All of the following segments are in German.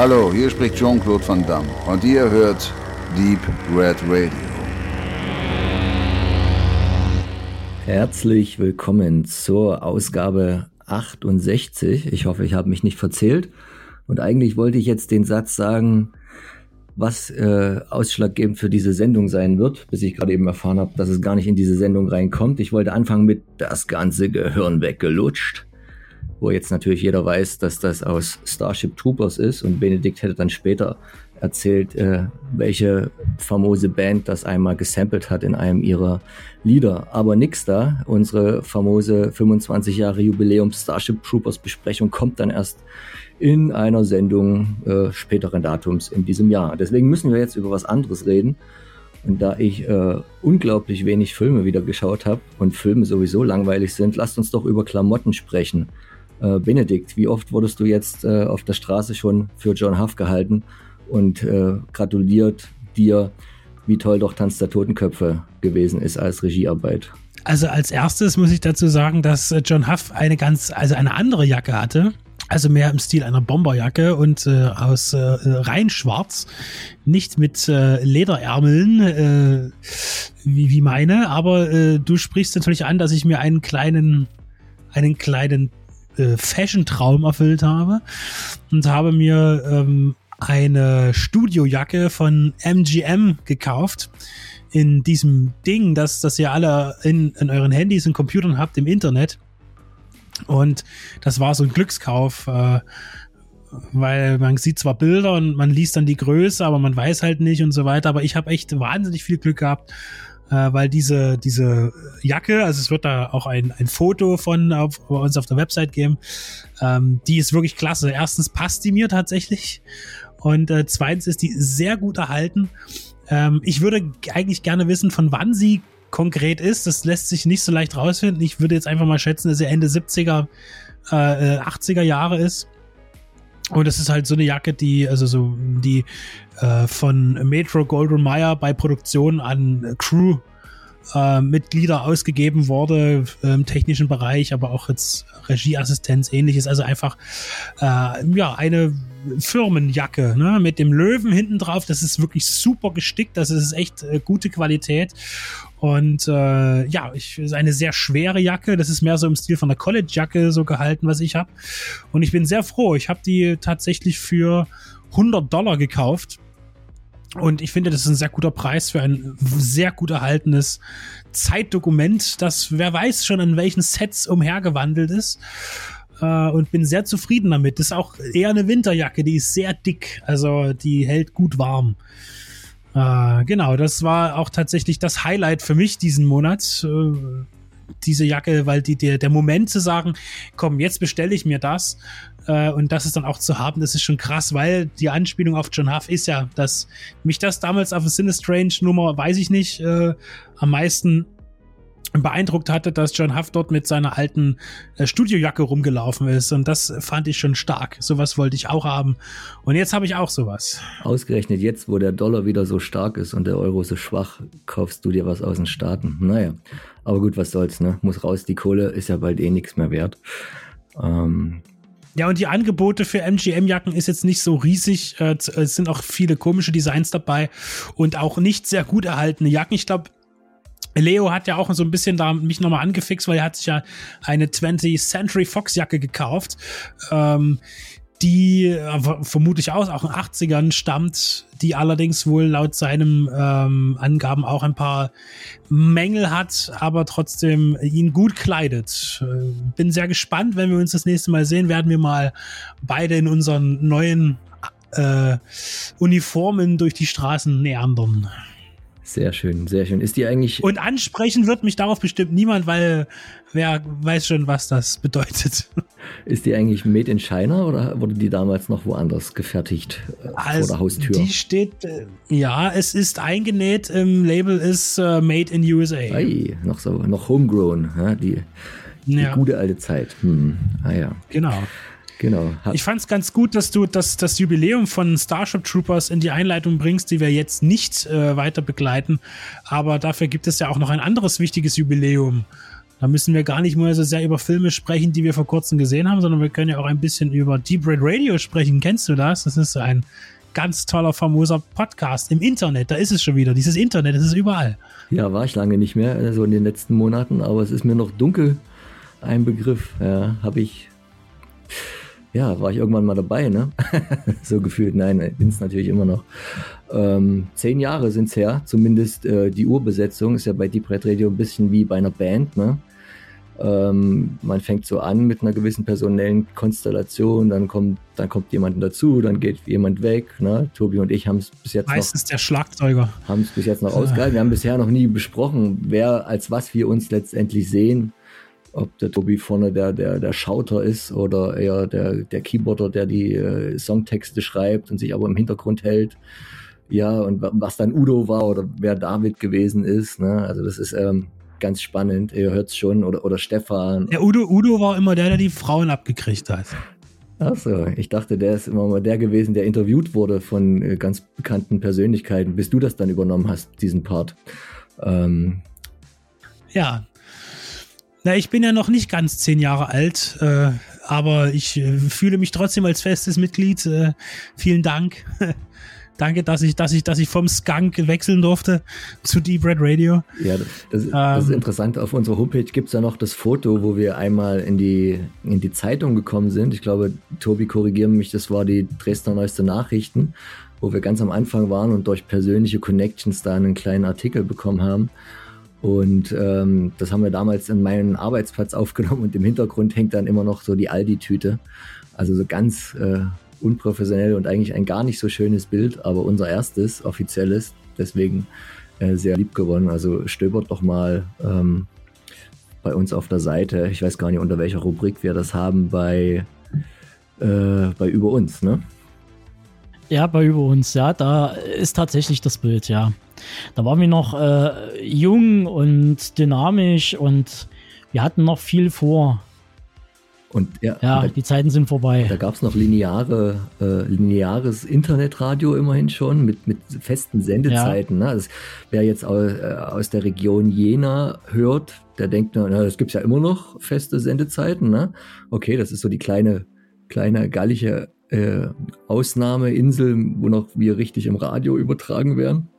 Hallo, hier spricht Jean-Claude Van Damme und ihr hört Deep Red Radio. Herzlich willkommen zur Ausgabe 68. Ich hoffe, ich habe mich nicht verzählt. Und eigentlich wollte ich jetzt den Satz sagen, was äh, ausschlaggebend für diese Sendung sein wird, bis ich gerade eben erfahren habe, dass es gar nicht in diese Sendung reinkommt. Ich wollte anfangen mit das ganze Gehirn weggelutscht, wo jetzt natürlich jeder weiß, dass das aus Starship Troopers ist und Benedikt hätte dann später erzählt, äh, welche famose Band das einmal gesampelt hat in einem ihrer Lieder. Aber nix da. Unsere famose 25 Jahre Jubiläum Starship Troopers Besprechung kommt dann erst in einer Sendung äh, späteren Datums in diesem Jahr. Deswegen müssen wir jetzt über was anderes reden. Und da ich äh, unglaublich wenig Filme wieder geschaut habe und Filme sowieso langweilig sind, lasst uns doch über Klamotten sprechen. Äh, Benedikt, wie oft wurdest du jetzt äh, auf der Straße schon für John Huff gehalten und äh, gratuliert dir, wie toll doch Tanz der Totenköpfe gewesen ist als Regiearbeit? Also als erstes muss ich dazu sagen, dass äh, John Huff eine ganz, also eine andere Jacke hatte. Also mehr im Stil einer Bomberjacke und äh, aus äh, rein schwarz, nicht mit äh, Lederärmeln äh, wie, wie meine, aber äh, du sprichst natürlich an, dass ich mir einen kleinen, einen kleinen äh, Fashion-Traum erfüllt habe und habe mir ähm, eine Studiojacke von MGM gekauft in diesem Ding, das, das ihr alle in, in euren Handys und Computern habt im Internet und das war so ein Glückskauf, äh, weil man sieht zwar Bilder und man liest dann die Größe, aber man weiß halt nicht und so weiter. Aber ich habe echt wahnsinnig viel Glück gehabt, äh, weil diese, diese Jacke, also es wird da auch ein, ein Foto von auf, bei uns auf der Website geben, ähm, die ist wirklich klasse. Erstens passt die mir tatsächlich und äh, zweitens ist die sehr gut erhalten. Ähm, ich würde eigentlich gerne wissen, von wann sie konkret ist. Das lässt sich nicht so leicht rausfinden. Ich würde jetzt einfach mal schätzen, dass er Ende 70er, äh, 80er Jahre ist. Und das ist halt so eine Jacke, die, also so, die äh, von Metro Goldwyn Mayer bei Produktion an Crew äh, Mitglieder ausgegeben wurde im technischen Bereich, aber auch jetzt Regieassistenz ähnliches. Also einfach äh, ja eine Firmenjacke ne, mit dem Löwen hinten drauf. Das ist wirklich super gestickt. Das ist echt äh, gute Qualität. Und äh, ja, ich ist eine sehr schwere Jacke. Das ist mehr so im Stil von der College-Jacke so gehalten, was ich habe. Und ich bin sehr froh. Ich habe die tatsächlich für 100 Dollar gekauft. Und ich finde, das ist ein sehr guter Preis für ein sehr gut erhaltenes Zeitdokument, das wer weiß schon an welchen Sets umhergewandelt ist. Äh, und bin sehr zufrieden damit. Das ist auch eher eine Winterjacke, die ist sehr dick, also die hält gut warm. Äh, genau, das war auch tatsächlich das Highlight für mich diesen Monat. Äh, diese Jacke, weil die, der, der Moment zu sagen, komm, jetzt bestelle ich mir das äh, und das ist dann auch zu haben, das ist schon krass, weil die Anspielung auf John Huff ist ja, dass mich das damals auf eine Sinistrange Nummer, weiß ich nicht, äh, am meisten beeindruckt hatte, dass John Huff dort mit seiner alten äh, Studiojacke rumgelaufen ist. Und das fand ich schon stark. Sowas wollte ich auch haben. Und jetzt habe ich auch sowas. Ausgerechnet jetzt, wo der Dollar wieder so stark ist und der Euro so schwach, kaufst du dir was aus den Staaten. Naja, aber gut, was soll's, ne? Muss raus, die Kohle ist ja bald eh nichts mehr wert. Ähm, ja, und die Angebote für MGM-Jacken ist jetzt nicht so riesig. Äh, es sind auch viele komische Designs dabei und auch nicht sehr gut erhaltene Jacken. Ich glaube, Leo hat ja auch so ein bisschen da mich nochmal angefixt, weil er hat sich ja eine 20th Century Fox Jacke gekauft, ähm, die äh, vermutlich aus auch in 80ern stammt, die allerdings wohl laut seinem ähm, Angaben auch ein paar Mängel hat, aber trotzdem ihn gut kleidet. Äh, bin sehr gespannt, wenn wir uns das nächste Mal sehen, werden wir mal beide in unseren neuen äh, Uniformen durch die Straßen näandern. Sehr schön, sehr schön. Ist die eigentlich. Und ansprechen wird mich darauf bestimmt niemand, weil wer weiß schon, was das bedeutet. Ist die eigentlich made in China oder wurde die damals noch woanders gefertigt äh, also, vor der Haustür? Die steht, äh, ja, es ist eingenäht. Im Label ist uh, made in USA. Ei, noch so, noch homegrown, ja, die, die ja. gute alte Zeit. Hm. Ah ja. Genau. Genau. Ich fand es ganz gut, dass du das, das Jubiläum von Starship Troopers in die Einleitung bringst, die wir jetzt nicht äh, weiter begleiten. Aber dafür gibt es ja auch noch ein anderes wichtiges Jubiläum. Da müssen wir gar nicht mehr so sehr über Filme sprechen, die wir vor kurzem gesehen haben, sondern wir können ja auch ein bisschen über Deep Red Radio sprechen. Kennst du das? Das ist so ein ganz toller, famoser Podcast im Internet. Da ist es schon wieder. Dieses Internet, das ist überall. Ja, war ich lange nicht mehr, so also in den letzten Monaten, aber es ist mir noch dunkel ein Begriff. Ja, habe ich, ja, war ich irgendwann mal dabei, ne? so gefühlt. Nein, bin es natürlich immer noch. Ähm, zehn Jahre sind es her, zumindest äh, die Urbesetzung ist ja bei Deep Red Radio ein bisschen wie bei einer Band, ne? Ähm, man fängt so an mit einer gewissen personellen Konstellation, dann kommt, dann kommt jemand dazu, dann geht jemand weg. Ne? Tobi und ich haben es bis jetzt Meistens noch, der Schlagzeuger. Haben es bis jetzt noch ausgehalten. Wir haben bisher noch nie besprochen, wer als was wir uns letztendlich sehen. Ob der Tobi vorne der, der, der Schauter ist oder eher der, der Keyboarder, der die äh, Songtexte schreibt und sich aber im Hintergrund hält. Ja, und was dann Udo war oder wer David gewesen ist. Ne? Also das ist ähm, ganz spannend. Ihr hört es schon. Oder, oder Stefan. Der Udo, Udo war immer der, der die Frauen abgekriegt hat. Achso, ich dachte, der ist immer mal der gewesen, der interviewt wurde von äh, ganz bekannten Persönlichkeiten, bis du das dann übernommen hast, diesen Part. Ähm. Ja. Na, ich bin ja noch nicht ganz zehn Jahre alt, äh, aber ich äh, fühle mich trotzdem als festes Mitglied. Äh, vielen Dank. Danke, dass ich, dass ich, dass ich vom Skunk wechseln durfte zu Deep Red Radio. Ja, das, das, ähm, ist interessant. Auf unserer Homepage gibt es ja noch das Foto, wo wir einmal in die, in die Zeitung gekommen sind. Ich glaube, Tobi, korrigiere mich, das war die Dresdner Neueste Nachrichten, wo wir ganz am Anfang waren und durch persönliche Connections da einen kleinen Artikel bekommen haben. Und ähm, das haben wir damals in meinen Arbeitsplatz aufgenommen und im Hintergrund hängt dann immer noch so die Aldi-Tüte. Also so ganz äh, unprofessionell und eigentlich ein gar nicht so schönes Bild, aber unser erstes offizielles, deswegen äh, sehr lieb gewonnen. Also stöbert doch mal ähm, bei uns auf der Seite. Ich weiß gar nicht, unter welcher Rubrik wir das haben bei, äh, bei Über uns, ne? Ja, bei Über uns, ja, da ist tatsächlich das Bild, ja. Da waren wir noch äh, jung und dynamisch und wir hatten noch viel vor. Und ja, ja da, die Zeiten sind vorbei. Da gab es noch lineare, äh, lineares Internetradio immerhin schon mit, mit festen Sendezeiten. Ja. Ne? Das, wer jetzt aus, äh, aus der Region Jena hört, der denkt, na, das gibt's ja immer noch feste Sendezeiten. Ne? Okay, das ist so die kleine, kleine gallische äh, Ausnahmeinsel, wo noch wir richtig im Radio übertragen werden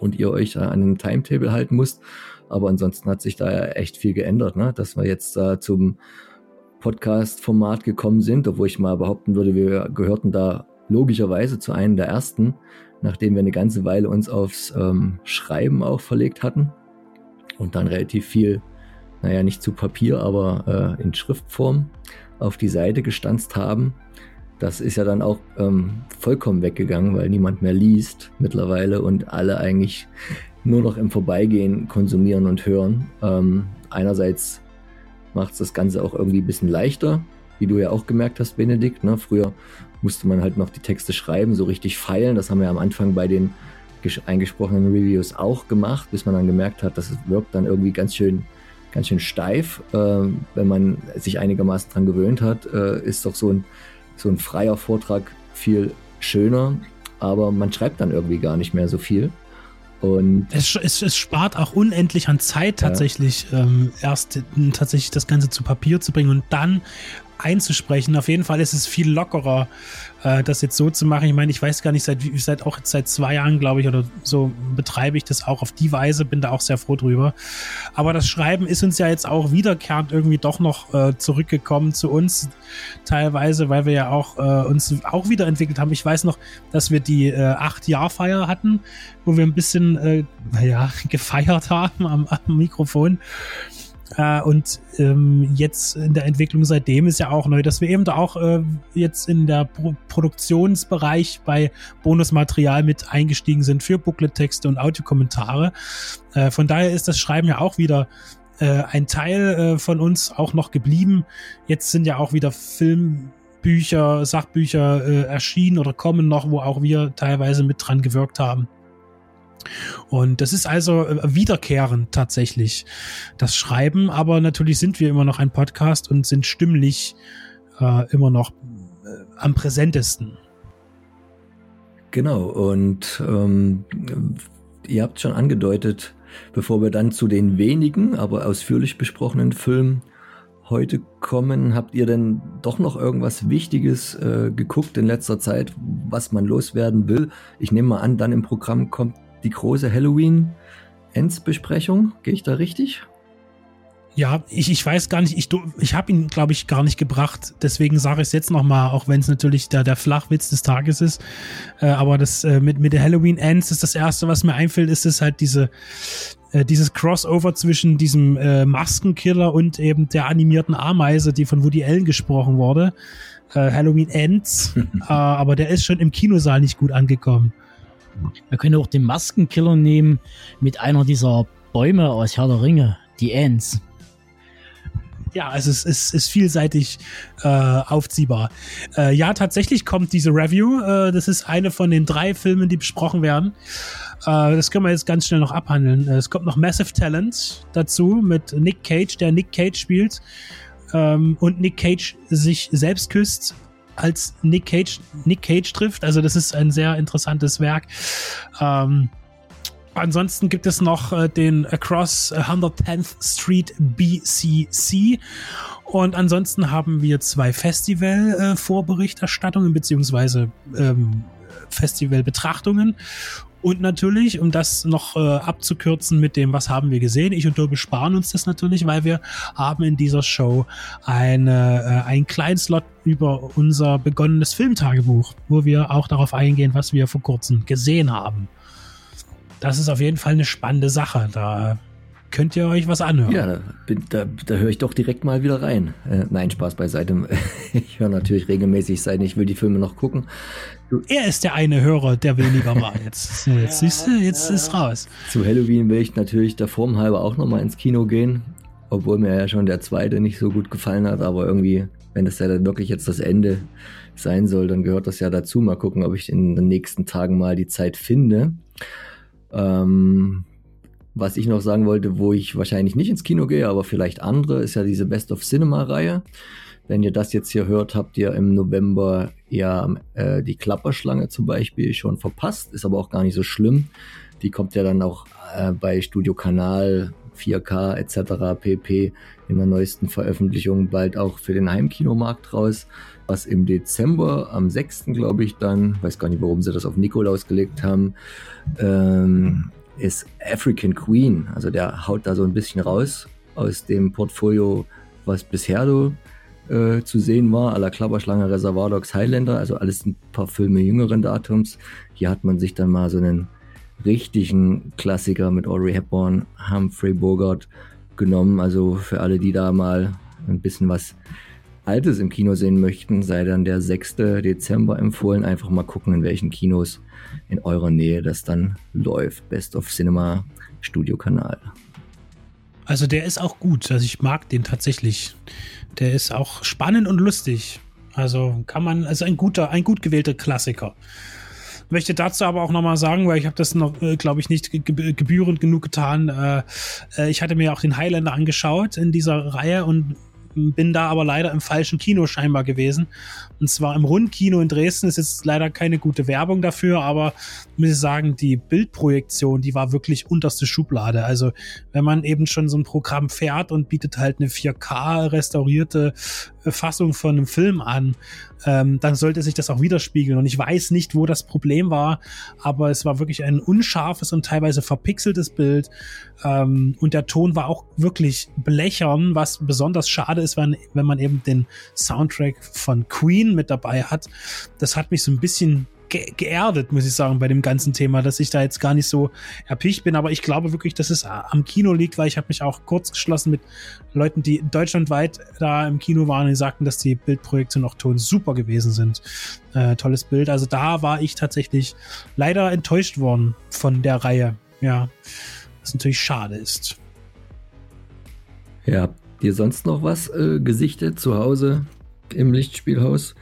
und ihr euch an einem Timetable halten müsst. Aber ansonsten hat sich da ja echt viel geändert, ne? dass wir jetzt äh, zum Podcast-Format gekommen sind, obwohl ich mal behaupten würde, wir gehörten da logischerweise zu einem der ersten, nachdem wir eine ganze Weile uns aufs ähm, Schreiben auch verlegt hatten und dann relativ viel, naja, nicht zu Papier, aber äh, in Schriftform auf die Seite gestanzt haben. Das ist ja dann auch ähm, vollkommen weggegangen, weil niemand mehr liest mittlerweile und alle eigentlich nur noch im Vorbeigehen konsumieren und hören. Ähm, einerseits macht es das Ganze auch irgendwie ein bisschen leichter, wie du ja auch gemerkt hast, Benedikt. Ne? Früher musste man halt noch die Texte schreiben, so richtig feilen. Das haben wir am Anfang bei den eingesprochenen Reviews auch gemacht, bis man dann gemerkt hat, dass es wirkt dann irgendwie ganz schön, ganz schön steif. Äh, wenn man sich einigermaßen dran gewöhnt hat, äh, ist doch so ein, so ein freier Vortrag viel schöner, aber man schreibt dann irgendwie gar nicht mehr so viel. Und es, es, es spart auch unendlich an Zeit tatsächlich, ja. ähm, erst tatsächlich das Ganze zu Papier zu bringen und dann einzusprechen. Auf jeden Fall ist es viel lockerer, äh, das jetzt so zu machen. Ich meine, ich weiß gar nicht, seit, seit auch seit zwei Jahren, glaube ich, oder so betreibe ich das auch auf die Weise, bin da auch sehr froh drüber. Aber das Schreiben ist uns ja jetzt auch wiederkehrend irgendwie doch noch äh, zurückgekommen zu uns, teilweise, weil wir ja auch äh, uns auch wieder entwickelt haben. Ich weiß noch, dass wir die äh, acht-Jahr-Feier hatten, wo wir ein bisschen, äh, naja, gefeiert haben am, am Mikrofon. Äh, und ähm, jetzt in der Entwicklung seitdem ist ja auch neu, dass wir eben da auch äh, jetzt in der Pro Produktionsbereich bei Bonusmaterial mit eingestiegen sind für Booklet-Texte und Audiokommentare. Äh, von daher ist das Schreiben ja auch wieder äh, ein Teil äh, von uns auch noch geblieben. Jetzt sind ja auch wieder Filmbücher, Sachbücher äh, erschienen oder kommen noch, wo auch wir teilweise mit dran gewirkt haben. Und das ist also äh, wiederkehrend tatsächlich, das Schreiben. Aber natürlich sind wir immer noch ein Podcast und sind stimmlich äh, immer noch äh, am präsentesten. Genau, und ähm, ihr habt schon angedeutet, bevor wir dann zu den wenigen, aber ausführlich besprochenen Filmen heute kommen, habt ihr denn doch noch irgendwas Wichtiges äh, geguckt in letzter Zeit, was man loswerden will? Ich nehme mal an, dann im Programm kommt die große Halloween-Ends-Besprechung. Gehe ich da richtig? Ja, ich, ich weiß gar nicht, ich, ich habe ihn, glaube ich, gar nicht gebracht. Deswegen sage ich es jetzt nochmal, auch wenn es natürlich der, der Flachwitz des Tages ist. Äh, aber das äh, mit, mit der Halloween Ends ist das Erste, was mir einfällt, ist es halt diese, äh, dieses Crossover zwischen diesem äh, Maskenkiller und eben der animierten Ameise, die von Woody Allen gesprochen wurde. Äh, Halloween Ends. äh, aber der ist schon im Kinosaal nicht gut angekommen. Wir können auch den Maskenkiller nehmen mit einer dieser Bäume aus Herr der Ringe, die Ants ja, also es ist, ist vielseitig äh, aufziehbar. Äh, ja, tatsächlich kommt diese Review. Äh, das ist eine von den drei Filmen, die besprochen werden. Äh, das können wir jetzt ganz schnell noch abhandeln. Äh, es kommt noch Massive Talent dazu mit Nick Cage, der Nick Cage spielt ähm, und Nick Cage sich selbst küsst als Nick Cage Nick Cage trifft. Also das ist ein sehr interessantes Werk. Ähm, Ansonsten gibt es noch äh, den Across 110th Street BCC. Und ansonsten haben wir zwei Festival-Vorberichterstattungen äh, beziehungsweise ähm, Festival-Betrachtungen. Und natürlich, um das noch äh, abzukürzen mit dem, was haben wir gesehen, ich und du besparen uns das natürlich, weil wir haben in dieser Show eine, äh, einen kleinen Slot über unser begonnenes Filmtagebuch, wo wir auch darauf eingehen, was wir vor kurzem gesehen haben das ist auf jeden Fall eine spannende Sache. Da könnt ihr euch was anhören. Ja, da, da, da höre ich doch direkt mal wieder rein. Äh, nein, Spaß beiseite. Ich höre natürlich regelmäßig sein, ich will die Filme noch gucken. Er ist der eine Hörer, der weniger war. Jetzt, jetzt ja, siehst du, jetzt ja. ist raus. Zu Halloween will ich natürlich der Form halber auch nochmal ins Kino gehen. Obwohl mir ja schon der zweite nicht so gut gefallen hat, aber irgendwie, wenn das ja dann wirklich jetzt das Ende sein soll, dann gehört das ja dazu. Mal gucken, ob ich in den nächsten Tagen mal die Zeit finde. Ähm, was ich noch sagen wollte, wo ich wahrscheinlich nicht ins Kino gehe, aber vielleicht andere, ist ja diese Best of Cinema-Reihe. Wenn ihr das jetzt hier hört, habt ihr im November ja äh, die Klapperschlange zum Beispiel schon verpasst. Ist aber auch gar nicht so schlimm. Die kommt ja dann auch äh, bei Studio Kanal 4K etc. pp. in der neuesten Veröffentlichung bald auch für den Heimkinomarkt raus. Was im Dezember am 6. glaube ich dann, weiß gar nicht, warum sie das auf Nikolaus gelegt haben, ähm, ist African Queen. Also der haut da so ein bisschen raus aus dem Portfolio, was bisher so äh, zu sehen war, à la Klapperschlange, Reservoir Dogs, Highlander, also alles ein paar Filme jüngeren Datums. Hier hat man sich dann mal so einen richtigen Klassiker mit Audrey Hepburn, Humphrey Bogart genommen. Also für alle, die da mal ein bisschen was Altes im Kino sehen möchten, sei dann der 6. Dezember empfohlen. Einfach mal gucken, in welchen Kinos in eurer Nähe das dann läuft. Best of Cinema Studio-Kanal. Also der ist auch gut. Also ich mag den tatsächlich. Der ist auch spannend und lustig. Also kann man, also ein guter, ein gut gewählter Klassiker. Möchte dazu aber auch nochmal sagen, weil ich habe das noch, äh, glaube ich, nicht gebührend genug getan. Äh, äh, ich hatte mir auch den Highlander angeschaut in dieser Reihe und bin da aber leider im falschen Kino scheinbar gewesen. Und zwar im Rundkino in Dresden ist jetzt leider keine gute Werbung dafür, aber muss ich sagen, die Bildprojektion, die war wirklich unterste Schublade. Also wenn man eben schon so ein Programm fährt und bietet halt eine 4K restaurierte Fassung von einem Film an, ähm, dann sollte sich das auch widerspiegeln. Und ich weiß nicht, wo das Problem war, aber es war wirklich ein unscharfes und teilweise verpixeltes Bild. Ähm, und der Ton war auch wirklich blechern, was besonders schade ist, wenn, wenn man eben den Soundtrack von Queen mit dabei hat. Das hat mich so ein bisschen ge geerdet, muss ich sagen, bei dem ganzen Thema, dass ich da jetzt gar nicht so erpicht bin. Aber ich glaube wirklich, dass es am Kino liegt, weil ich habe mich auch kurz geschlossen mit Leuten, die deutschlandweit da im Kino waren und die sagten, dass die Bildprojekte noch Ton super gewesen sind. Äh, tolles Bild. Also da war ich tatsächlich leider enttäuscht worden von der Reihe. Ja, was natürlich schade ist. Ja, ihr sonst noch was äh, gesichtet zu Hause im Lichtspielhaus?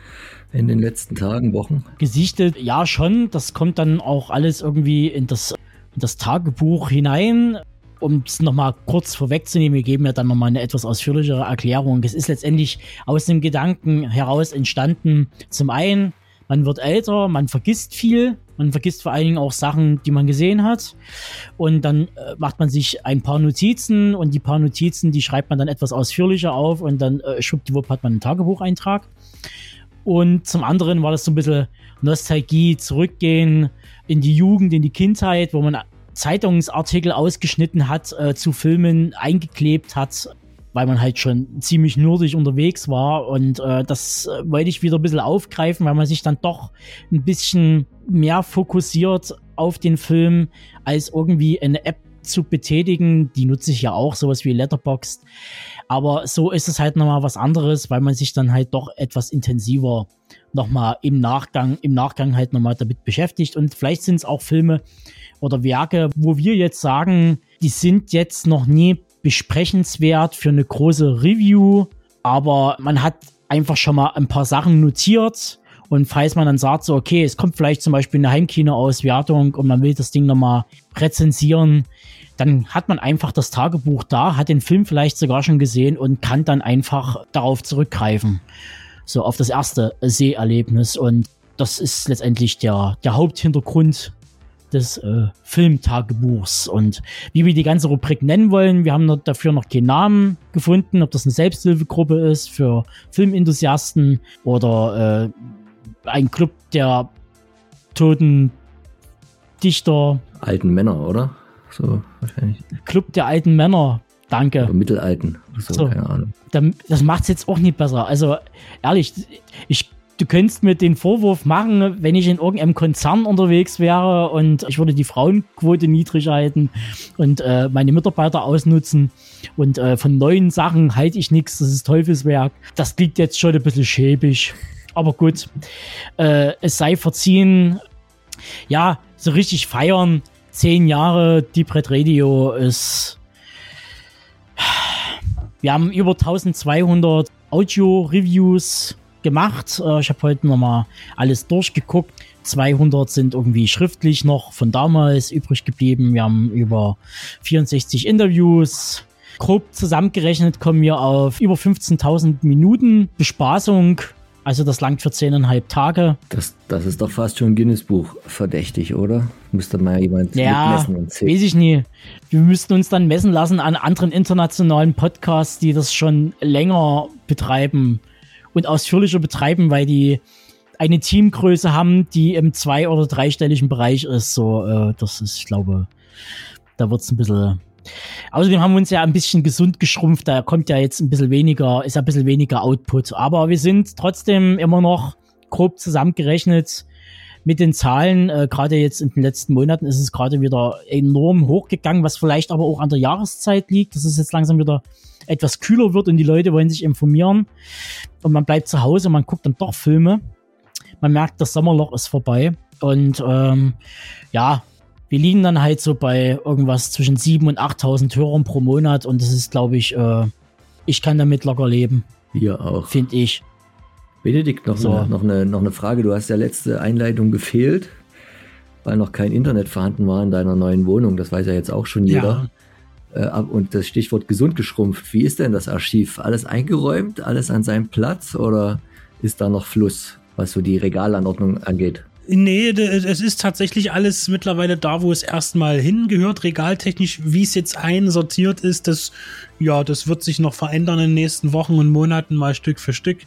In den letzten Tagen, Wochen? Gesichtet, ja schon. Das kommt dann auch alles irgendwie in das, in das Tagebuch hinein. Um es nochmal kurz vorwegzunehmen, wir geben ja dann nochmal eine etwas ausführlichere Erklärung. Es ist letztendlich aus dem Gedanken heraus entstanden, zum einen Man wird älter, man vergisst viel, man vergisst vor allen Dingen auch Sachen, die man gesehen hat. Und dann äh, macht man sich ein paar Notizen und die paar Notizen, die schreibt man dann etwas ausführlicher auf und dann äh, schwuppdiwupp hat man einen Tagebucheintrag. Und zum anderen war das so ein bisschen Nostalgie, zurückgehen in die Jugend, in die Kindheit, wo man Zeitungsartikel ausgeschnitten hat, äh, zu Filmen eingeklebt hat, weil man halt schon ziemlich nerdig unterwegs war. Und äh, das äh, wollte ich wieder ein bisschen aufgreifen, weil man sich dann doch ein bisschen mehr fokussiert auf den Film, als irgendwie eine App zu betätigen. Die nutze ich ja auch, sowas wie Letterboxd. Aber so ist es halt nochmal was anderes, weil man sich dann halt doch etwas intensiver nochmal im Nachgang, im Nachgang halt nochmal damit beschäftigt. Und vielleicht sind es auch Filme oder Werke, wo wir jetzt sagen, die sind jetzt noch nie besprechenswert für eine große Review, aber man hat einfach schon mal ein paar Sachen notiert. Und falls man dann sagt, so, okay, es kommt vielleicht zum Beispiel eine Heimkino-Auswertung und man will das Ding nochmal rezensieren, dann hat man einfach das Tagebuch da, hat den Film vielleicht sogar schon gesehen und kann dann einfach darauf zurückgreifen. So auf das erste Seherlebnis. Und das ist letztendlich der, der Haupthintergrund des äh, Filmtagebuchs. Und wie wir die ganze Rubrik nennen wollen, wir haben dafür noch keinen Namen gefunden, ob das eine Selbsthilfegruppe ist für Filmenthusiasten oder äh, ein Club der toten Dichter. Alten Männer, oder? So wahrscheinlich. Club der alten Männer. Danke. Oder Mittelalten. So, so, keine Ahnung. Das macht es jetzt auch nicht besser. Also ehrlich, ich du könntest mir den Vorwurf machen, wenn ich in irgendeinem Konzern unterwegs wäre und ich würde die Frauenquote niedrig halten und äh, meine Mitarbeiter ausnutzen und äh, von neuen Sachen halte ich nichts, das ist Teufelswerk. Das klingt jetzt schon ein bisschen schäbig. Aber gut, äh, es sei verziehen. Ja, so richtig feiern. Zehn Jahre Deep Red Radio ist. Wir haben über 1200 Audio-Reviews gemacht. Äh, ich habe heute nochmal alles durchgeguckt. 200 sind irgendwie schriftlich noch von damals übrig geblieben. Wir haben über 64 Interviews. Grob zusammengerechnet kommen wir auf über 15.000 Minuten Bespaßung. Also das langt für 10,5 Tage. Das, das ist doch fast schon Guinness-Buch verdächtig, oder? Müsste mal jemand ja, messen und zählen. weiß ich nie. Wir müssten uns dann messen lassen an anderen internationalen Podcasts, die das schon länger betreiben und ausführlicher betreiben, weil die eine Teamgröße haben, die im zwei- oder dreistelligen Bereich ist. So, äh, das ist, ich glaube, da wird es ein bisschen. Außerdem haben wir uns ja ein bisschen gesund geschrumpft, da kommt ja jetzt ein bisschen weniger, ist ein bisschen weniger Output. Aber wir sind trotzdem immer noch grob zusammengerechnet mit den Zahlen. Äh, gerade jetzt in den letzten Monaten ist es gerade wieder enorm hochgegangen, was vielleicht aber auch an der Jahreszeit liegt. Das ist jetzt langsam wieder etwas kühler wird und die Leute wollen sich informieren und man bleibt zu Hause man guckt dann doch Filme. Man merkt, das Sommerloch ist vorbei und ähm, ja, wir liegen dann halt so bei irgendwas zwischen 7.000 und 8.000 Hörern pro Monat und das ist, glaube ich, äh, ich kann damit locker leben. Wir auch. Finde ich. Benedikt, noch, so. eine, noch, eine, noch eine Frage. Du hast ja letzte Einleitung gefehlt, weil noch kein Internet vorhanden war in deiner neuen Wohnung. Das weiß ja jetzt auch schon jeder. Ja. Äh, und das Stichwort gesund geschrumpft. Wie ist denn das Archiv? Alles eingeräumt, alles an seinem Platz oder ist da noch Fluss, was so die Regalanordnung angeht? Nee, es ist tatsächlich alles mittlerweile da, wo es erstmal hingehört, regaltechnisch. Wie es jetzt einsortiert ist, das, ja, das wird sich noch verändern in den nächsten Wochen und Monaten mal Stück für Stück.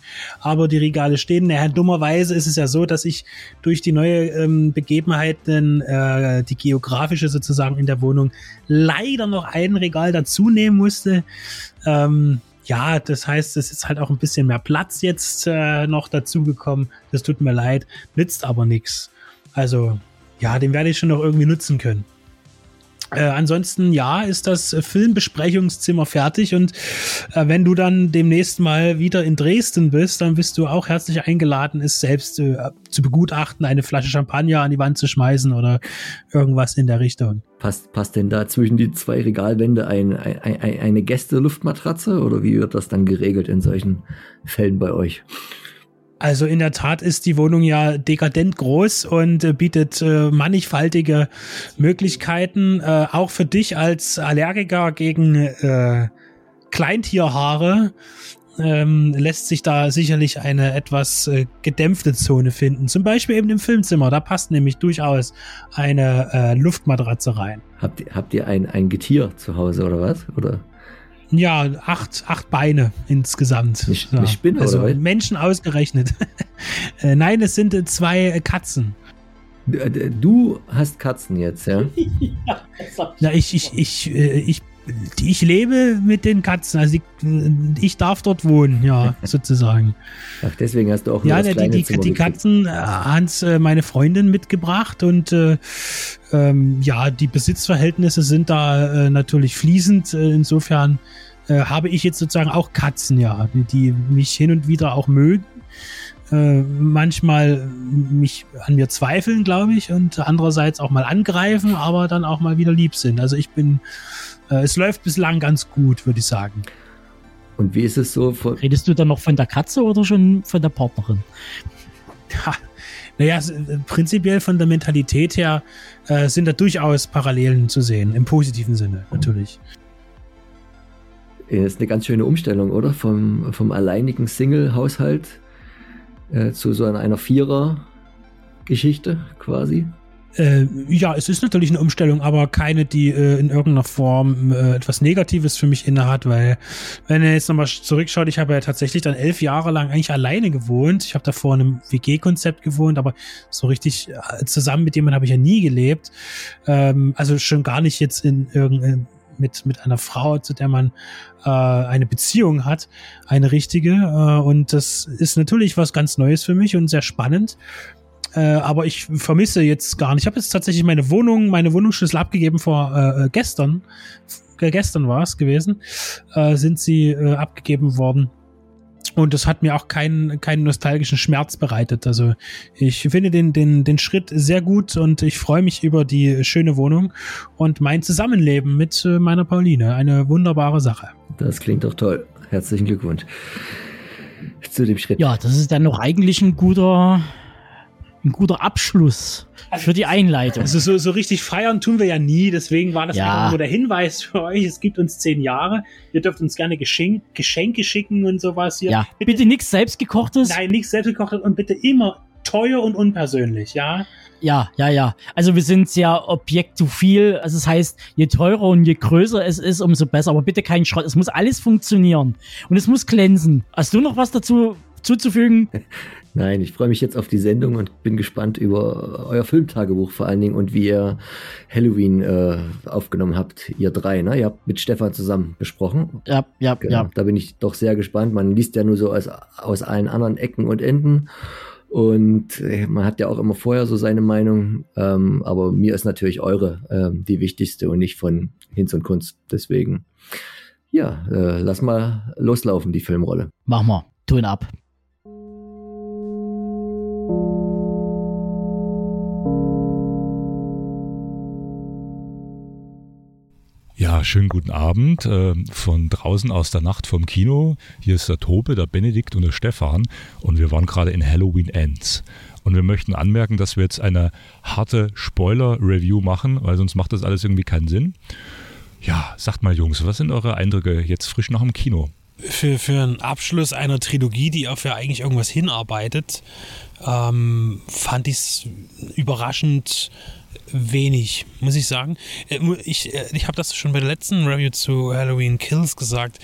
Aber die Regale stehen. Naja, dummerweise ist es ja so, dass ich durch die neue ähm, Begebenheiten, äh, die geografische sozusagen in der Wohnung, leider noch ein Regal dazu nehmen musste. Ähm, ja, das heißt, es ist halt auch ein bisschen mehr Platz jetzt äh, noch dazugekommen. Das tut mir leid, nützt aber nichts. Also, ja, den werde ich schon noch irgendwie nutzen können. Äh, ansonsten, ja, ist das Filmbesprechungszimmer fertig und äh, wenn du dann demnächst mal wieder in Dresden bist, dann bist du auch herzlich eingeladen, es selbst äh, zu begutachten, eine Flasche Champagner an die Wand zu schmeißen oder irgendwas in der Richtung. Passt, passt denn da zwischen die zwei Regalwände ein, ein, ein, eine Gäste-Luftmatratze oder wie wird das dann geregelt in solchen Fällen bei euch? Also in der Tat ist die Wohnung ja dekadent groß und äh, bietet äh, mannigfaltige Möglichkeiten, äh, auch für dich als Allergiker gegen äh, Kleintierhaare ähm, lässt sich da sicherlich eine etwas äh, gedämpfte Zone finden. Zum Beispiel eben im Filmzimmer. Da passt nämlich durchaus eine äh, Luftmatratze rein. Habt ihr, habt ihr ein, ein Getier zu Hause oder was? Oder? Ja, acht, acht Beine insgesamt. Eine, eine Spinne also oder was? Menschen ausgerechnet. Äh, Nein, es sind äh, zwei äh, Katzen. Du, hast Katzen jetzt, ja? ja, hab Ja, ich, ich, ich, ich, ich lebe mit den Katzen. Also ich, ich darf dort wohnen, ja, sozusagen. Ach, deswegen hast du auch Ja, das die, kleine die, Zimmer die. Katzen äh, hat äh, meine Freundin mitgebracht und äh, ähm, ja, die Besitzverhältnisse sind da äh, natürlich fließend. Äh, insofern äh, habe ich jetzt sozusagen auch Katzen, ja, die, die mich hin und wieder auch mögen. Äh, manchmal mich an mir zweifeln, glaube ich, und andererseits auch mal angreifen, aber dann auch mal wieder lieb sind. Also ich bin, äh, es läuft bislang ganz gut, würde ich sagen. Und wie ist es so? Von, Redest du dann noch von der Katze oder schon von der Partnerin? Ha, naja, äh, prinzipiell von der Mentalität her äh, sind da durchaus Parallelen zu sehen, im positiven Sinne natürlich. ist eine ganz schöne Umstellung, oder? Vom, vom alleinigen Single-Haushalt äh, zu so einer Vierer-Geschichte quasi. Äh, ja, es ist natürlich eine Umstellung, aber keine, die äh, in irgendeiner Form äh, etwas Negatives für mich innehat, weil wenn ihr jetzt nochmal zurückschaut, ich habe ja tatsächlich dann elf Jahre lang eigentlich alleine gewohnt. Ich habe davor in einem WG-Konzept gewohnt, aber so richtig äh, zusammen mit jemandem habe ich ja nie gelebt. Ähm, also schon gar nicht jetzt in irgendein mit, mit einer Frau, zu der man äh, eine Beziehung hat, eine richtige. Äh, und das ist natürlich was ganz Neues für mich und sehr spannend. Äh, aber ich vermisse jetzt gar nicht. Ich habe jetzt tatsächlich meine Wohnung, meine Wohnungsschlüssel abgegeben vor äh, gestern. Äh, gestern war es gewesen. Äh, sind sie äh, abgegeben worden. Und das hat mir auch keinen, keinen nostalgischen Schmerz bereitet. Also ich finde den, den, den Schritt sehr gut und ich freue mich über die schöne Wohnung und mein Zusammenleben mit äh, meiner Pauline. Eine wunderbare Sache. Das klingt doch toll. Herzlichen Glückwunsch zu dem Schritt. Ja, das ist dann noch eigentlich ein guter, ein guter Abschluss für die Einleitung. Also so, so richtig feiern tun wir ja nie, deswegen war das Ja. einfach nur der Hinweis für euch. Es gibt uns zehn Jahre. Ihr dürft uns gerne Geschenk, Geschenke schicken und sowas hier. ja, bitte nichts selbstgekochtes. Nein, nichts selbstgekochtes und bitte immer teuer und unpersönlich, ja? Ja, ja, ja. Also wir sind sehr objektophil. Also das heißt, je teurer und je größer es ist, umso besser. Aber bitte kein Schrott. Es muss alles funktionieren. Und es muss glänzen. Hast du noch was dazu zuzufügen? Nein, ich freue mich jetzt auf die Sendung und bin gespannt über euer Filmtagebuch vor allen Dingen und wie ihr Halloween äh, aufgenommen habt, ihr drei. Ne? Ihr habt mit Stefan zusammen besprochen. Ja, ja, Genau, ja. Da bin ich doch sehr gespannt. Man liest ja nur so aus, aus allen anderen Ecken und Enden. Und äh, man hat ja auch immer vorher so seine Meinung. Ähm, aber mir ist natürlich eure ähm, die wichtigste und nicht von Hinz und Kunst. Deswegen, ja, äh, lass mal loslaufen, die Filmrolle. Mach mal. Ton ab. Schönen guten Abend äh, von draußen aus der Nacht vom Kino. Hier ist der Tobe, der Benedikt und der Stefan und wir waren gerade in Halloween Ends. Und wir möchten anmerken, dass wir jetzt eine harte Spoiler-Review machen, weil sonst macht das alles irgendwie keinen Sinn. Ja, sagt mal Jungs, was sind eure Eindrücke jetzt frisch nach dem Kino? Für, für einen Abschluss einer Trilogie, die auf ja eigentlich irgendwas hinarbeitet, ähm, fand ich es überraschend wenig, muss ich sagen. Äh, Ich, äh, ich habe das schon bei der letzten Review zu Halloween Kills gesagt.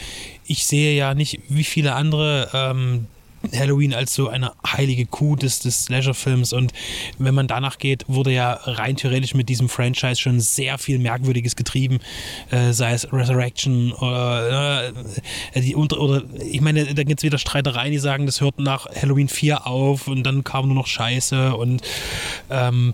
Ich sehe ja nicht, wie viele andere ähm, Halloween als so eine heilige Kuh des, des Slasher-Films und wenn man danach geht, wurde ja rein theoretisch mit diesem Franchise schon sehr viel Merkwürdiges getrieben, äh, sei es Resurrection oder, äh, die unter, oder ich meine, da gibt es wieder Streitereien, die sagen, das hört nach Halloween 4 auf und dann kam nur noch Scheiße und ähm,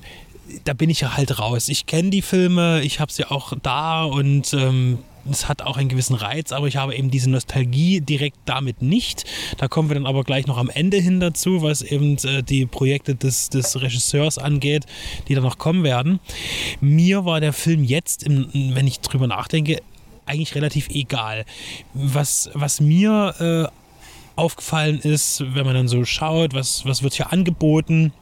da bin ich ja halt raus. Ich kenne die Filme, ich habe sie auch da und ähm, es hat auch einen gewissen Reiz, aber ich habe eben diese Nostalgie direkt damit nicht. Da kommen wir dann aber gleich noch am Ende hin dazu, was eben äh, die Projekte des, des Regisseurs angeht, die dann noch kommen werden. Mir war der Film jetzt, wenn ich drüber nachdenke, eigentlich relativ egal. Was, was mir äh, aufgefallen ist, wenn man dann so schaut, was, was wird hier angeboten,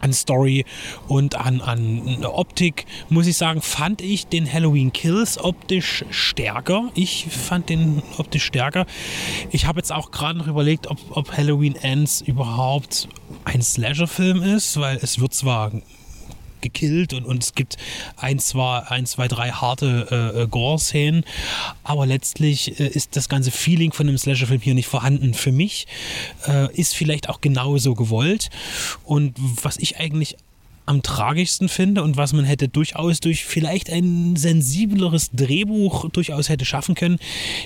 an Story und an, an Optik, muss ich sagen, fand ich den Halloween Kills optisch stärker. Ich fand den optisch stärker. Ich habe jetzt auch gerade noch überlegt, ob, ob Halloween Ends überhaupt ein Slasher-Film ist, weil es wird zwar gekillt und, und es gibt ein, zwei, ein, zwei, drei harte äh, äh, Gore-Szenen, aber letztlich äh, ist das ganze Feeling von einem Slasher-Film hier nicht vorhanden. Für mich äh, ist vielleicht auch genauso gewollt und was ich eigentlich am tragischsten finde und was man hätte durchaus durch vielleicht ein sensibleres Drehbuch durchaus hätte schaffen können,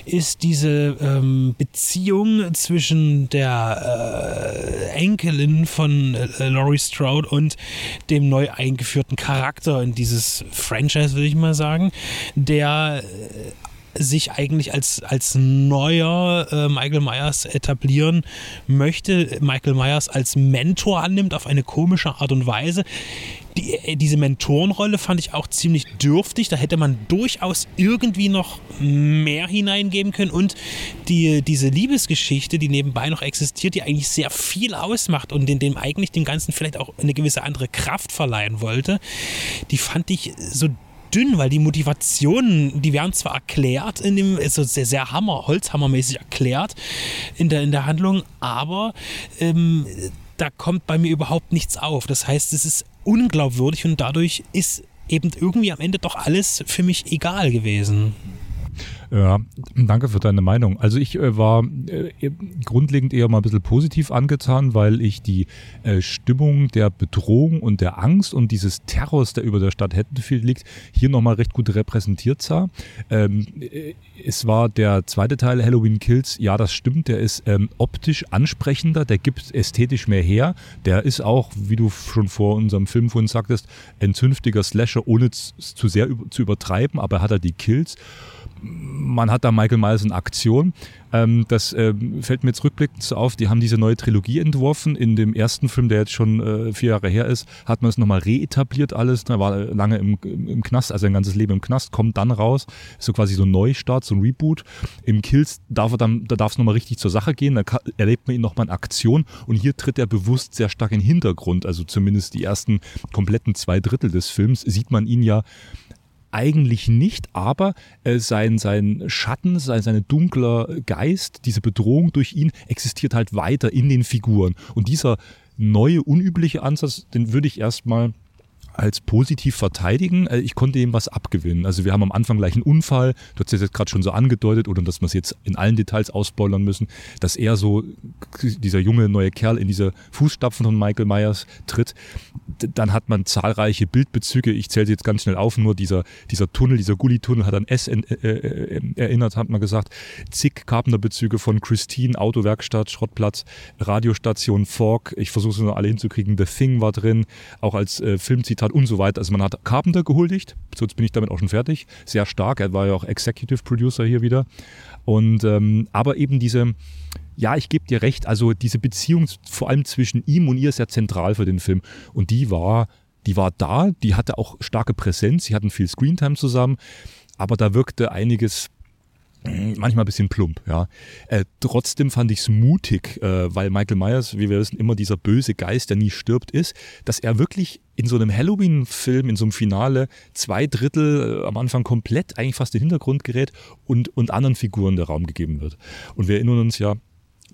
ist diese ähm, Beziehung zwischen der äh, Enkelin von äh, Laurie Strode und dem neu eingeführten Charakter in dieses Franchise, würde ich mal sagen, der äh, sich eigentlich als, als neuer äh, Michael Myers etablieren möchte, Michael Myers als Mentor annimmt auf eine komische Art und Weise. Die, äh, diese Mentorenrolle fand ich auch ziemlich dürftig. Da hätte man durchaus irgendwie noch mehr hineingeben können. Und die, diese Liebesgeschichte, die nebenbei noch existiert, die eigentlich sehr viel ausmacht und in dem eigentlich dem Ganzen vielleicht auch eine gewisse andere Kraft verleihen wollte, die fand ich so dünn, weil die Motivationen, die werden zwar erklärt in dem, also sehr, sehr Hammer, Holzhammermäßig erklärt in der, in der Handlung, aber ähm, da kommt bei mir überhaupt nichts auf. Das heißt, es ist unglaubwürdig und dadurch ist eben irgendwie am Ende doch alles für mich egal gewesen. Ja, danke für deine Meinung. Also ich äh, war äh, grundlegend eher mal ein bisschen positiv angetan, weil ich die äh, Stimmung der Bedrohung und der Angst und dieses Terrors, der über der Stadt Haddonfield liegt, hier nochmal recht gut repräsentiert sah. Ähm, äh, es war der zweite Teil Halloween Kills, ja, das stimmt, der ist ähm, optisch ansprechender, der gibt ästhetisch mehr her. Der ist auch, wie du schon vor unserem Film vorhin sagtest, ein zünftiger Slasher, ohne zu sehr zu übertreiben, aber er hat halt die Kills man hat da Michael Myers in Aktion. Ähm, das äh, fällt mir jetzt rückblickend auf. Die haben diese neue Trilogie entworfen. In dem ersten Film, der jetzt schon äh, vier Jahre her ist, hat man es nochmal reetabliert alles. Er war lange im, im Knast, also ein ganzes Leben im Knast, kommt dann raus. Ist so quasi so ein Neustart, so ein Reboot. Im Kills darf er dann, da darf es nochmal richtig zur Sache gehen. Da erlebt man ihn nochmal in Aktion. Und hier tritt er bewusst sehr stark in den Hintergrund. Also zumindest die ersten kompletten zwei Drittel des Films sieht man ihn ja eigentlich nicht, aber äh, sein, sein Schatten, sein, sein dunkler Geist, diese Bedrohung durch ihn existiert halt weiter in den Figuren. Und dieser neue, unübliche Ansatz, den würde ich erstmal als positiv verteidigen. Äh, ich konnte ihm was abgewinnen. Also wir haben am Anfang gleich einen Unfall, du hast es jetzt gerade schon so angedeutet, oder dass wir es jetzt in allen Details ausboilern müssen, dass er so, dieser junge neue Kerl in diese Fußstapfen von Michael Myers tritt. Dann hat man zahlreiche Bildbezüge, ich zähle sie jetzt ganz schnell auf, nur dieser, dieser Tunnel, dieser Gully-Tunnel hat an S äh, äh, erinnert, hat man gesagt. Zig Carpenter-Bezüge von Christine, Autowerkstatt, Schrottplatz, Radiostation, Fork, ich versuche es nur alle hinzukriegen, The Thing war drin, auch als äh, Filmzitat hat und so weiter. Also man hat Carpenter gehuldigt, sonst bin ich damit auch schon fertig. Sehr stark, er war ja auch Executive Producer hier wieder. Und ähm, aber eben diese, ja, ich gebe dir recht, also diese Beziehung vor allem zwischen ihm und ihr ist ja zentral für den Film. Und die war, die war da, die hatte auch starke Präsenz, sie hatten viel Screentime zusammen, aber da wirkte einiges manchmal ein bisschen plump, ja. Äh, trotzdem fand ich es mutig, äh, weil Michael Myers, wie wir wissen, immer dieser böse Geist, der nie stirbt, ist, dass er wirklich in so einem Halloween-Film, in so einem Finale, zwei Drittel äh, am Anfang komplett eigentlich fast in den Hintergrund gerät und, und anderen Figuren der Raum gegeben wird. Und wir erinnern uns ja,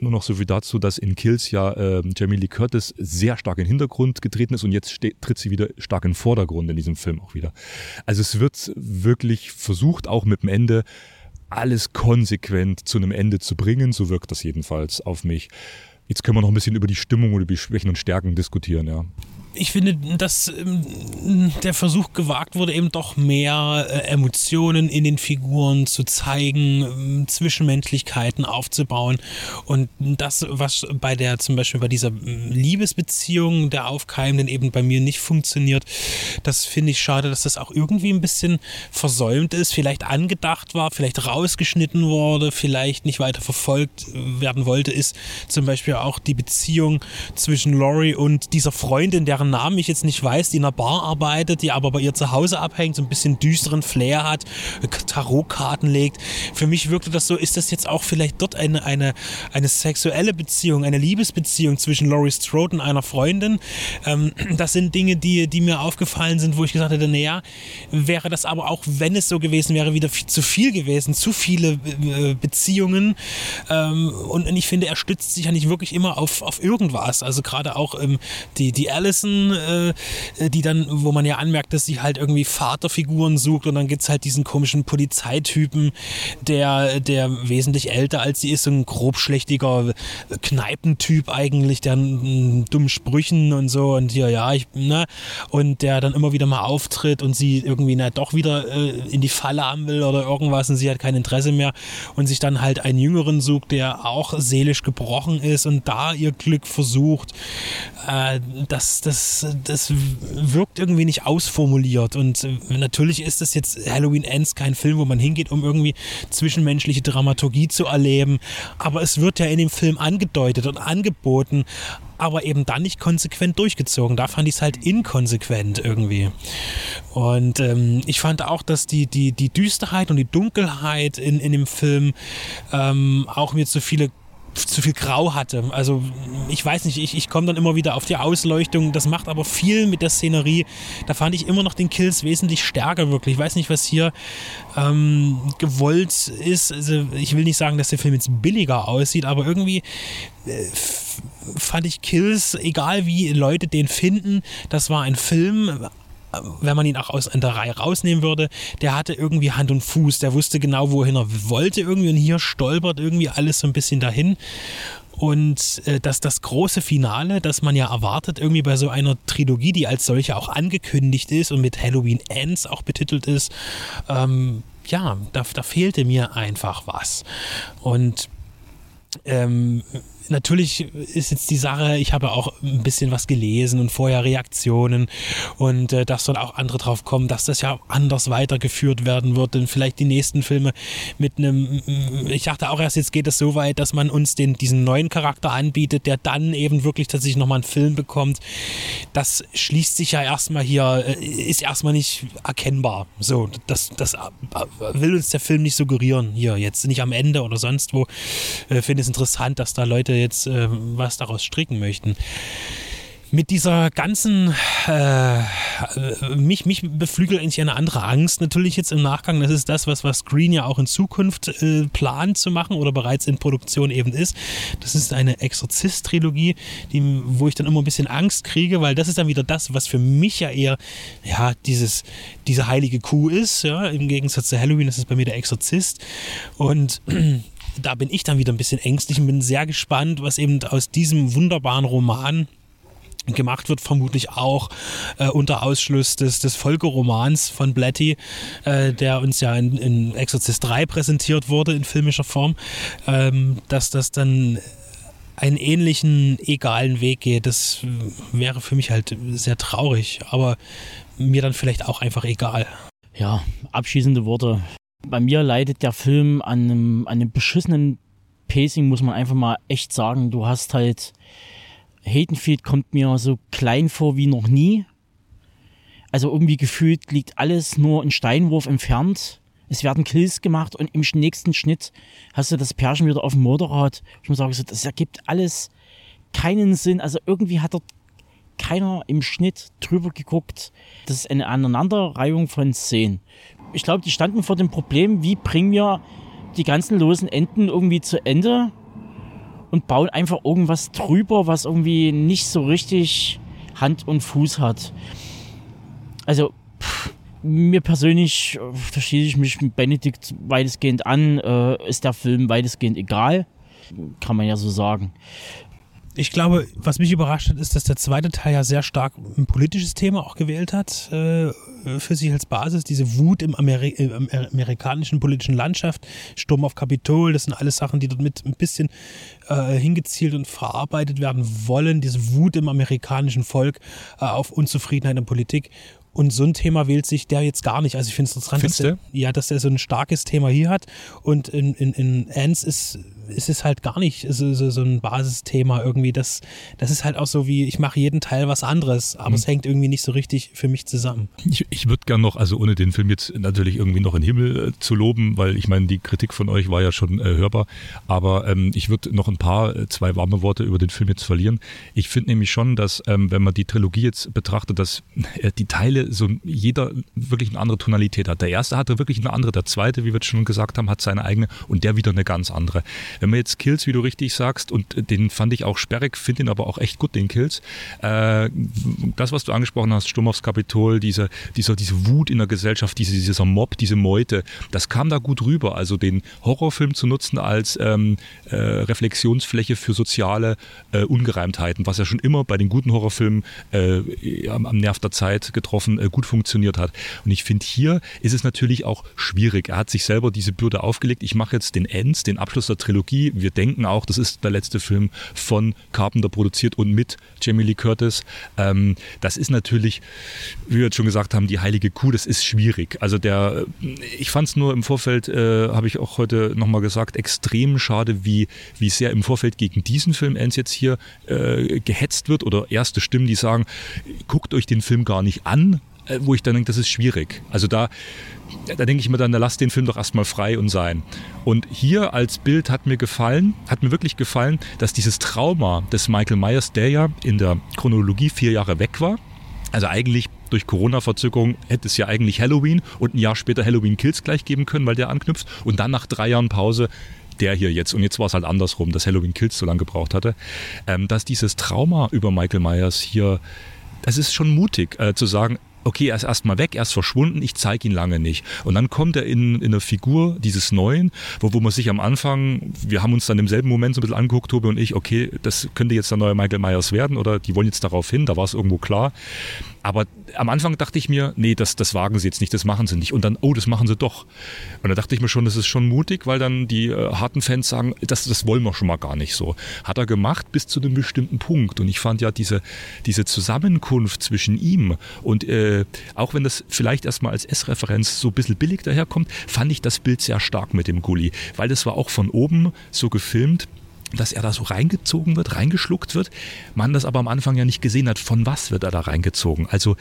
nur noch so viel dazu, dass in Kills ja äh, Jamie Lee Curtis sehr stark in den Hintergrund getreten ist und jetzt tritt sie wieder stark in den Vordergrund in diesem Film auch wieder. Also es wird wirklich versucht, auch mit dem Ende alles konsequent zu einem Ende zu bringen. So wirkt das jedenfalls auf mich. Jetzt können wir noch ein bisschen über die Stimmung oder die Schwächen und Stärken diskutieren, ja ich finde, dass ähm, der Versuch gewagt wurde, eben doch mehr äh, Emotionen in den Figuren zu zeigen, ähm, Zwischenmenschlichkeiten aufzubauen. Und das, was bei der, zum Beispiel bei dieser ähm, Liebesbeziehung der Aufkeimenden eben bei mir nicht funktioniert, das finde ich schade, dass das auch irgendwie ein bisschen versäumt ist, vielleicht angedacht war, vielleicht rausgeschnitten wurde, vielleicht nicht weiter verfolgt werden wollte, ist zum Beispiel auch die Beziehung zwischen Laurie und dieser Freundin der deren Namen ich jetzt nicht weiß, die in einer Bar arbeitet, die aber bei ihr zu Hause abhängt, so ein bisschen düsteren Flair hat, Tarotkarten legt. Für mich wirkte das so, ist das jetzt auch vielleicht dort eine, eine, eine sexuelle Beziehung, eine Liebesbeziehung zwischen Laurie Strode und einer Freundin? Ähm, das sind Dinge, die, die mir aufgefallen sind, wo ich gesagt hätte, naja, wäre das aber auch, wenn es so gewesen wäre, wieder viel, zu viel gewesen, zu viele äh, Beziehungen. Ähm, und, und, ich finde, er stützt sich ja nicht wirklich immer auf, auf irgendwas. Also gerade auch ähm, die, die Allison, äh, die dann, wo man ja anmerkt, dass sie halt irgendwie Vaterfiguren sucht und dann gibt es halt diesen komischen Polizeitypen, der, der wesentlich älter als sie ist, so ein grobschlächtiger Kneipentyp eigentlich, der einen dummen Sprüchen und so und ja, ja, ich, ne, und der dann immer wieder mal auftritt und sie irgendwie na, doch wieder äh, in die Falle haben will oder irgendwas und sie hat kein Interesse mehr und sich dann halt einen Jüngeren sucht, der auch seelisch gebrochen ist und da ihr Glück versucht. Äh, das, das, das wirkt irgendwie nicht ausformuliert und äh, natürlich ist das jetzt Halloween Ends kein Film, wo man hingeht, um irgendwie zwischenmenschliche Dramaturgie zu erleben, aber es wird ja in dem Film angedeutet und angeboten, aber eben dann nicht konsequent durchgezogen. Da fand ich es halt inkonsequent irgendwie. Und ähm, ich fand auch, dass die, die, die Düsterheit und die Dunkelheit in, in dem Film ähm, auch mir zu viele zu viel Grau hatte. Also ich weiß nicht, ich, ich komme dann immer wieder auf die Ausleuchtung. Das macht aber viel mit der Szenerie. Da fand ich immer noch den Kills wesentlich stärker wirklich. Ich weiß nicht, was hier ähm, gewollt ist. Also ich will nicht sagen, dass der Film jetzt billiger aussieht, aber irgendwie äh, fand ich Kills, egal wie Leute den finden, das war ein Film, wenn man ihn auch aus der Reihe rausnehmen würde, der hatte irgendwie Hand und Fuß, der wusste genau, wohin er wollte irgendwie und hier stolpert irgendwie alles so ein bisschen dahin. Und äh, dass das große Finale, das man ja erwartet, irgendwie bei so einer Trilogie, die als solche auch angekündigt ist und mit Halloween Ends auch betitelt ist, ähm, ja, da, da fehlte mir einfach was. Und ähm, natürlich ist jetzt die Sache, ich habe auch ein bisschen was gelesen und vorher Reaktionen und äh, dass dann auch andere drauf kommen, dass das ja anders weitergeführt werden wird und vielleicht die nächsten Filme mit einem, ich dachte auch erst, jetzt geht es so weit, dass man uns den, diesen neuen Charakter anbietet, der dann eben wirklich tatsächlich nochmal einen Film bekommt. Das schließt sich ja erstmal hier, äh, ist erstmal nicht erkennbar. So, das, das äh, will uns der Film nicht suggerieren hier, jetzt nicht am Ende oder sonst wo. Äh, Finde es interessant, dass da Leute jetzt äh, was daraus stricken möchten mit dieser ganzen, äh, mich, mich beflügelt eigentlich eine andere Angst natürlich jetzt im Nachgang. Das ist das, was, was Green ja auch in Zukunft äh, plant zu machen oder bereits in Produktion eben ist. Das ist eine Exorzist-Trilogie, wo ich dann immer ein bisschen Angst kriege, weil das ist dann wieder das, was für mich ja eher, ja, dieses, diese heilige Kuh ist, ja, im Gegensatz zu Halloween, das ist bei mir der Exorzist. Und da bin ich dann wieder ein bisschen ängstlich und bin sehr gespannt, was eben aus diesem wunderbaren Roman gemacht wird, vermutlich auch äh, unter Ausschluss des, des Folgeromans von Blatty, äh, der uns ja in, in Exorcist 3 präsentiert wurde in filmischer Form, ähm, dass das dann einen ähnlichen, egalen Weg geht. Das wäre für mich halt sehr traurig, aber mir dann vielleicht auch einfach egal. Ja, abschließende Worte. Bei mir leidet der Film an einem, an einem beschissenen Pacing, muss man einfach mal echt sagen. Du hast halt, Hatenfield kommt mir so klein vor wie noch nie. Also irgendwie gefühlt liegt alles nur ein Steinwurf entfernt. Es werden Kills gemacht und im nächsten Schnitt hast du das Pärchen wieder auf dem Motorrad. Ich muss sagen, das ergibt alles keinen Sinn. Also irgendwie hat dort keiner im Schnitt drüber geguckt. Das ist eine Aneinanderreihung von Szenen ich glaube, die standen vor dem Problem, wie bringen wir die ganzen losen Enden irgendwie zu Ende und bauen einfach irgendwas drüber, was irgendwie nicht so richtig Hand und Fuß hat. Also, pff, mir persönlich, äh, schließe ich mich mit Benedikt weitestgehend an, äh, ist der Film weitestgehend egal. Kann man ja so sagen. Ich glaube, was mich überrascht hat, ist, dass der zweite Teil ja sehr stark ein politisches Thema auch gewählt hat, äh, für sich als Basis. Diese Wut im, Ameri im, amerikanischen politischen Landschaft, Sturm auf Kapitol, das sind alles Sachen, die dort mit ein bisschen äh, hingezielt und verarbeitet werden wollen. Diese Wut im amerikanischen Volk äh, auf Unzufriedenheit in Politik. Und so ein Thema wählt sich der jetzt gar nicht. Also ich finde es interessant, dass er, ja, dass er so ein starkes Thema hier hat. Und in, in, in Ants ist ist es halt gar nicht so, so, so ein Basisthema irgendwie. Das, das ist halt auch so wie, ich mache jeden Teil was anderes, aber mhm. es hängt irgendwie nicht so richtig für mich zusammen. Ich, ich würde gern noch, also ohne den Film jetzt natürlich irgendwie noch in den Himmel äh, zu loben, weil ich meine, die Kritik von euch war ja schon äh, hörbar, aber ähm, ich würde noch ein paar, äh, zwei warme Worte über den Film jetzt verlieren. Ich finde nämlich schon, dass ähm, wenn man die Trilogie jetzt betrachtet, dass äh, die Teile so jeder wirklich eine andere Tonalität hat. Der erste hatte wirklich eine andere, der zweite, wie wir schon gesagt haben, hat seine eigene und der wieder eine ganz andere. Wenn man jetzt Kills, wie du richtig sagst, und den fand ich auch sperrig, finde ihn aber auch echt gut, den Kills. Äh, das, was du angesprochen hast, Sturm aufs Kapitol, diese, dieser, diese Wut in der Gesellschaft, diese, dieser Mob, diese Meute, das kam da gut rüber. Also den Horrorfilm zu nutzen als ähm, äh, Reflexionsfläche für soziale äh, Ungereimtheiten, was ja schon immer bei den guten Horrorfilmen äh, am, am, Nerv der Zeit getroffen äh, gut funktioniert hat. Und ich finde, hier ist es natürlich auch schwierig. Er hat sich selber diese Bürde aufgelegt. Ich mache jetzt den Ends, den Abschluss der Trilogie. Wir denken auch, das ist der letzte Film von Carpenter produziert und mit Jamie Lee Curtis. Ähm, das ist natürlich, wie wir jetzt schon gesagt haben, die heilige Kuh. Das ist schwierig. Also der, ich fand es nur im Vorfeld, äh, habe ich auch heute nochmal gesagt, extrem schade, wie, wie sehr im Vorfeld gegen diesen Film Ends jetzt hier äh, gehetzt wird oder erste Stimmen, die sagen, guckt euch den Film gar nicht an, äh, wo ich dann denke, das ist schwierig. Also da, da denke ich mir dann, da lasst den Film doch erstmal frei und sein. Und hier als Bild hat mir gefallen, hat mir wirklich gefallen, dass dieses Trauma des Michael Myers, der ja in der Chronologie vier Jahre weg war, also eigentlich durch Corona-Verzögerung hätte es ja eigentlich Halloween und ein Jahr später Halloween Kills gleich geben können, weil der anknüpft. Und dann nach drei Jahren Pause der hier jetzt, und jetzt war es halt andersrum, dass Halloween Kills so lange gebraucht hatte, ähm, dass dieses Trauma über Michael Myers hier, das ist schon mutig äh, zu sagen, okay, er ist erstmal weg, er ist verschwunden, ich zeige ihn lange nicht. Und dann kommt er in, in eine Figur dieses Neuen, wo, wo man sich am Anfang, wir haben uns dann im selben Moment so ein bisschen angeguckt, Tobi und ich, okay, das könnte jetzt der neue Michael Myers werden oder die wollen jetzt darauf hin, da war es irgendwo klar. Aber am Anfang dachte ich mir, nee, das, das wagen sie jetzt nicht, das machen sie nicht. Und dann, oh, das machen sie doch. Und da dachte ich mir schon, das ist schon mutig, weil dann die äh, harten Fans sagen, das, das wollen wir schon mal gar nicht so. Hat er gemacht bis zu einem bestimmten Punkt. Und ich fand ja diese, diese Zusammenkunft zwischen ihm und äh, auch wenn das vielleicht erstmal als S-Referenz so ein bisschen billig daherkommt, fand ich das Bild sehr stark mit dem Gully. Weil das war auch von oben so gefilmt dass er da so reingezogen wird, reingeschluckt wird, man das aber am Anfang ja nicht gesehen hat, von was wird er da reingezogen. Also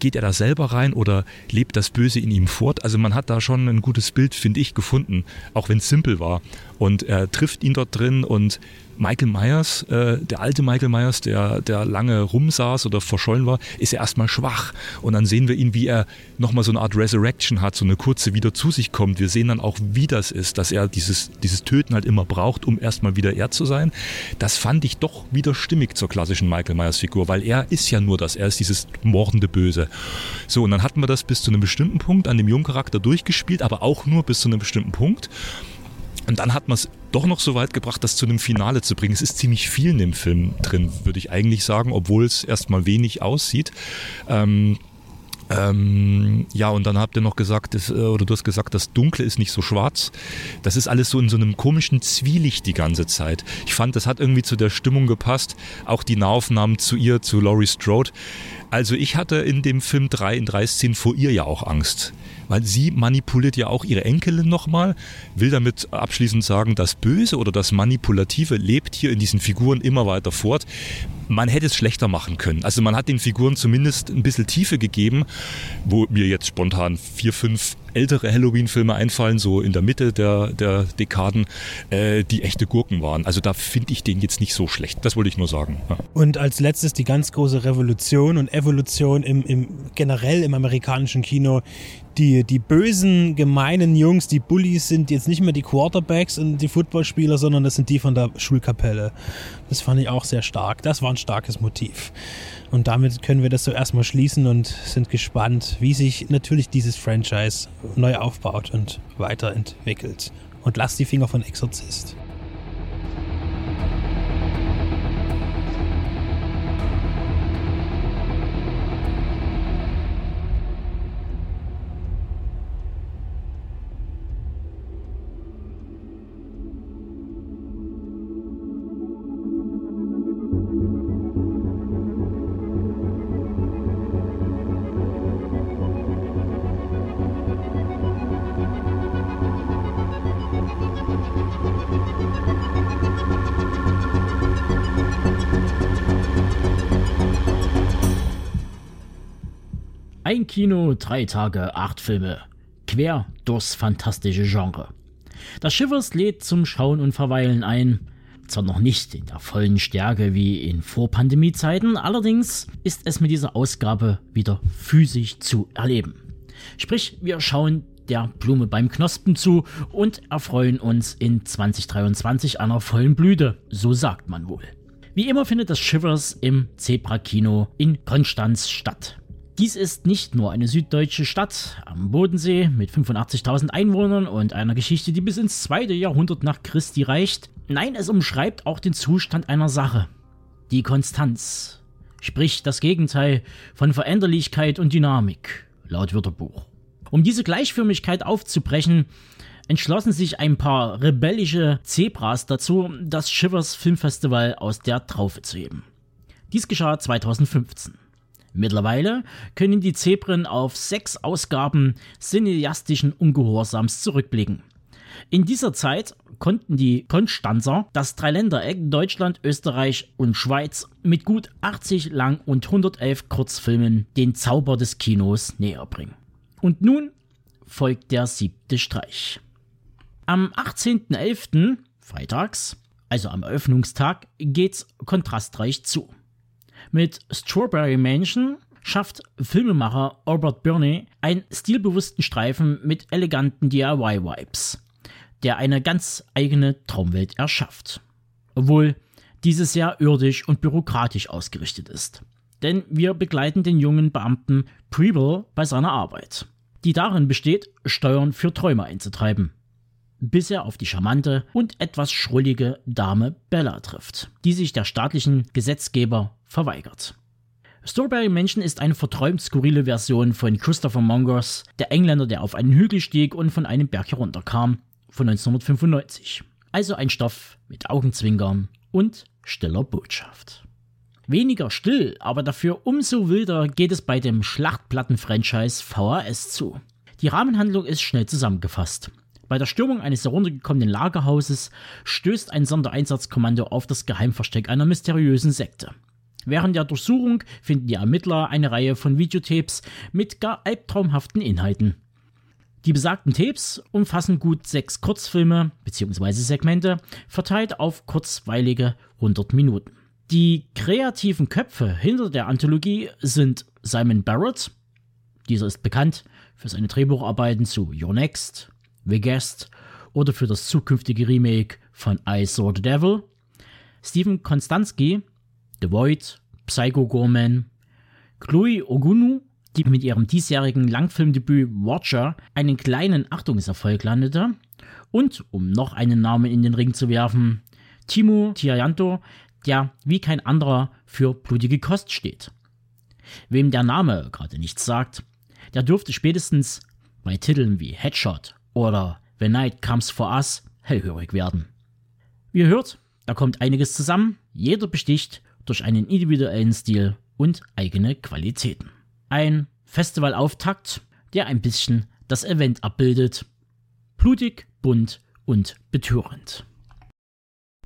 geht er da selber rein oder lebt das Böse in ihm fort? Also man hat da schon ein gutes Bild, finde ich, gefunden, auch wenn es simpel war. Und er trifft ihn dort drin und Michael Myers, äh, der alte Michael Myers, der, der lange rumsaß oder verschollen war, ist er erstmal schwach. Und dann sehen wir ihn, wie er nochmal so eine Art Resurrection hat, so eine kurze wieder zu sich kommt. Wir sehen dann auch, wie das ist, dass er dieses, dieses Töten halt immer braucht, um erstmal wieder er zu sein. Das fand ich doch wieder stimmig zur klassischen Michael Myers Figur, weil er ist ja nur das, er ist dieses mordende Böse. So, und dann hatten wir das bis zu einem bestimmten Punkt an dem Jungcharakter durchgespielt, aber auch nur bis zu einem bestimmten Punkt. Und dann hat man es doch noch so weit gebracht, das zu einem Finale zu bringen. Es ist ziemlich viel in dem Film drin, würde ich eigentlich sagen, obwohl es erstmal wenig aussieht. Ähm, ähm, ja, und dann habt ihr noch gesagt, das, äh, oder du hast gesagt, das Dunkle ist nicht so schwarz. Das ist alles so in so einem komischen Zwielicht die ganze Zeit. Ich fand, das hat irgendwie zu der Stimmung gepasst. Auch die Nahaufnahmen zu ihr, zu Laurie Strode. Also ich hatte in dem Film drei in drei Szenen vor ihr ja auch Angst weil sie manipuliert ja auch ihre Enkelin nochmal, will damit abschließend sagen, das Böse oder das Manipulative lebt hier in diesen Figuren immer weiter fort. Man hätte es schlechter machen können. Also man hat den Figuren zumindest ein bisschen Tiefe gegeben, wo mir jetzt spontan vier, fünf ältere Halloween-Filme einfallen, so in der Mitte der, der Dekaden, äh, die echte Gurken waren. Also da finde ich den jetzt nicht so schlecht. Das wollte ich nur sagen. Ja. Und als letztes die ganz große Revolution und Evolution im, im generell im amerikanischen Kino. Die, die bösen, gemeinen Jungs, die Bullies sind jetzt nicht mehr die Quarterbacks und die Footballspieler, sondern das sind die von der Schulkapelle. Das fand ich auch sehr stark. Das war ein starkes Motiv. Und damit können wir das so erstmal schließen und sind gespannt, wie sich natürlich dieses Franchise neu aufbaut und weiterentwickelt. Und lasst die Finger von Exorzist. Kino, drei Tage, acht Filme. Quer durchs fantastische Genre. Das Schiffers lädt zum Schauen und Verweilen ein. Zwar noch nicht in der vollen Stärke wie in Vorpandemiezeiten, allerdings ist es mit dieser Ausgabe wieder physisch zu erleben. Sprich, wir schauen der Blume beim Knospen zu und erfreuen uns in 2023 einer vollen Blüte, so sagt man wohl. Wie immer findet das Shivers im Zebra Kino in Konstanz statt. Dies ist nicht nur eine süddeutsche Stadt am Bodensee mit 85.000 Einwohnern und einer Geschichte, die bis ins zweite Jahrhundert nach Christi reicht. Nein, es umschreibt auch den Zustand einer Sache. Die Konstanz. Sprich das Gegenteil von Veränderlichkeit und Dynamik, laut Wörterbuch. Um diese Gleichförmigkeit aufzubrechen, entschlossen sich ein paar rebellische Zebras dazu, das Shivers Filmfestival aus der Traufe zu heben. Dies geschah 2015. Mittlerweile können die Zebren auf sechs Ausgaben cineastischen Ungehorsams zurückblicken. In dieser Zeit konnten die Konstanzer das Dreiländereck Deutschland, Österreich und Schweiz mit gut 80 Lang- und 111 Kurzfilmen den Zauber des Kinos näher bringen. Und nun folgt der siebte Streich. Am 18.11., freitags, also am Eröffnungstag, geht's kontrastreich zu. Mit Strawberry Mansion schafft Filmemacher Albert Burney einen stilbewussten Streifen mit eleganten DIY-Vibes, der eine ganz eigene Traumwelt erschafft. Obwohl diese sehr irdisch und bürokratisch ausgerichtet ist. Denn wir begleiten den jungen Beamten Preble bei seiner Arbeit, die darin besteht, Steuern für Träume einzutreiben bis er auf die charmante und etwas schrullige Dame Bella trifft, die sich der staatlichen Gesetzgeber verweigert. Strawberry Mansion ist eine verträumt skurrile Version von Christopher Mongers, der Engländer, der auf einen Hügel stieg und von einem Berg herunterkam, von 1995. Also ein Stoff mit Augenzwinkern und stiller Botschaft. Weniger still, aber dafür umso wilder geht es bei dem Schlachtplatten-Franchise VHS zu. Die Rahmenhandlung ist schnell zusammengefasst. Bei der Stürmung eines heruntergekommenen Lagerhauses stößt ein Sondereinsatzkommando auf das Geheimversteck einer mysteriösen Sekte. Während der Durchsuchung finden die Ermittler eine Reihe von Videotapes mit gar albtraumhaften Inhalten. Die besagten Tapes umfassen gut sechs Kurzfilme bzw. Segmente, verteilt auf kurzweilige 100 Minuten. Die kreativen Köpfe hinter der Anthologie sind Simon Barrett, dieser ist bekannt für seine Drehbucharbeiten zu Your Next, The Guest oder für das zukünftige Remake von I Saw the Devil, Steven Konstanski, The Void, Psycho Gorman, Chloe Ogunu, die mit ihrem diesjährigen Langfilmdebüt Watcher einen kleinen Achtungserfolg landete, und, um noch einen Namen in den Ring zu werfen, Timo Tiayanto, der wie kein anderer für blutige Kost steht. Wem der Name gerade nichts sagt, der dürfte spätestens bei Titeln wie Headshot oder The Night Comes for Us hellhörig werden. Wie ihr hört, da kommt einiges zusammen, jeder besticht durch einen individuellen Stil und eigene Qualitäten. Ein Festivalauftakt, der ein bisschen das Event abbildet. Blutig, bunt und betörend.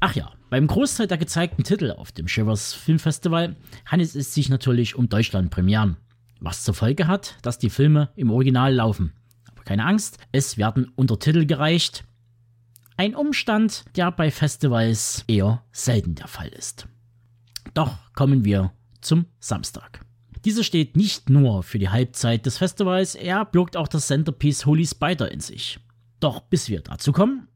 Ach ja, beim Großteil der gezeigten Titel auf dem Shivers Filmfestival handelt es sich natürlich um Deutschland-Premieren. Was zur Folge hat, dass die Filme im Original laufen. Keine Angst, es werden Untertitel gereicht. Ein Umstand, der bei Festivals eher selten der Fall ist. Doch kommen wir zum Samstag. Dieser steht nicht nur für die Halbzeit des Festivals, er birgt auch das Centerpiece Holy Spider in sich. Doch bis wir dazu kommen,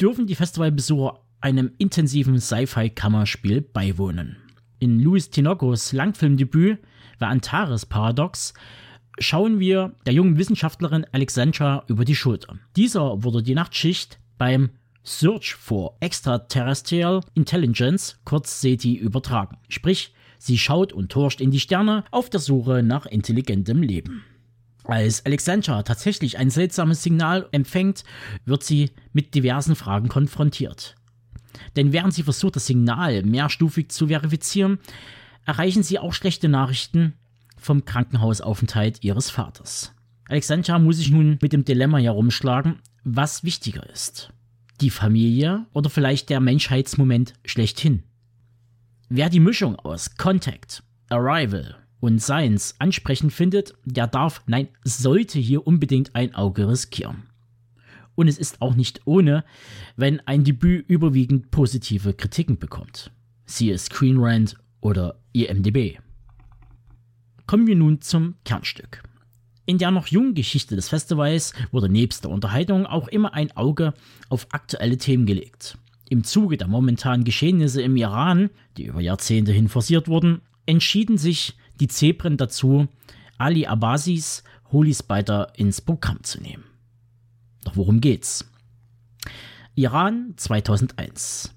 dürfen die Festivalbesucher einem intensiven Sci-Fi-Kammerspiel beiwohnen. In Louis Tinocos Langfilmdebüt The Antares Paradox schauen wir der jungen Wissenschaftlerin Alexandra über die Schulter. Dieser wurde die Nachtschicht beim Search for Extraterrestrial Intelligence, kurz SETI, übertragen. Sprich, sie schaut und forscht in die Sterne auf der Suche nach intelligentem Leben. Als Alexandra tatsächlich ein seltsames Signal empfängt, wird sie mit diversen Fragen konfrontiert. Denn während sie versucht, das Signal mehrstufig zu verifizieren, erreichen sie auch schlechte Nachrichten vom Krankenhausaufenthalt ihres Vaters. Alexandra muss sich nun mit dem Dilemma herumschlagen, was wichtiger ist. Die Familie oder vielleicht der Menschheitsmoment schlechthin. Wer die Mischung aus Contact, Arrival und Science ansprechend findet, der darf, nein, sollte hier unbedingt ein Auge riskieren. Und es ist auch nicht ohne, wenn ein Debüt überwiegend positive Kritiken bekommt. Siehe Screen Rant oder IMDB. Kommen wir nun zum Kernstück. In der noch jungen Geschichte des Festivals wurde nebst der Unterhaltung auch immer ein Auge auf aktuelle Themen gelegt. Im Zuge der momentanen Geschehnisse im Iran, die über Jahrzehnte hin forciert wurden, entschieden sich die Zebren dazu, Ali Abbasis Holy Spider ins Programm zu nehmen. Doch worum geht's? Iran 2001.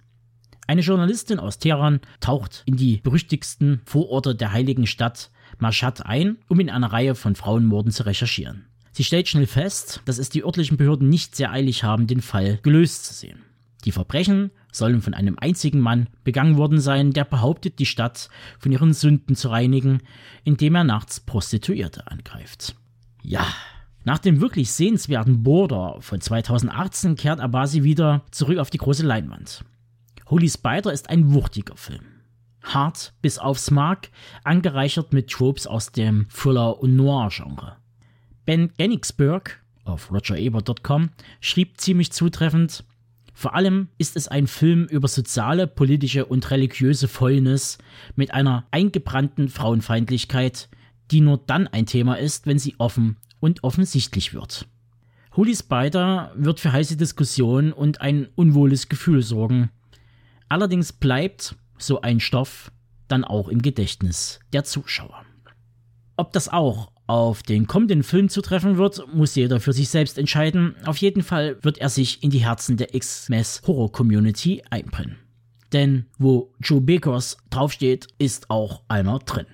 Eine Journalistin aus Teheran taucht in die berüchtigsten Vororte der heiligen Stadt Mashhad ein, um in einer Reihe von Frauenmorden zu recherchieren. Sie stellt schnell fest, dass es die örtlichen Behörden nicht sehr eilig haben, den Fall gelöst zu sehen. Die Verbrechen sollen von einem einzigen Mann begangen worden sein, der behauptet, die Stadt von ihren Sünden zu reinigen, indem er nachts Prostituierte angreift. Ja, nach dem wirklich sehenswerten Border von 2018 kehrt Abasi wieder zurück auf die große Leinwand. Holy Spider ist ein wuchtiger Film. Hart bis aufs Mark, angereichert mit Tropes aus dem Thriller- und Noir-Genre. Ben Gennigsburg auf rogerebert.com schrieb ziemlich zutreffend, vor allem ist es ein Film über soziale, politische und religiöse Fäulnis mit einer eingebrannten Frauenfeindlichkeit, die nur dann ein Thema ist, wenn sie offen und offensichtlich wird. Holy Spider wird für heiße Diskussionen und ein unwohles Gefühl sorgen. Allerdings bleibt so ein Stoff dann auch im Gedächtnis der Zuschauer. Ob das auch auf den kommenden Film zu treffen wird, muss jeder für sich selbst entscheiden. Auf jeden Fall wird er sich in die Herzen der X-Mess Horror Community einbrennen. Denn wo Joe Bakers draufsteht, ist auch einer drin.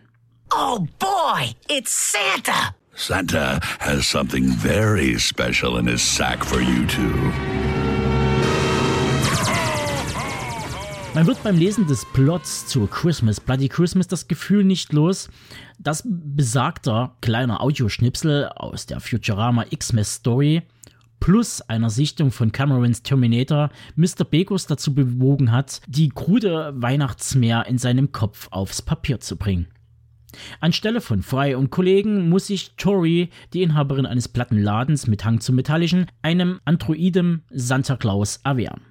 Oh boy, it's Santa! Santa has something very special in his sack for you two. Man wird beim Lesen des Plots zu Christmas, Bloody Christmas, das Gefühl nicht los, dass besagter kleiner Audioschnipsel aus der Futurama X-Mess Story plus einer Sichtung von Camerons Terminator Mr. Bekos dazu bewogen hat, die krude Weihnachtsmeer in seinem Kopf aufs Papier zu bringen. Anstelle von Fry und Kollegen muss sich Tori, die Inhaberin eines Plattenladens mit Hang zum Metallischen, einem Androiden Santa Claus erwehren.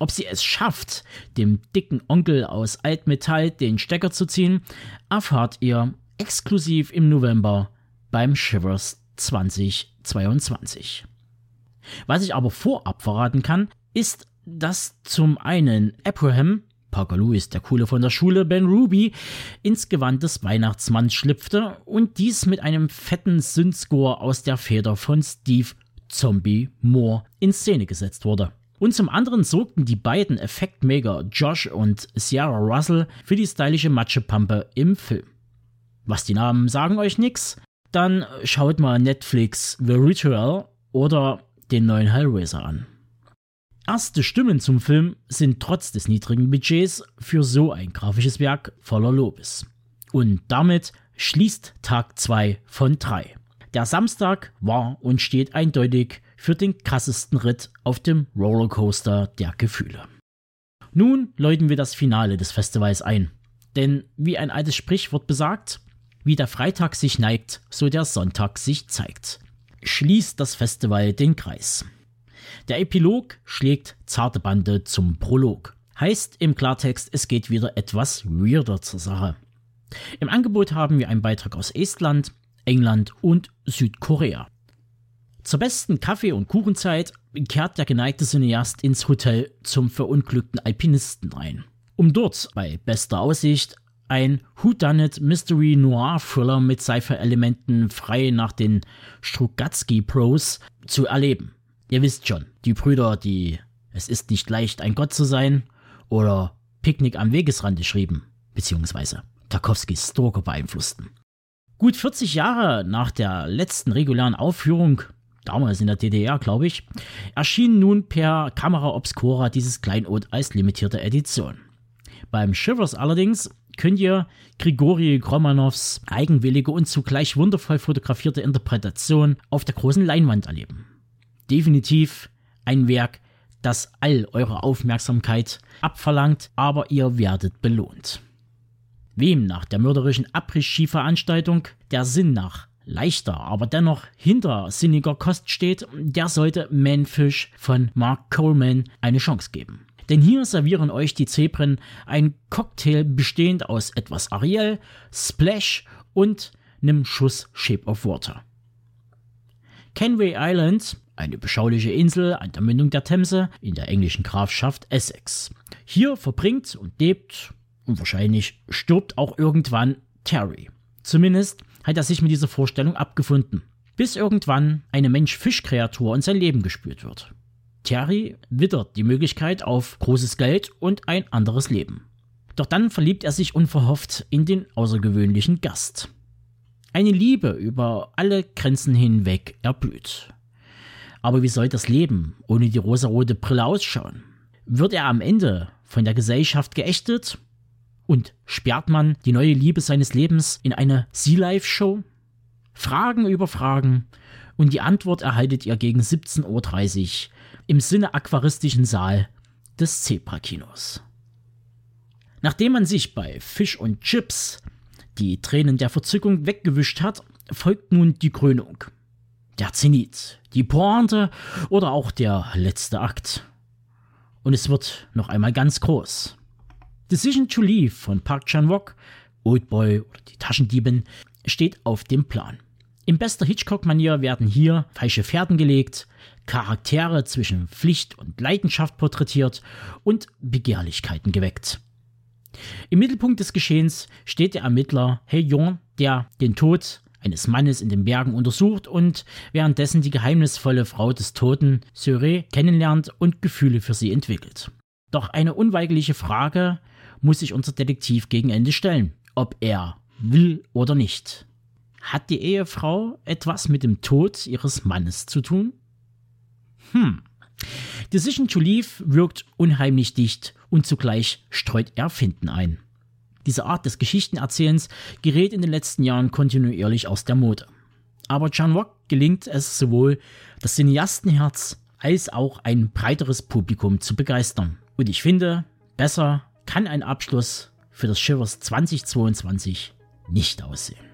Ob sie es schafft, dem dicken Onkel aus Altmetall den Stecker zu ziehen, erfahrt ihr exklusiv im November beim Shivers 2022. Was ich aber vorab verraten kann, ist, dass zum einen Abraham, Parker Lewis, der Coole von der Schule, Ben Ruby, ins Gewand des Weihnachtsmanns schlüpfte und dies mit einem fetten Synthscore aus der Feder von Steve Zombie Moore in Szene gesetzt wurde. Und zum anderen sorgten die beiden Effektmaker Josh und Sierra Russell für die stylische Matschepampe im Film. Was die Namen sagen euch nix? Dann schaut mal Netflix The Ritual oder den neuen Hellraiser an. Erste Stimmen zum Film sind trotz des niedrigen Budgets für so ein grafisches Werk voller Lobes. Und damit schließt Tag 2 von 3. Der Samstag war und steht eindeutig für den krassesten Ritt auf dem Rollercoaster der Gefühle. Nun läuten wir das Finale des Festivals ein. Denn wie ein altes Sprichwort besagt, wie der Freitag sich neigt, so der Sonntag sich zeigt. Schließt das Festival den Kreis. Der Epilog schlägt zarte Bande zum Prolog. Heißt im Klartext, es geht wieder etwas weirder zur Sache. Im Angebot haben wir einen Beitrag aus Estland, England und Südkorea. Zur besten Kaffee- und Kuchenzeit kehrt der geneigte Cineast ins Hotel zum verunglückten Alpinisten ein, um dort bei bester Aussicht ein Whodunit Mystery Noir Thriller mit Cypher-Elementen frei nach den Strugatsky Pros zu erleben. Ihr wisst schon, die Brüder, die Es ist nicht leicht, ein Gott zu sein oder Picknick am Wegesrand geschrieben, beziehungsweise Tarkovskis Stalker beeinflussten. Gut 40 Jahre nach der letzten regulären Aufführung damals in der DDR, glaube ich, erschien nun per Kamera Obscura dieses Kleinod als limitierte Edition. Beim Shivers allerdings könnt ihr Grigori Gromanows eigenwillige und zugleich wundervoll fotografierte Interpretation auf der großen Leinwand erleben. Definitiv ein Werk, das all eure Aufmerksamkeit abverlangt, aber ihr werdet belohnt. Wem nach der mörderischen Après-Ski-Veranstaltung der Sinn nach leichter, aber dennoch hintersinniger Kost steht, der sollte Manfish von Mark Coleman eine Chance geben. Denn hier servieren euch die Zebren ein Cocktail bestehend aus etwas Ariel, Splash und einem Schuss Shape of Water. Kenway Island, eine beschauliche Insel an der Mündung der Themse in der englischen Grafschaft Essex. Hier verbringt und lebt und wahrscheinlich stirbt auch irgendwann Terry. Zumindest hat er sich mit dieser Vorstellung abgefunden, bis irgendwann eine Mensch-Fisch-Kreatur in sein Leben gespürt wird. Terry wittert die Möglichkeit auf großes Geld und ein anderes Leben. Doch dann verliebt er sich unverhofft in den außergewöhnlichen Gast. Eine Liebe über alle Grenzen hinweg erblüht. Aber wie soll das Leben ohne die rosarote Brille ausschauen? Wird er am Ende von der Gesellschaft geächtet? Und sperrt man die neue Liebe seines Lebens in eine Sea Life Show? Fragen über Fragen und die Antwort erhaltet ihr gegen 17.30 Uhr im Sinne aquaristischen Saal des Zebra-Kinos. Nachdem man sich bei Fisch und Chips die Tränen der Verzückung weggewischt hat, folgt nun die Krönung. Der Zenit, die Pointe oder auch der letzte Akt. Und es wird noch einmal ganz groß. Decision to Leave von Park Chan-wook, Oldboy oder die Taschendiebin, steht auf dem Plan. In bester Hitchcock-Manier werden hier falsche Pferden gelegt, Charaktere zwischen Pflicht und Leidenschaft porträtiert und Begehrlichkeiten geweckt. Im Mittelpunkt des Geschehens steht der Ermittler He Yong, der den Tod eines Mannes in den Bergen untersucht und währenddessen die geheimnisvolle Frau des Toten, Sure, kennenlernt und Gefühle für sie entwickelt. Doch eine unweigerliche Frage muss sich unser Detektiv gegen Ende stellen, ob er will oder nicht. Hat die Ehefrau etwas mit dem Tod ihres Mannes zu tun? Hm. Decision to Leave wirkt unheimlich dicht und zugleich streut er Finden ein. Diese Art des Geschichtenerzählens gerät in den letzten Jahren kontinuierlich aus der Mode. Aber John Rock gelingt es sowohl, das Cineastenherz als auch ein breiteres Publikum zu begeistern. Und ich finde, besser kann ein Abschluss für das Shivers 2022 nicht aussehen.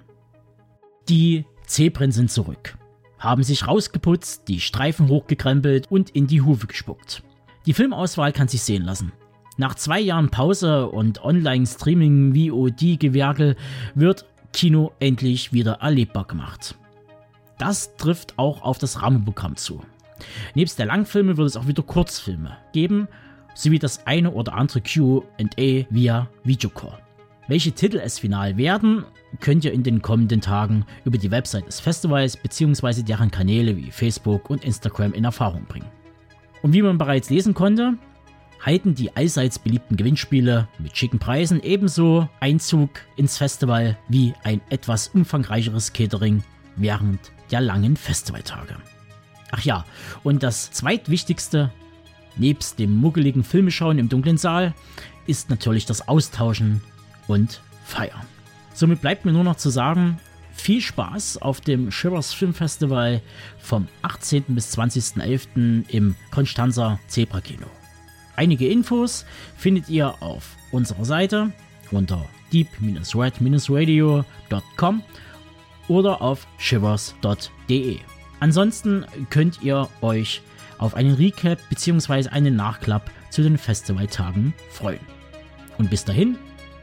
Die Zebren sind zurück, haben sich rausgeputzt, die Streifen hochgekrempelt und in die Hufe gespuckt. Die Filmauswahl kann sich sehen lassen. Nach zwei Jahren Pause und Online-Streaming-VOD-Gewerkel wird Kino endlich wieder erlebbar gemacht. Das trifft auch auf das Rahmenprogramm zu. Nebst der Langfilme wird es auch wieder Kurzfilme geben, sowie das eine oder andere QA via Videocall. Welche Titel es final werden, könnt ihr in den kommenden Tagen über die Website des Festivals bzw. deren Kanäle wie Facebook und Instagram in Erfahrung bringen. Und wie man bereits lesen konnte, halten die allseits beliebten Gewinnspiele mit schicken Preisen ebenso Einzug ins Festival wie ein etwas umfangreicheres Catering während der langen Festivaltage. Ach ja, und das zweitwichtigste nebst dem muggeligen Filmeschauen im dunklen Saal ist natürlich das Austauschen und Feiern. Somit bleibt mir nur noch zu sagen, viel Spaß auf dem Shivers Film Festival vom 18. bis 20.11. im Konstanzer Zebra Kino. Einige Infos findet ihr auf unserer Seite unter deep-red-radio.com oder auf shivers.de. Ansonsten könnt ihr euch auf einen Recap bzw. einen Nachklapp zu den Festivaltagen freuen. Und bis dahin,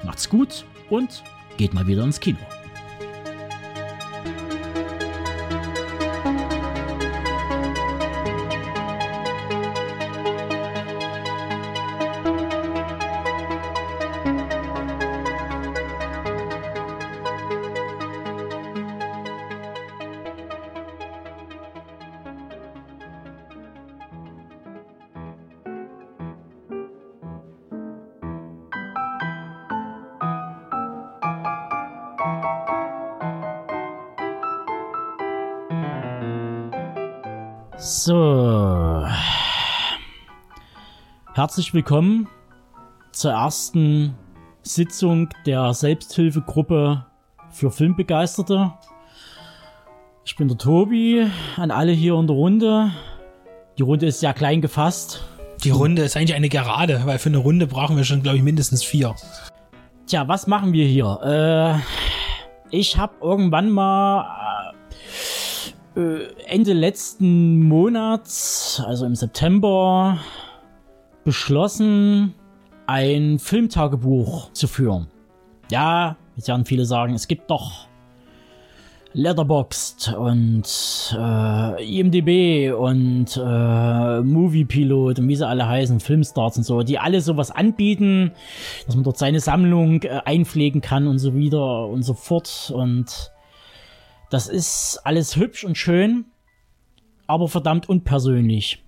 macht's gut und geht mal wieder ins Kino. Herzlich willkommen zur ersten Sitzung der Selbsthilfegruppe für Filmbegeisterte. Ich bin der Tobi, an alle hier in der Runde. Die Runde ist sehr klein gefasst. Die Runde ist eigentlich eine Gerade, weil für eine Runde brauchen wir schon, glaube ich, mindestens vier. Tja, was machen wir hier? Äh, ich habe irgendwann mal äh, Ende letzten Monats, also im September, beschlossen, ein Filmtagebuch zu führen. Ja, jetzt werden viele sagen, es gibt doch Letterboxd und äh, IMDB und äh, Moviepilot und wie sie alle heißen, Filmstars und so, die alle sowas anbieten, dass man dort seine Sammlung äh, einpflegen kann und so wieder und so fort. Und das ist alles hübsch und schön, aber verdammt unpersönlich.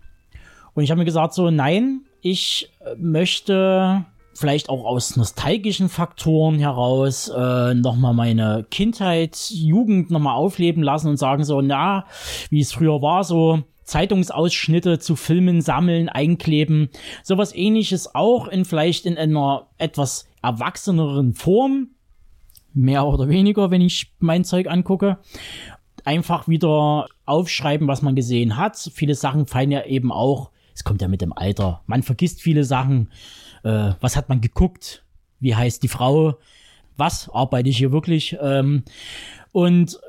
Und ich habe mir gesagt, so, nein, ich möchte vielleicht auch aus nostalgischen Faktoren heraus äh, nochmal meine Kindheit, Jugend nochmal aufleben lassen und sagen so, na, wie es früher war, so Zeitungsausschnitte zu Filmen sammeln, einkleben, sowas ähnliches auch in vielleicht in einer etwas erwachseneren Form, mehr oder weniger, wenn ich mein Zeug angucke. Einfach wieder aufschreiben, was man gesehen hat. Viele Sachen fallen ja eben auch, es kommt ja mit dem Alter. Man vergisst viele Sachen äh, was hat man geguckt, wie heißt die Frau, was arbeite ich hier wirklich. Ähm, und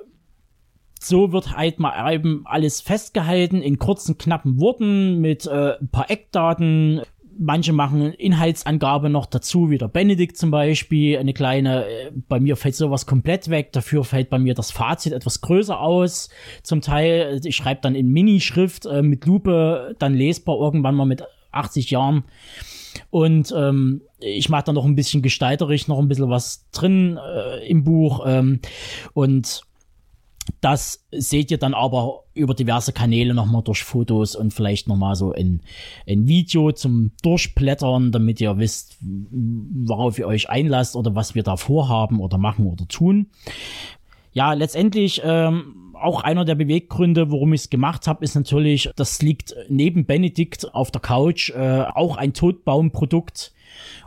so wird halt mal eben alles festgehalten in kurzen, knappen Worten mit äh, ein paar Eckdaten. Manche machen Inhaltsangabe noch dazu, wie der Benedikt zum Beispiel. Eine kleine, äh, bei mir fällt sowas komplett weg. Dafür fällt bei mir das Fazit etwas größer aus. Zum Teil, ich schreibe dann in Minischrift äh, mit Lupe, dann lesbar irgendwann mal mit 80 Jahren. Und ähm, ich mache da noch ein bisschen gestalterisch, noch ein bisschen was drin äh, im Buch. Ähm, und das seht ihr dann aber über diverse Kanäle nochmal durch Fotos und vielleicht nochmal so ein, ein Video zum Durchblättern, damit ihr wisst, worauf ihr euch einlasst oder was wir da vorhaben oder machen oder tun. Ja, letztendlich ähm, auch einer der Beweggründe, warum ich es gemacht habe, ist natürlich, das liegt neben Benedikt auf der Couch, äh, auch ein Todbaumprodukt.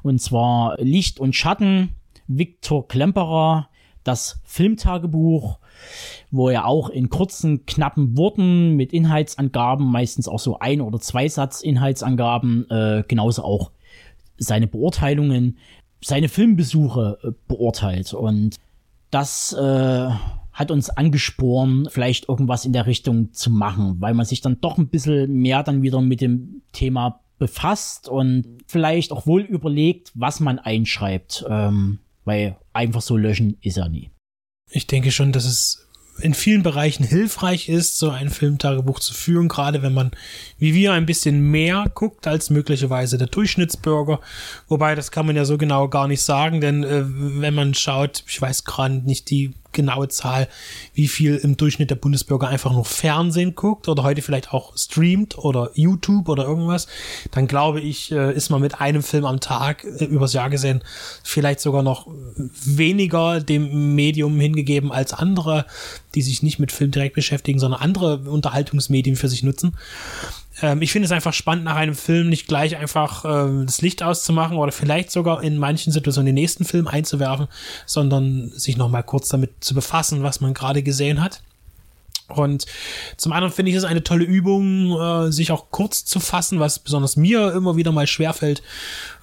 Und zwar Licht und Schatten, Viktor Klemperer, das Filmtagebuch, wo er auch in kurzen, knappen Worten mit Inhaltsangaben, meistens auch so ein- oder zwei Satz Inhaltsangaben, äh, genauso auch seine Beurteilungen, seine Filmbesuche äh, beurteilt. Und das äh, hat uns angesporen, vielleicht irgendwas in der Richtung zu machen, weil man sich dann doch ein bisschen mehr dann wieder mit dem Thema befasst und vielleicht auch wohl überlegt, was man einschreibt, ähm, weil einfach so löschen ist er nie. Ich denke schon, dass es in vielen Bereichen hilfreich ist, so ein Filmtagebuch zu führen, gerade wenn man wie wir ein bisschen mehr guckt als möglicherweise der Durchschnittsbürger. Wobei, das kann man ja so genau gar nicht sagen, denn äh, wenn man schaut, ich weiß gerade nicht die genaue Zahl, wie viel im Durchschnitt der Bundesbürger einfach nur Fernsehen guckt oder heute vielleicht auch streamt oder YouTube oder irgendwas, dann glaube ich, äh, ist man mit einem Film am Tag äh, übers Jahr gesehen vielleicht sogar noch weniger dem Medium hingegeben als andere, die sich nicht mit Film direkt beschäftigen, sondern andere Unterhaltungsmedien für sich nutzen. Ähm, ich finde es einfach spannend, nach einem Film nicht gleich einfach äh, das Licht auszumachen oder vielleicht sogar in manchen Situationen den nächsten Film einzuwerfen, sondern sich nochmal kurz damit zu befassen, was man gerade gesehen hat. Und zum anderen finde ich es eine tolle Übung, äh, sich auch kurz zu fassen, was besonders mir immer wieder mal schwerfällt,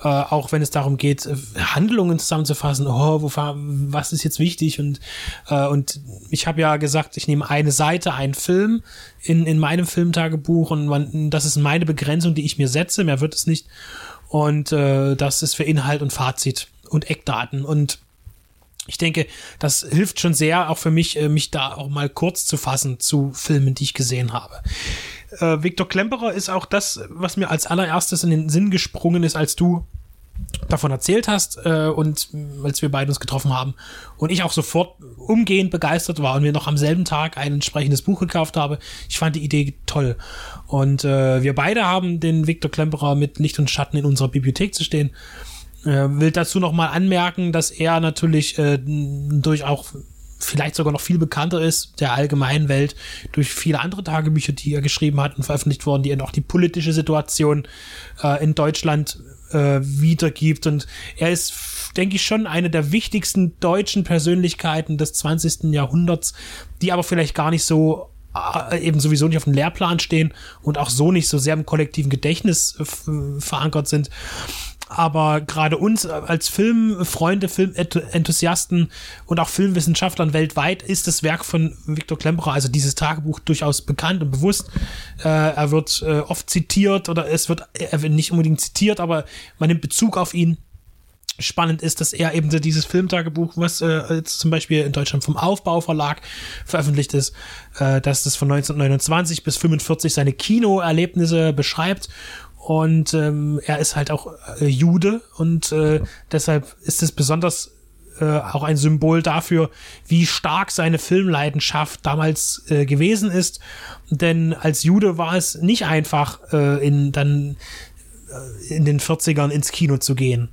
äh, auch wenn es darum geht, Handlungen zusammenzufassen. Oh, wo, was ist jetzt wichtig? Und, äh, und ich habe ja gesagt, ich nehme eine Seite, einen Film in, in meinem Filmtagebuch und man, das ist meine Begrenzung, die ich mir setze, mehr wird es nicht. Und äh, das ist für Inhalt und Fazit und Eckdaten. Und ich denke, das hilft schon sehr, auch für mich, äh, mich da auch mal kurz zu fassen zu Filmen, die ich gesehen habe. Äh, Viktor Klemperer ist auch das, was mir als allererstes in den Sinn gesprungen ist, als du davon erzählt hast äh, und als wir beide uns getroffen haben und ich auch sofort umgehend begeistert war und mir noch am selben Tag ein entsprechendes Buch gekauft habe. Ich fand die Idee toll. Und äh, wir beide haben den Viktor Klemperer mit Licht und Schatten in unserer Bibliothek zu stehen. Äh, will dazu noch mal anmerken, dass er natürlich äh, durch auch vielleicht sogar noch viel bekannter ist der allgemeinen Welt durch viele andere Tagebücher, die er geschrieben hat und veröffentlicht wurden, die er auch die politische Situation äh, in Deutschland äh, wiedergibt. Und er ist, denke ich, schon eine der wichtigsten deutschen Persönlichkeiten des 20. Jahrhunderts, die aber vielleicht gar nicht so äh, eben sowieso nicht auf dem Lehrplan stehen und auch so nicht so sehr im kollektiven Gedächtnis äh, verankert sind. Aber gerade uns als Filmfreunde, Filmenthusiasten und auch Filmwissenschaftlern weltweit ist das Werk von Viktor Klemperer, also dieses Tagebuch, durchaus bekannt und bewusst. Äh, er wird äh, oft zitiert oder es wird, er wird nicht unbedingt zitiert, aber man nimmt Bezug auf ihn spannend ist, dass er eben dieses Filmtagebuch, was äh, jetzt zum Beispiel in Deutschland vom Aufbauverlag veröffentlicht ist, äh, dass das von 1929 bis 45 seine Kinoerlebnisse beschreibt und ähm, er ist halt auch äh, Jude und äh, deshalb ist es besonders äh, auch ein Symbol dafür, wie stark seine Filmleidenschaft damals äh, gewesen ist. Denn als Jude war es nicht einfach, äh, in dann in den 40ern ins Kino zu gehen.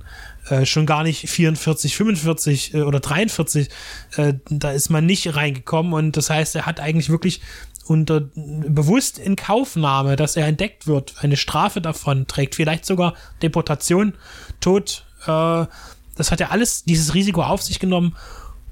Äh, schon gar nicht 44, 45 äh, oder 43, äh, da ist man nicht reingekommen und das heißt, er hat eigentlich wirklich unter bewusst in Kaufnahme, dass er entdeckt wird, eine Strafe davon trägt, vielleicht sogar Deportation, Tod. Äh, das hat er alles, dieses Risiko auf sich genommen,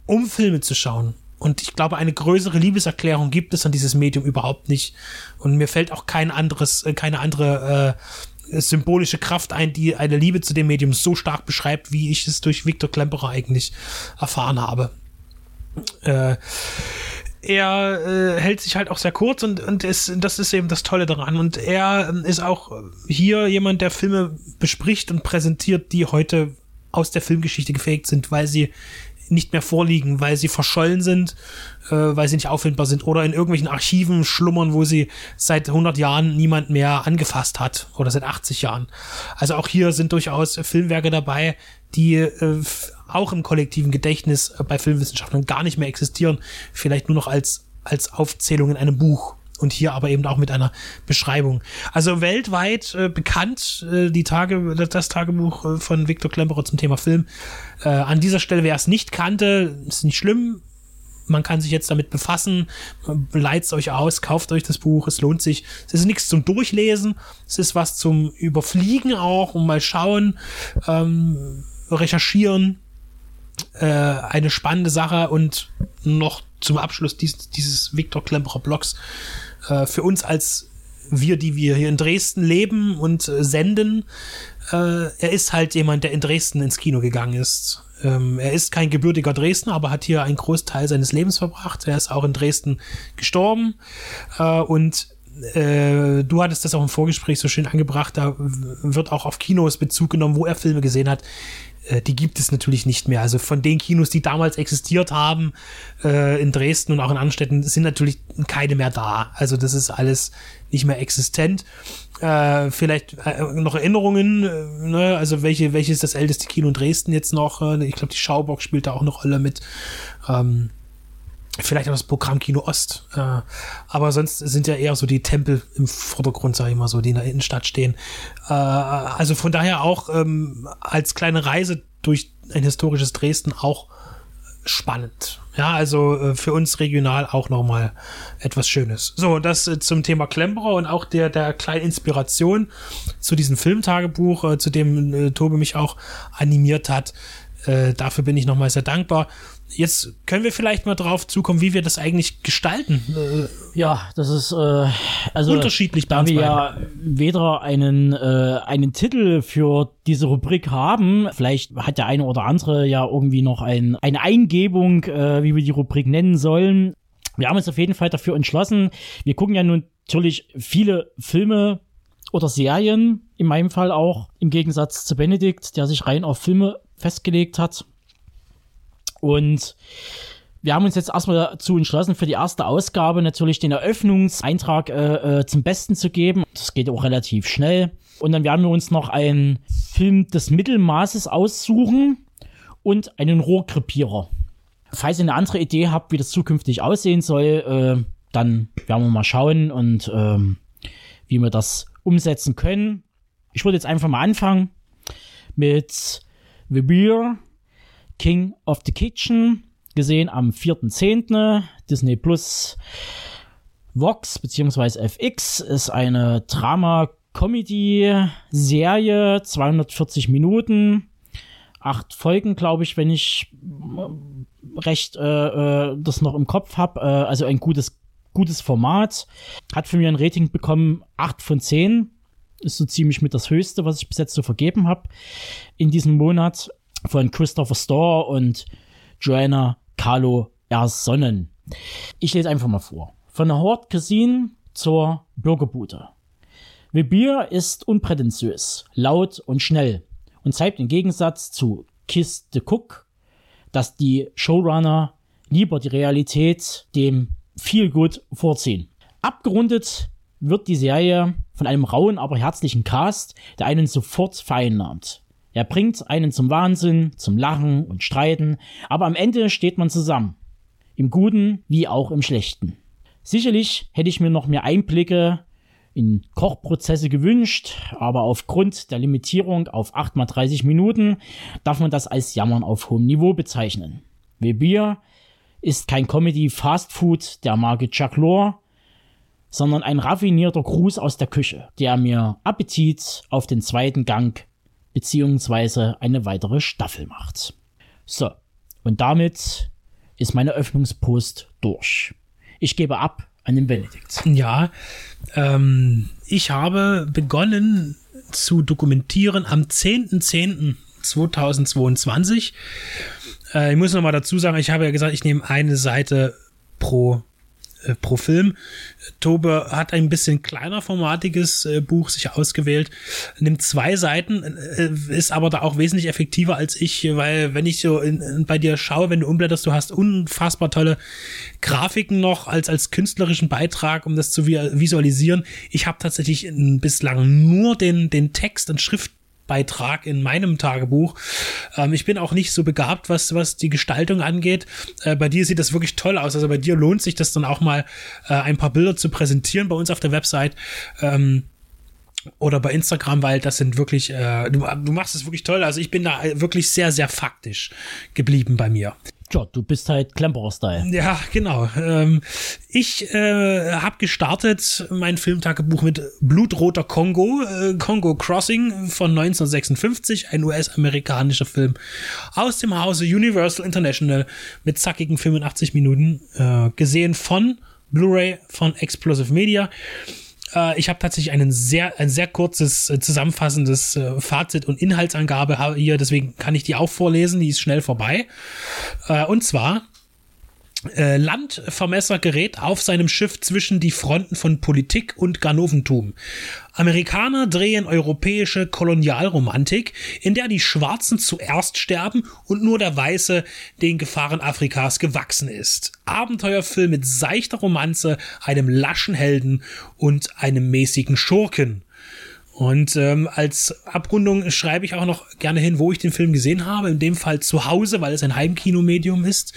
um Filme zu schauen. Und ich glaube, eine größere Liebeserklärung gibt es an dieses Medium überhaupt nicht. Und mir fällt auch kein anderes, äh, keine andere äh, symbolische Kraft ein, die eine Liebe zu dem Medium so stark beschreibt, wie ich es durch Viktor Klemperer eigentlich erfahren habe. Äh, er äh, hält sich halt auch sehr kurz und, und ist, das ist eben das Tolle daran. Und er ähm, ist auch hier jemand, der Filme bespricht und präsentiert, die heute aus der Filmgeschichte gefaked sind, weil sie nicht mehr vorliegen, weil sie verschollen sind, äh, weil sie nicht auffindbar sind oder in irgendwelchen Archiven schlummern, wo sie seit 100 Jahren niemand mehr angefasst hat oder seit 80 Jahren. Also auch hier sind durchaus Filmwerke dabei, die äh, auch im kollektiven Gedächtnis äh, bei Filmwissenschaftlern gar nicht mehr existieren, vielleicht nur noch als, als Aufzählung in einem Buch und hier aber eben auch mit einer Beschreibung. Also weltweit äh, bekannt äh, die Tage, das Tagebuch äh, von Viktor Klemperer zum Thema Film. Äh, an dieser Stelle, wer es nicht kannte, ist nicht schlimm. Man kann sich jetzt damit befassen, leitet euch aus, kauft euch das Buch, es lohnt sich. Es ist nichts zum Durchlesen, es ist was zum Überfliegen auch und mal schauen, ähm, recherchieren. Äh, eine spannende Sache und noch zum Abschluss dieses, dieses Viktor Klemperer Blogs äh, für uns als wir, die wir hier in Dresden leben und äh, senden, äh, er ist halt jemand, der in Dresden ins Kino gegangen ist. Ähm, er ist kein gebürtiger Dresdner, aber hat hier einen Großteil seines Lebens verbracht. Er ist auch in Dresden gestorben äh, und äh, du hattest das auch im Vorgespräch so schön angebracht, da wird auch auf Kinos Bezug genommen, wo er Filme gesehen hat, äh, die gibt es natürlich nicht mehr. Also von den Kinos, die damals existiert haben, äh, in Dresden und auch in anderen Städten, sind natürlich keine mehr da. Also das ist alles nicht mehr existent. Äh, vielleicht äh, noch Erinnerungen, äh, ne? also welche, welches ist das älteste Kino in Dresden jetzt noch? Äh, ich glaube, die Schaubock spielt da auch eine Rolle mit. Ähm, vielleicht auch das Programm Kino Ost. Äh, aber sonst sind ja eher so die Tempel im Vordergrund, sage ich mal so, die in der Innenstadt stehen. Äh, also von daher auch ähm, als kleine Reise durch ein historisches Dresden auch spannend. Ja, also äh, für uns regional auch nochmal etwas Schönes. So, das äh, zum Thema Klemperer und auch der, der kleinen Inspiration zu diesem Filmtagebuch, äh, zu dem äh, Tobi mich auch animiert hat. Äh, dafür bin ich nochmal sehr dankbar. Jetzt können wir vielleicht mal drauf zukommen, wie wir das eigentlich gestalten. Äh, ja, das ist äh, also unterschiedlich. Da wir ja weder einen äh, einen Titel für diese Rubrik haben, vielleicht hat der eine oder andere ja irgendwie noch ein, eine Eingebung, äh, wie wir die Rubrik nennen sollen. Wir haben uns auf jeden Fall dafür entschlossen. Wir gucken ja nun natürlich viele Filme oder Serien, in meinem Fall auch, im Gegensatz zu Benedikt, der sich rein auf Filme festgelegt hat. Und wir haben uns jetzt erstmal dazu entschlossen, für die erste Ausgabe natürlich den Eröffnungseintrag äh, äh, zum Besten zu geben. Das geht auch relativ schnell. Und dann werden wir uns noch einen Film des Mittelmaßes aussuchen und einen Rohrkrepierer. Falls ihr eine andere Idee habt, wie das zukünftig aussehen soll, äh, dann werden wir mal schauen und ähm, wie wir das umsetzen können. Ich würde jetzt einfach mal anfangen mit The Beer King of the Kitchen, gesehen am 4.10. Disney Plus Vox bzw. FX ist eine Drama-Comedy-Serie, 240 Minuten, acht Folgen, glaube ich, wenn ich recht äh, äh, das noch im Kopf habe. Äh, also ein gutes, gutes Format. Hat von mir ein Rating bekommen, 8 von 10. ist so ziemlich mit das Höchste, was ich bis jetzt so vergeben habe in diesem Monat von Christopher Storr und Joanna Carlo Ersonnen. Ich lese einfach mal vor. Von der Horde Casino zur Bürgerbude. Webier ist unprätentiös, laut und schnell und zeigt im Gegensatz zu Kiss the Cook, dass die Showrunner lieber die Realität dem viel gut vorziehen. Abgerundet wird die Serie von einem rauen, aber herzlichen Cast, der einen sofort vereinnahmt. Er bringt einen zum Wahnsinn, zum Lachen und Streiten, aber am Ende steht man zusammen. Im Guten wie auch im Schlechten. Sicherlich hätte ich mir noch mehr Einblicke in Kochprozesse gewünscht, aber aufgrund der Limitierung auf 8 mal 30 Minuten darf man das als Jammern auf hohem Niveau bezeichnen. Webier ist kein Comedy Fast Food der Marke Chuck Lore, sondern ein raffinierter Gruß aus der Küche, der mir Appetit auf den zweiten Gang beziehungsweise eine weitere Staffel macht. So, und damit ist meine Öffnungspost durch. Ich gebe ab an den Benedikt. Ja, ähm, ich habe begonnen zu dokumentieren am 10.10.2022. Äh, ich muss noch mal dazu sagen, ich habe ja gesagt, ich nehme eine Seite pro äh, pro Film. Tobe hat ein bisschen kleiner formatiges äh, Buch sich ausgewählt, nimmt zwei Seiten, äh, ist aber da auch wesentlich effektiver als ich, weil wenn ich so in, in, bei dir schaue, wenn du umblätterst, du hast unfassbar tolle Grafiken noch als als künstlerischen Beitrag, um das zu visualisieren. Ich habe tatsächlich bislang nur den den Text und Schrift Beitrag in meinem Tagebuch. Ähm, ich bin auch nicht so begabt, was, was die Gestaltung angeht. Äh, bei dir sieht das wirklich toll aus. Also bei dir lohnt sich das dann auch mal, äh, ein paar Bilder zu präsentieren bei uns auf der Website. Ähm, oder bei Instagram, weil das sind wirklich, äh, du, du machst es wirklich toll. Also ich bin da wirklich sehr, sehr faktisch geblieben bei mir. Ja, du bist halt Klemperer-Style. Ja, genau. Ähm, ich äh, habe gestartet mein Filmtagebuch mit Blutroter Kongo, äh, Congo Crossing von 1956, ein US-amerikanischer Film aus dem Hause Universal International mit zackigen 85 Minuten, äh, gesehen von Blu-ray von Explosive Media. Äh, ich habe tatsächlich einen sehr, ein sehr kurzes, äh, zusammenfassendes äh, Fazit und Inhaltsangabe hier, deswegen kann ich die auch vorlesen, die ist schnell vorbei. Äh, und zwar äh, Landvermesser gerät auf seinem Schiff zwischen die Fronten von Politik und Ganoventum. Amerikaner drehen europäische Kolonialromantik, in der die Schwarzen zuerst sterben und nur der Weiße den Gefahren Afrikas gewachsen ist. Abenteuerfilm mit seichter Romanze, einem laschen Helden und einem mäßigen Schurken. Und ähm, als Abrundung schreibe ich auch noch gerne hin, wo ich den Film gesehen habe. In dem Fall zu Hause, weil es ein Heimkinomedium ist.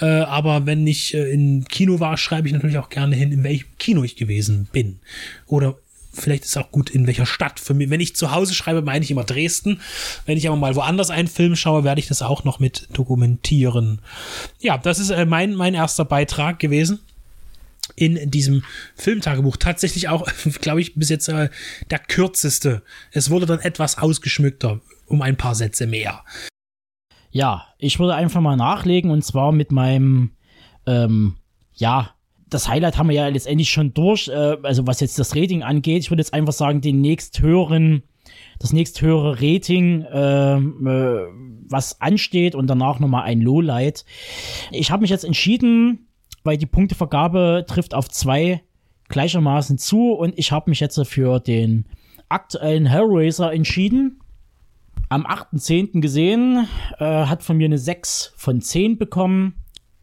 Äh, aber wenn ich äh, in Kino war, schreibe ich natürlich auch gerne hin, in welchem Kino ich gewesen bin. Oder vielleicht ist auch gut, in welcher Stadt. Für mich, wenn ich zu Hause schreibe, meine ich immer Dresden. Wenn ich aber mal woanders einen Film schaue, werde ich das auch noch mit dokumentieren. Ja, das ist äh, mein, mein erster Beitrag gewesen in diesem Filmtagebuch tatsächlich auch, glaube ich, bis jetzt äh, der kürzeste. Es wurde dann etwas ausgeschmückter, um ein paar Sätze mehr. Ja, ich würde einfach mal nachlegen und zwar mit meinem, ähm, ja, das Highlight haben wir ja letztendlich schon durch, äh, also was jetzt das Rating angeht. Ich würde jetzt einfach sagen, den nächsthöheren, das nächsthöhere Rating, äh, äh, was ansteht und danach nochmal ein Lowlight. Ich habe mich jetzt entschieden, weil die Punktevergabe trifft auf zwei gleichermaßen zu und ich habe mich jetzt für den aktuellen Hellraiser entschieden. Am 8.10. gesehen, äh, hat von mir eine 6 von 10 bekommen.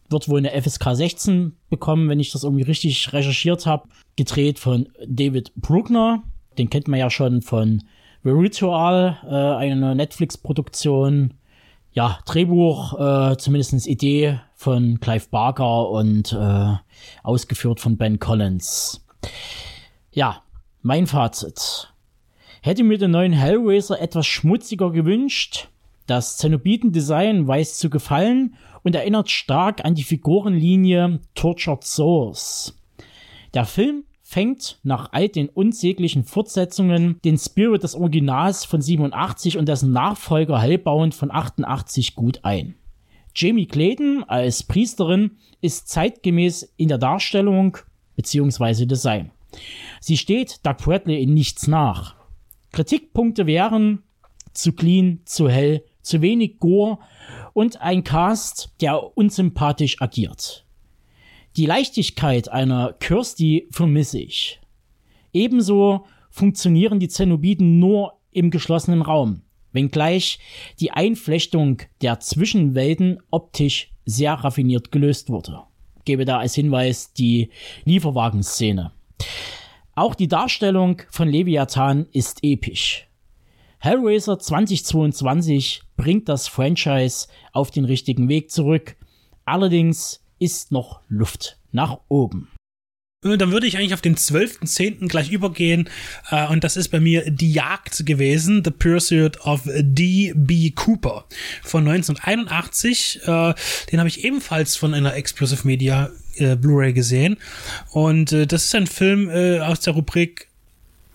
Wird wohl eine FSK 16 bekommen, wenn ich das irgendwie richtig recherchiert habe. Gedreht von David Bruckner. Den kennt man ja schon von The Ritual, äh, eine Netflix-Produktion. Ja, Drehbuch, äh, zumindest Idee von Clive Barker und äh, ausgeführt von Ben Collins. Ja, mein Fazit. Hätte mir den neuen Hellraiser etwas schmutziger gewünscht. Das Zenobiten-Design weiß zu gefallen und erinnert stark an die Figurenlinie Tortured Souls. Der Film fängt nach all den unsäglichen Fortsetzungen den Spirit des Originals von 87 und dessen Nachfolger Hellbound von 88 gut ein. Jamie Clayton als Priesterin ist zeitgemäß in der Darstellung bzw. Design. Sie steht Doug Bradley in nichts nach. Kritikpunkte wären zu clean, zu hell, zu wenig Gore und ein Cast, der unsympathisch agiert. Die Leichtigkeit einer Kirsty vermisse ich. Ebenso funktionieren die Zenobiten nur im geschlossenen Raum, wenngleich die Einflechtung der Zwischenwelten optisch sehr raffiniert gelöst wurde. Gebe da als Hinweis die Lieferwagenszene. Auch die Darstellung von Leviathan ist episch. Hellraiser 2022 bringt das Franchise auf den richtigen Weg zurück. Allerdings ist noch Luft nach oben. Dann würde ich eigentlich auf den 12.10. gleich übergehen. Äh, und das ist bei mir Die Jagd gewesen. The Pursuit of D.B. Cooper von 1981. Äh, den habe ich ebenfalls von einer Explosive Media äh, Blu-ray gesehen. Und äh, das ist ein Film äh, aus der Rubrik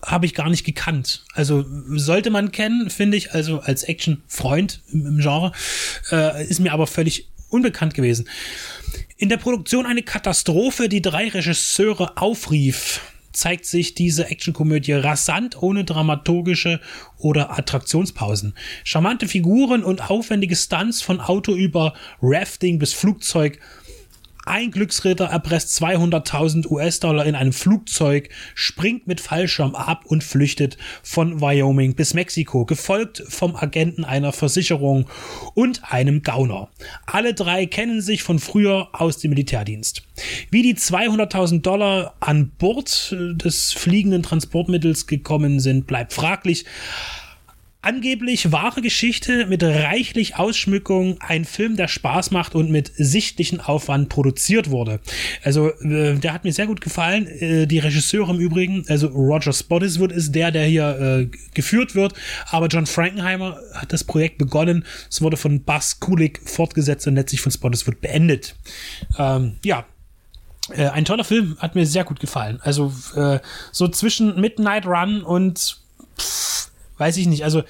habe ich gar nicht gekannt. Also sollte man kennen, finde ich, also als Action-Freund im, im, Genre, äh, ist mir aber völlig unbekannt gewesen. In der Produktion eine Katastrophe, die drei Regisseure aufrief, zeigt sich diese Actionkomödie rasant ohne dramaturgische oder Attraktionspausen. Charmante Figuren und aufwendige Stunts von Auto über Rafting bis Flugzeug ein Glücksritter erpresst 200.000 US-Dollar in einem Flugzeug, springt mit Fallschirm ab und flüchtet von Wyoming bis Mexiko, gefolgt vom Agenten einer Versicherung und einem Gauner. Alle drei kennen sich von früher aus dem Militärdienst. Wie die 200.000 Dollar an Bord des fliegenden Transportmittels gekommen sind, bleibt fraglich angeblich wahre Geschichte mit reichlich Ausschmückung, ein Film, der Spaß macht und mit sichtlichen Aufwand produziert wurde. Also, äh, der hat mir sehr gut gefallen. Äh, die Regisseure im Übrigen, also Roger Spottiswood ist der, der hier äh, geführt wird, aber John Frankenheimer hat das Projekt begonnen. Es wurde von Buzz Kulik fortgesetzt und letztlich von Spottiswood beendet. Ähm, ja, äh, ein toller Film, hat mir sehr gut gefallen. Also äh, so zwischen Midnight Run und pff, weiß ich nicht, also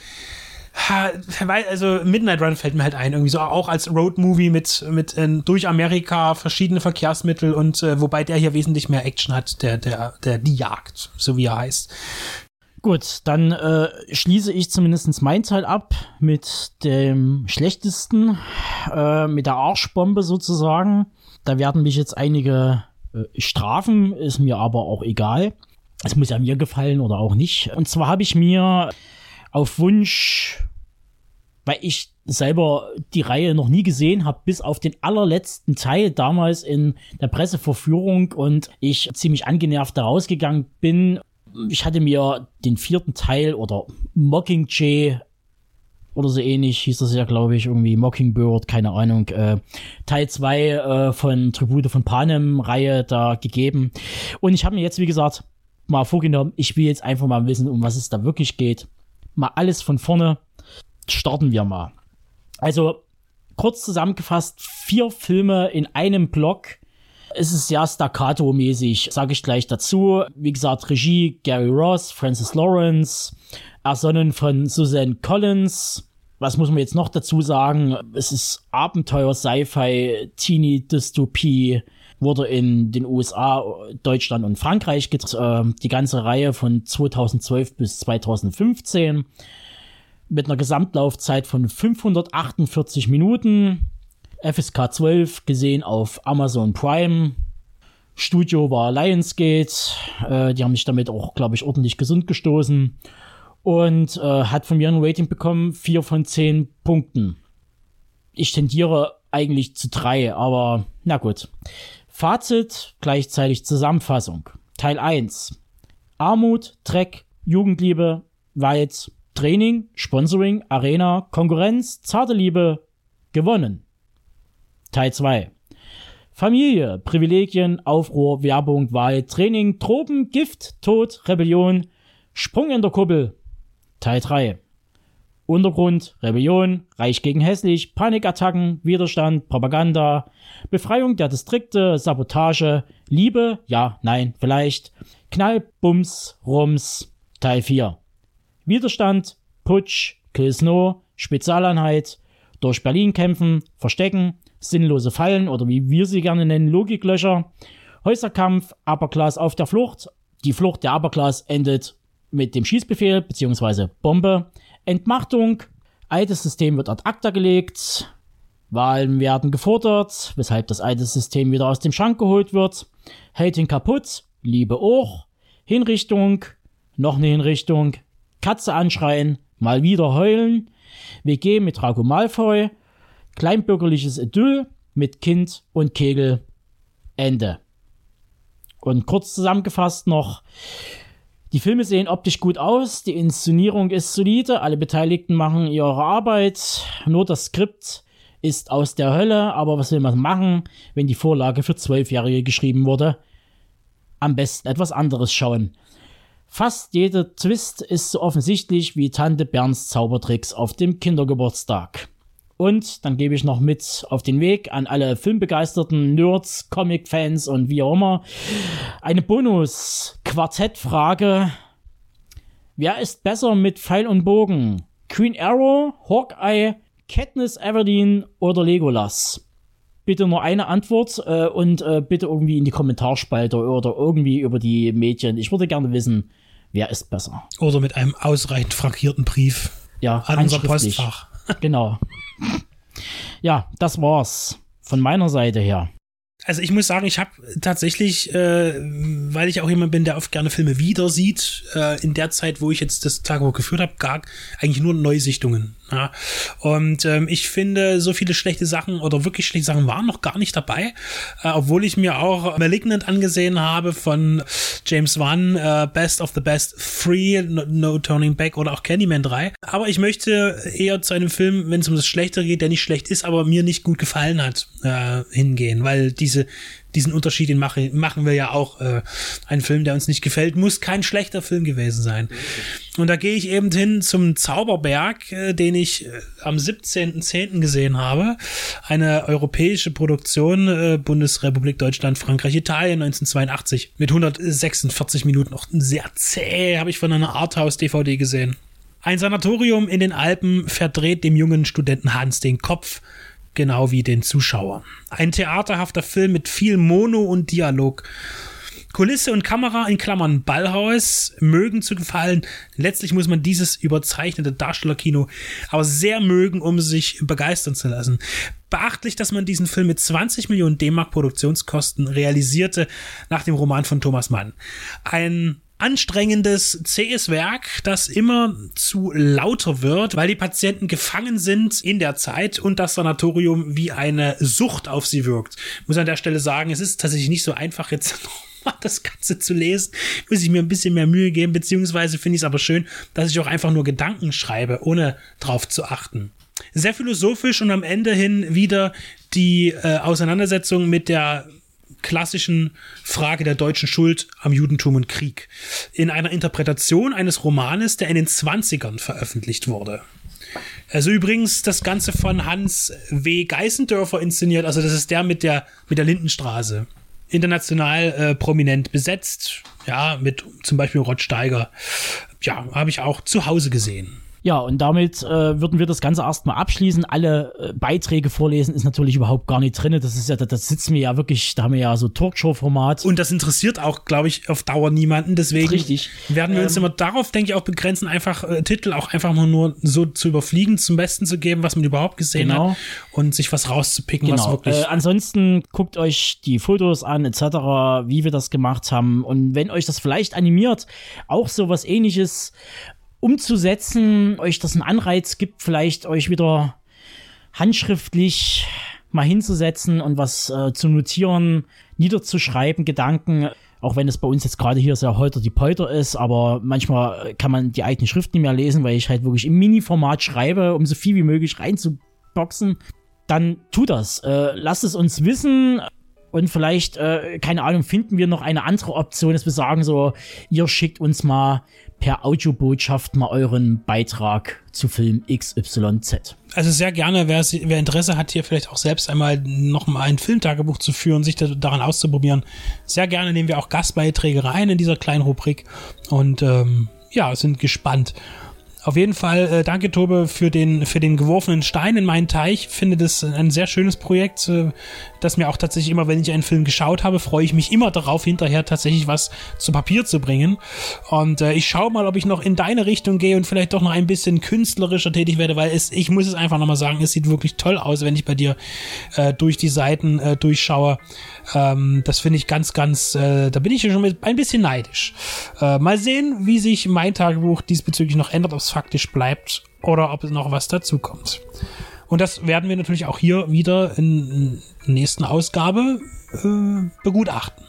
also Midnight Run fällt mir halt ein, irgendwie so auch als Road-Movie mit, mit äh, durch Amerika, verschiedene Verkehrsmittel und äh, wobei der hier wesentlich mehr Action hat, der, der, der die Jagd, so wie er heißt. Gut, dann äh, schließe ich zumindest mein Teil ab mit dem schlechtesten, äh, mit der Arschbombe sozusagen. Da werden mich jetzt einige äh, strafen, ist mir aber auch egal. Es muss ja mir gefallen oder auch nicht. Und zwar habe ich mir auf Wunsch, weil ich selber die Reihe noch nie gesehen habe, bis auf den allerletzten Teil damals in der Presseverführung und ich ziemlich angenervt da rausgegangen bin. Ich hatte mir den vierten Teil oder Mockingjay oder so ähnlich hieß das ja, glaube ich, irgendwie Mockingbird, keine Ahnung, äh, Teil 2 äh, von Tribute von Panem Reihe da gegeben. Und ich habe mir jetzt, wie gesagt, mal vorgenommen, ich will jetzt einfach mal wissen, um was es da wirklich geht mal alles von vorne. Starten wir mal. Also kurz zusammengefasst, vier Filme in einem Block. Es ist sehr staccato-mäßig, sage ich gleich dazu. Wie gesagt, Regie Gary Ross, Francis Lawrence, ersonnen von Suzanne Collins. Was muss man jetzt noch dazu sagen? Es ist Abenteuer, Sci-Fi, Teenie-Dystopie, wurde in den USA, Deutschland und Frankreich. Äh, die ganze Reihe von 2012 bis 2015 mit einer Gesamtlaufzeit von 548 Minuten. FSK 12 gesehen auf Amazon Prime. Studio war Lionsgate. Äh, die haben mich damit auch, glaube ich, ordentlich gesund gestoßen. Und äh, hat von mir ein Rating bekommen, 4 von 10 Punkten. Ich tendiere eigentlich zu 3, aber na gut. Fazit, gleichzeitig Zusammenfassung. Teil 1. Armut, Dreck, Jugendliebe, Wald, Training, Sponsoring, Arena, Konkurrenz, zarte Liebe, gewonnen. Teil 2. Familie, Privilegien, Aufruhr, Werbung, Wahl, Training, Tropen, Gift, Tod, Rebellion, Sprung in der Kuppel. Teil 3. Untergrund, Rebellion, Reich gegen hässlich, Panikattacken, Widerstand, Propaganda, Befreiung der Distrikte, Sabotage, Liebe, ja, nein, vielleicht, Knall, Bums, Rums, Teil 4. Widerstand, Putsch, Kill Snow, Spezialeinheit, durch Berlin kämpfen, verstecken, sinnlose Fallen oder wie wir sie gerne nennen, Logiklöcher, Häuserkampf, Upperclass auf der Flucht, die Flucht der Upperclass endet mit dem Schießbefehl bzw. Bombe, Entmachtung, altes System wird ad acta gelegt, Wahlen werden gefordert, weshalb das alte System wieder aus dem Schrank geholt wird, ihn kaputt, Liebe auch, Hinrichtung, noch eine Hinrichtung, Katze anschreien, mal wieder heulen, WG mit Draco Malfoy, kleinbürgerliches Idyll mit Kind und Kegel, Ende. Und kurz zusammengefasst noch, die Filme sehen optisch gut aus, die Inszenierung ist solide, alle Beteiligten machen ihre Arbeit, nur das Skript ist aus der Hölle, aber was will man machen, wenn die Vorlage für Zwölfjährige geschrieben wurde? Am besten etwas anderes schauen. Fast jeder Twist ist so offensichtlich wie Tante Berns Zaubertricks auf dem Kindergeburtstag. Und dann gebe ich noch mit auf den Weg an alle filmbegeisterten Nerds, Comic-Fans und wie auch immer eine Bonus-Quartettfrage. Wer ist besser mit Pfeil und Bogen? Queen Arrow, Hawkeye, Katniss Everdeen oder Legolas? Bitte nur eine Antwort äh, und äh, bitte irgendwie in die Kommentarspalte oder irgendwie über die Medien. Ich würde gerne wissen, wer ist besser. Oder mit einem ausreichend frankierten Brief Ja, an unser. Postfach. Genau. Ja, das war's von meiner Seite her. Also ich muss sagen, ich habe tatsächlich, äh, weil ich auch jemand bin, der oft gerne Filme wieder sieht, äh, in der Zeit, wo ich jetzt das Tagebuch geführt habe, gar eigentlich nur Neusichtungen. Ja. Und ähm, ich finde, so viele schlechte Sachen oder wirklich schlechte Sachen waren noch gar nicht dabei, äh, obwohl ich mir auch Malignant angesehen habe von James Wan, äh, Best of the Best 3, No, no Turning Back oder auch Candyman 3. Aber ich möchte eher zu einem Film, wenn es um das Schlechtere geht, der nicht schlecht ist, aber mir nicht gut gefallen hat, äh, hingehen, weil diese diesen Unterschied den mache, machen wir ja auch. Äh, ein Film, der uns nicht gefällt, muss kein schlechter Film gewesen sein. Und da gehe ich eben hin zum Zauberberg, äh, den ich äh, am 17.10. gesehen habe. Eine europäische Produktion, äh, Bundesrepublik Deutschland, Frankreich, Italien 1982 mit 146 Minuten. Auch sehr zäh, habe ich von einer Arthouse-DVD gesehen. Ein Sanatorium in den Alpen verdreht dem jungen Studenten Hans den Kopf, genau wie den Zuschauer. Ein theaterhafter Film mit viel Mono und Dialog. Kulisse und Kamera in Klammern Ballhaus mögen zu gefallen. Letztlich muss man dieses überzeichnete Darstellerkino aber sehr mögen, um sich begeistern zu lassen. Beachtlich, dass man diesen Film mit 20 Millionen D-Mark Produktionskosten realisierte nach dem Roman von Thomas Mann. Ein anstrengendes, zähes Werk, das immer zu lauter wird, weil die Patienten gefangen sind in der Zeit und das Sanatorium wie eine Sucht auf sie wirkt. Ich muss an der Stelle sagen, es ist tatsächlich nicht so einfach jetzt das Ganze zu lesen, muss ich mir ein bisschen mehr Mühe geben, beziehungsweise finde ich es aber schön, dass ich auch einfach nur Gedanken schreibe, ohne drauf zu achten. Sehr philosophisch und am Ende hin wieder die äh, Auseinandersetzung mit der klassischen Frage der deutschen Schuld am Judentum und Krieg. In einer Interpretation eines Romanes, der in den 20ern veröffentlicht wurde. Also übrigens das Ganze von Hans W. Geißendörfer inszeniert, also das ist der mit der, mit der Lindenstraße. International äh, prominent besetzt, ja, mit zum Beispiel Rod Steiger. Ja, habe ich auch zu Hause gesehen. Ja, und damit äh, würden wir das Ganze erstmal abschließen. Alle äh, Beiträge vorlesen ist natürlich überhaupt gar nicht drin. Das ist ja, das, das sitzen wir ja wirklich, da haben wir ja so Talkshow-Format. Und das interessiert auch, glaube ich, auf Dauer niemanden. Deswegen Richtig. werden wir uns Ähm, immer darauf, denke ich, auch begrenzen, einfach äh, Titel auch einfach mal nur so zu überfliegen, zum Besten zu geben, was man überhaupt gesehen Genau. hat und sich was rauszupicken, was Genau. wirklich. Äh, ansonsten guckt euch die Fotos an, etc., wie wir das gemacht haben. Und wenn euch das vielleicht animiert, auch so was ähnliches umzusetzen, euch das einen Anreiz gibt, vielleicht euch wieder handschriftlich mal hinzusetzen und was äh, zu notieren, niederzuschreiben, Gedanken. Auch wenn es bei uns jetzt gerade hier sehr holter die Polter ist, aber manchmal kann man die eigene Schrift nicht mehr lesen, weil ich halt wirklich im Mini-Format schreibe, um so viel wie möglich reinzuboxen dann tu das. Äh, lasst es uns wissen. Und vielleicht, äh, keine Ahnung, finden wir noch eine andere Option, dass wir sagen so, ihr schickt uns mal per Audiobotschaft mal euren Beitrag zu Film XYZ. Also sehr gerne, wer, wer Interesse hat, hier vielleicht auch selbst einmal noch mal ein Filmtagebuch zu führen, sich da, daran auszuprobieren. Sehr gerne nehmen wir auch Gastbeiträge rein in dieser kleinen Rubrik und ähm, ja, sind gespannt Auf jeden Fall äh, danke, Tobe, für den, für den geworfenen Stein in meinen Teich. Finde das ein sehr schönes Projekt, äh, das mir auch tatsächlich immer, wenn ich einen Film geschaut habe, freue ich mich immer darauf, hinterher tatsächlich was zu Papier zu bringen. Und äh, ich schaue mal, ob ich noch in deine Richtung gehe und vielleicht doch noch ein bisschen künstlerischer tätig werde, weil es, ich muss es einfach nochmal sagen, es sieht wirklich toll aus, wenn ich bei dir äh, durch die Seiten äh, durchschaue. Ähm, das finde ich ganz, ganz, äh, da bin ich schon mit, ein bisschen neidisch. Äh, mal sehen, wie sich mein Tagebuch diesbezüglich noch ändert, ob es faktisch bleibt oder ob es noch was dazukommt. Und das werden wir natürlich auch hier wieder in der nächsten Ausgabe äh, begutachten.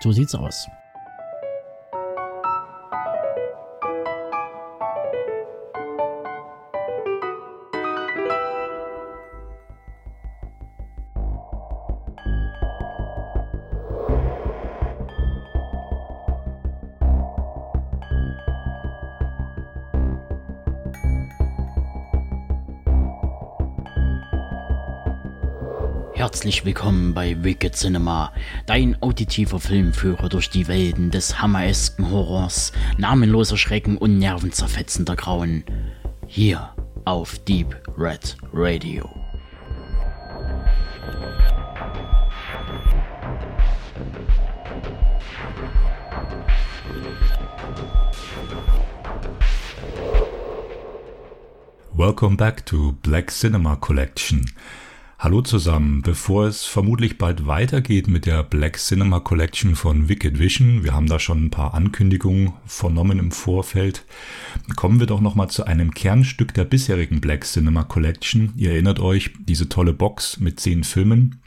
So sieht's aus. Herzlich willkommen bei Wicked Cinema, dein auditiver Filmführer durch die Welten des hammeresken Horrors, namenloser Schrecken und nervenzerfetzender Grauen. Hier auf Deep Red Radio. Welcome back to Black Cinema Collection. Hallo zusammen, bevor es vermutlich bald weitergeht mit der Black Cinema Collection von Wicked Vision, wir haben da schon ein paar Ankündigungen vernommen im Vorfeld, kommen wir doch nochmal zu einem Kernstück der bisherigen Black Cinema Collection. Ihr erinnert euch, diese tolle Box mit zehn Filmen.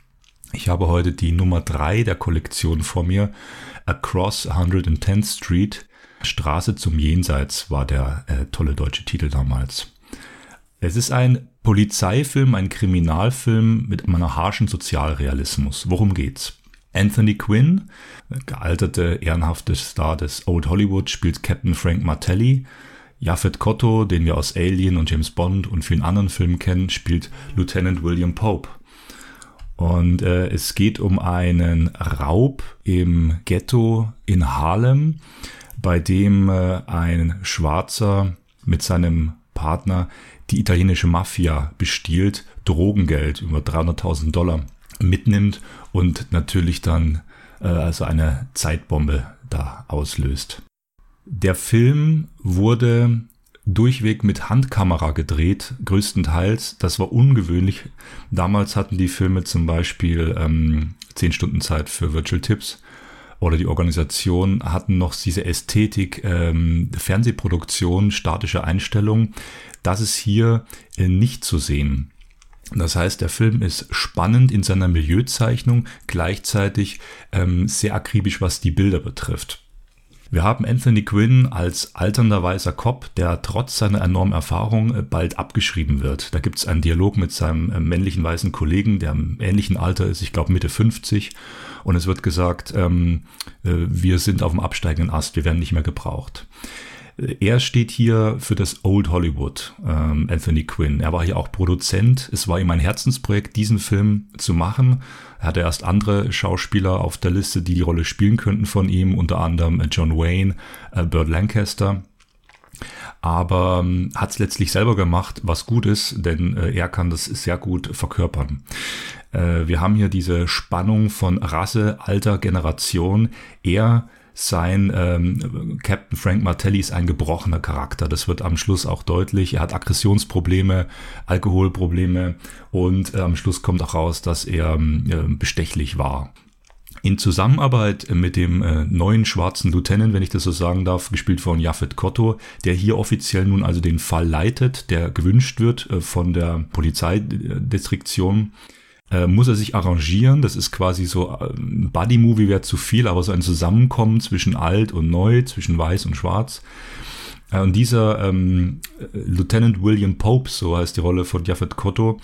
Ich habe heute die Nummer drei der Kollektion vor mir, Across 110th Street, Straße zum Jenseits war der äh, tolle deutsche Titel damals. Es ist ein Polizeifilm, ein Kriminalfilm mit einem harschen Sozialrealismus. Worum geht's? Anthony Quinn, gealterte, ehrenhafte Star des Old Hollywood, spielt Captain Frank Martelli. Japhet Kotto, den wir aus Alien und James Bond und vielen anderen Filmen kennen, spielt Lieutenant William Pope. Und äh, es geht um einen Raub im Ghetto in Harlem, bei dem äh, ein Schwarzer mit seinem Partner die italienische Mafia bestiehlt, Drogengeld über 300.000 Dollar mitnimmt und natürlich dann äh, also eine Zeitbombe da auslöst. Der Film wurde durchweg mit Handkamera gedreht, größtenteils. Das war ungewöhnlich. Damals hatten die Filme zum Beispiel ähm, 10 Stunden Zeit für Virtual Tips oder die Organisation hatten noch diese Ästhetik, ähm, Fernsehproduktion, statische Einstellung. Das ist hier äh, nicht zu sehen. Das heißt, der Film ist spannend in seiner Milieuzeichnung, gleichzeitig ähm, sehr akribisch, was die Bilder betrifft. Wir haben Anthony Quinn als alternder weißer Cop, der trotz seiner enormen Erfahrung äh, bald abgeschrieben wird. Da gibt es einen Dialog mit seinem äh, männlichen weißen Kollegen, der im ähnlichen Alter ist, ich glaube Mitte 50. Und es wird gesagt, ähm, äh, wir sind auf dem absteigenden Ast, wir werden nicht mehr gebraucht. Er steht hier für das Old Hollywood, ähm, Anthony Quinn. Er war hier auch Produzent. Es war ihm ein Herzensprojekt, diesen Film zu machen. Er hatte erst andere Schauspieler auf der Liste, die die Rolle spielen könnten von ihm, unter anderem John Wayne, äh, Burt Lancaster aber ähm, hat es letztlich selber gemacht, was gut ist, denn äh, er kann das sehr gut verkörpern. Äh, wir haben hier diese Spannung von Rasse, Alter, Generation. Er sein ähm, Captain Frank Martelli ist ein gebrochener Charakter. Das wird am Schluss auch deutlich. Er hat Aggressionsprobleme, Alkoholprobleme und äh, am Schluss kommt auch raus, dass er äh, bestechlich war. In Zusammenarbeit mit dem äh, neuen schwarzen Lieutenant, wenn ich das so sagen darf, gespielt von Japhet Kotto, der hier offiziell nun also den Fall leitet, der gewünscht wird äh, von der Polizeidistriktion, äh, muss er sich arrangieren. Das ist quasi so äh, ein Buddy-Movie wäre zu viel, aber so ein Zusammenkommen zwischen alt und neu, zwischen weiß und schwarz. Äh, und dieser ähm, Lieutenant William Pope, so heißt die Rolle von Japhet Kotto,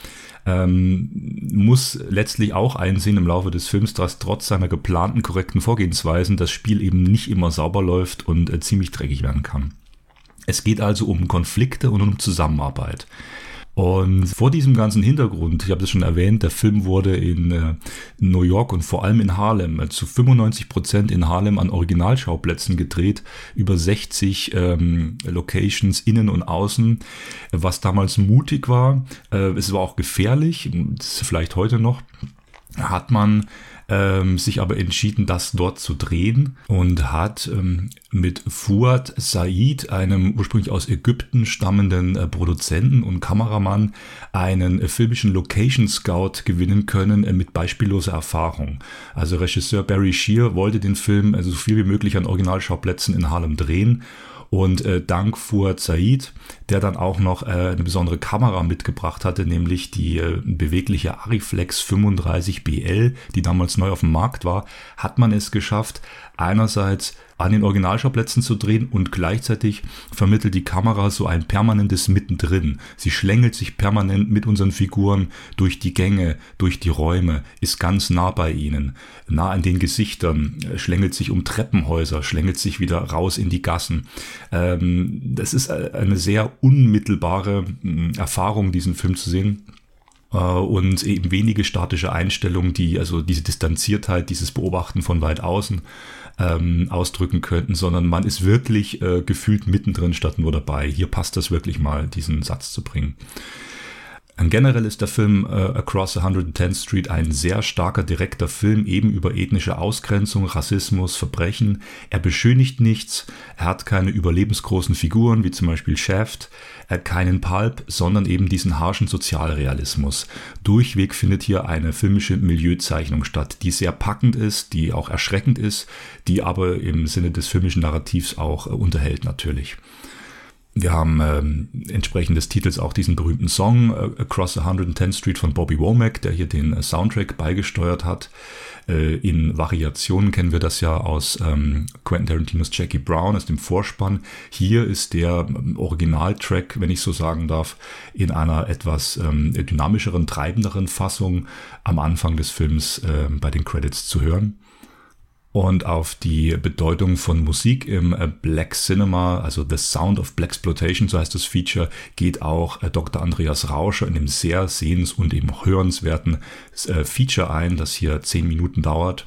ähm, muss letztlich auch einsehen im Laufe des Films, dass trotz seiner geplanten korrekten Vorgehensweisen das Spiel eben nicht immer sauber läuft und äh, ziemlich dreckig werden kann. Es geht also um Konflikte und um Zusammenarbeit. Und vor diesem ganzen Hintergrund, ich habe das schon erwähnt, der Film wurde in äh, New York und vor allem in Harlem äh, zu 95 Prozent in Harlem an Originalschauplätzen gedreht, über 60 ähm, Locations innen und außen, was damals mutig war. Äh, es war auch gefährlich, vielleicht heute noch hat man ähm, sich aber entschieden, das dort zu drehen und hat ähm, mit Fuad Said, einem ursprünglich aus Ägypten stammenden äh, Produzenten und Kameramann, einen äh, filmischen Location Scout gewinnen können äh, mit beispielloser Erfahrung. Also Regisseur Barry Shear wollte den Film also so viel wie möglich an Originalschauplätzen in Harlem drehen und äh, dank Fuad Said, der dann auch noch äh, eine besondere Kamera mitgebracht hatte, nämlich die äh, bewegliche Ariflex 35 BL, die damals neu auf dem Markt war, hat man es geschafft, einerseits an den Originalschauplätzen zu drehen und gleichzeitig vermittelt die Kamera so ein permanentes Mittendrin. Sie schlängelt sich permanent mit unseren Figuren durch die Gänge, durch die Räume, ist ganz nah bei ihnen, nah an den Gesichtern, schlängelt sich um Treppenhäuser, schlängelt sich wieder raus in die Gassen. Ähm, das ist eine sehr unmittelbare hm, Erfahrung, diesen Film zu sehen äh, und eben wenige statische Einstellungen, die also diese Distanziertheit, dieses Beobachten von weit außen ähm, ausdrücken könnten, sondern man ist wirklich äh, gefühlt mittendrin statt nur dabei. Hier passt das wirklich mal, diesen Satz zu bringen. Generell ist der Film äh, Across 110th Street ein sehr starker direkter Film, eben über ethnische Ausgrenzung, Rassismus, Verbrechen. Er beschönigt nichts, er hat keine überlebensgroßen Figuren, wie zum Beispiel Shaft, er hat keinen Pulp, sondern eben diesen harschen Sozialrealismus. Durchweg findet hier eine filmische Milieuzeichnung statt, die sehr packend ist, die auch erschreckend ist, die aber im Sinne des filmischen Narrativs auch äh, unterhält natürlich. Wir haben ähm, entsprechend des Titels auch diesen berühmten Song äh, Across 110th Street von Bobby Womack, der hier den äh, Soundtrack beigesteuert hat. Äh, in Variationen kennen wir das ja aus ähm, Quentin Tarantinos Jackie Brown, aus dem Vorspann. Hier ist der ähm, Originaltrack, wenn ich so sagen darf, in einer etwas ähm, dynamischeren, treibenderen Fassung am Anfang des Films äh, bei den Credits zu hören und auf die Bedeutung von Musik im äh, Black Cinema, also The Sound of Black Exploitation, so heißt das Feature, geht auch äh, Dr. Andreas Rauscher in dem sehr sehens- und eben hörenswerten äh, Feature ein, das hier zehn Minuten dauert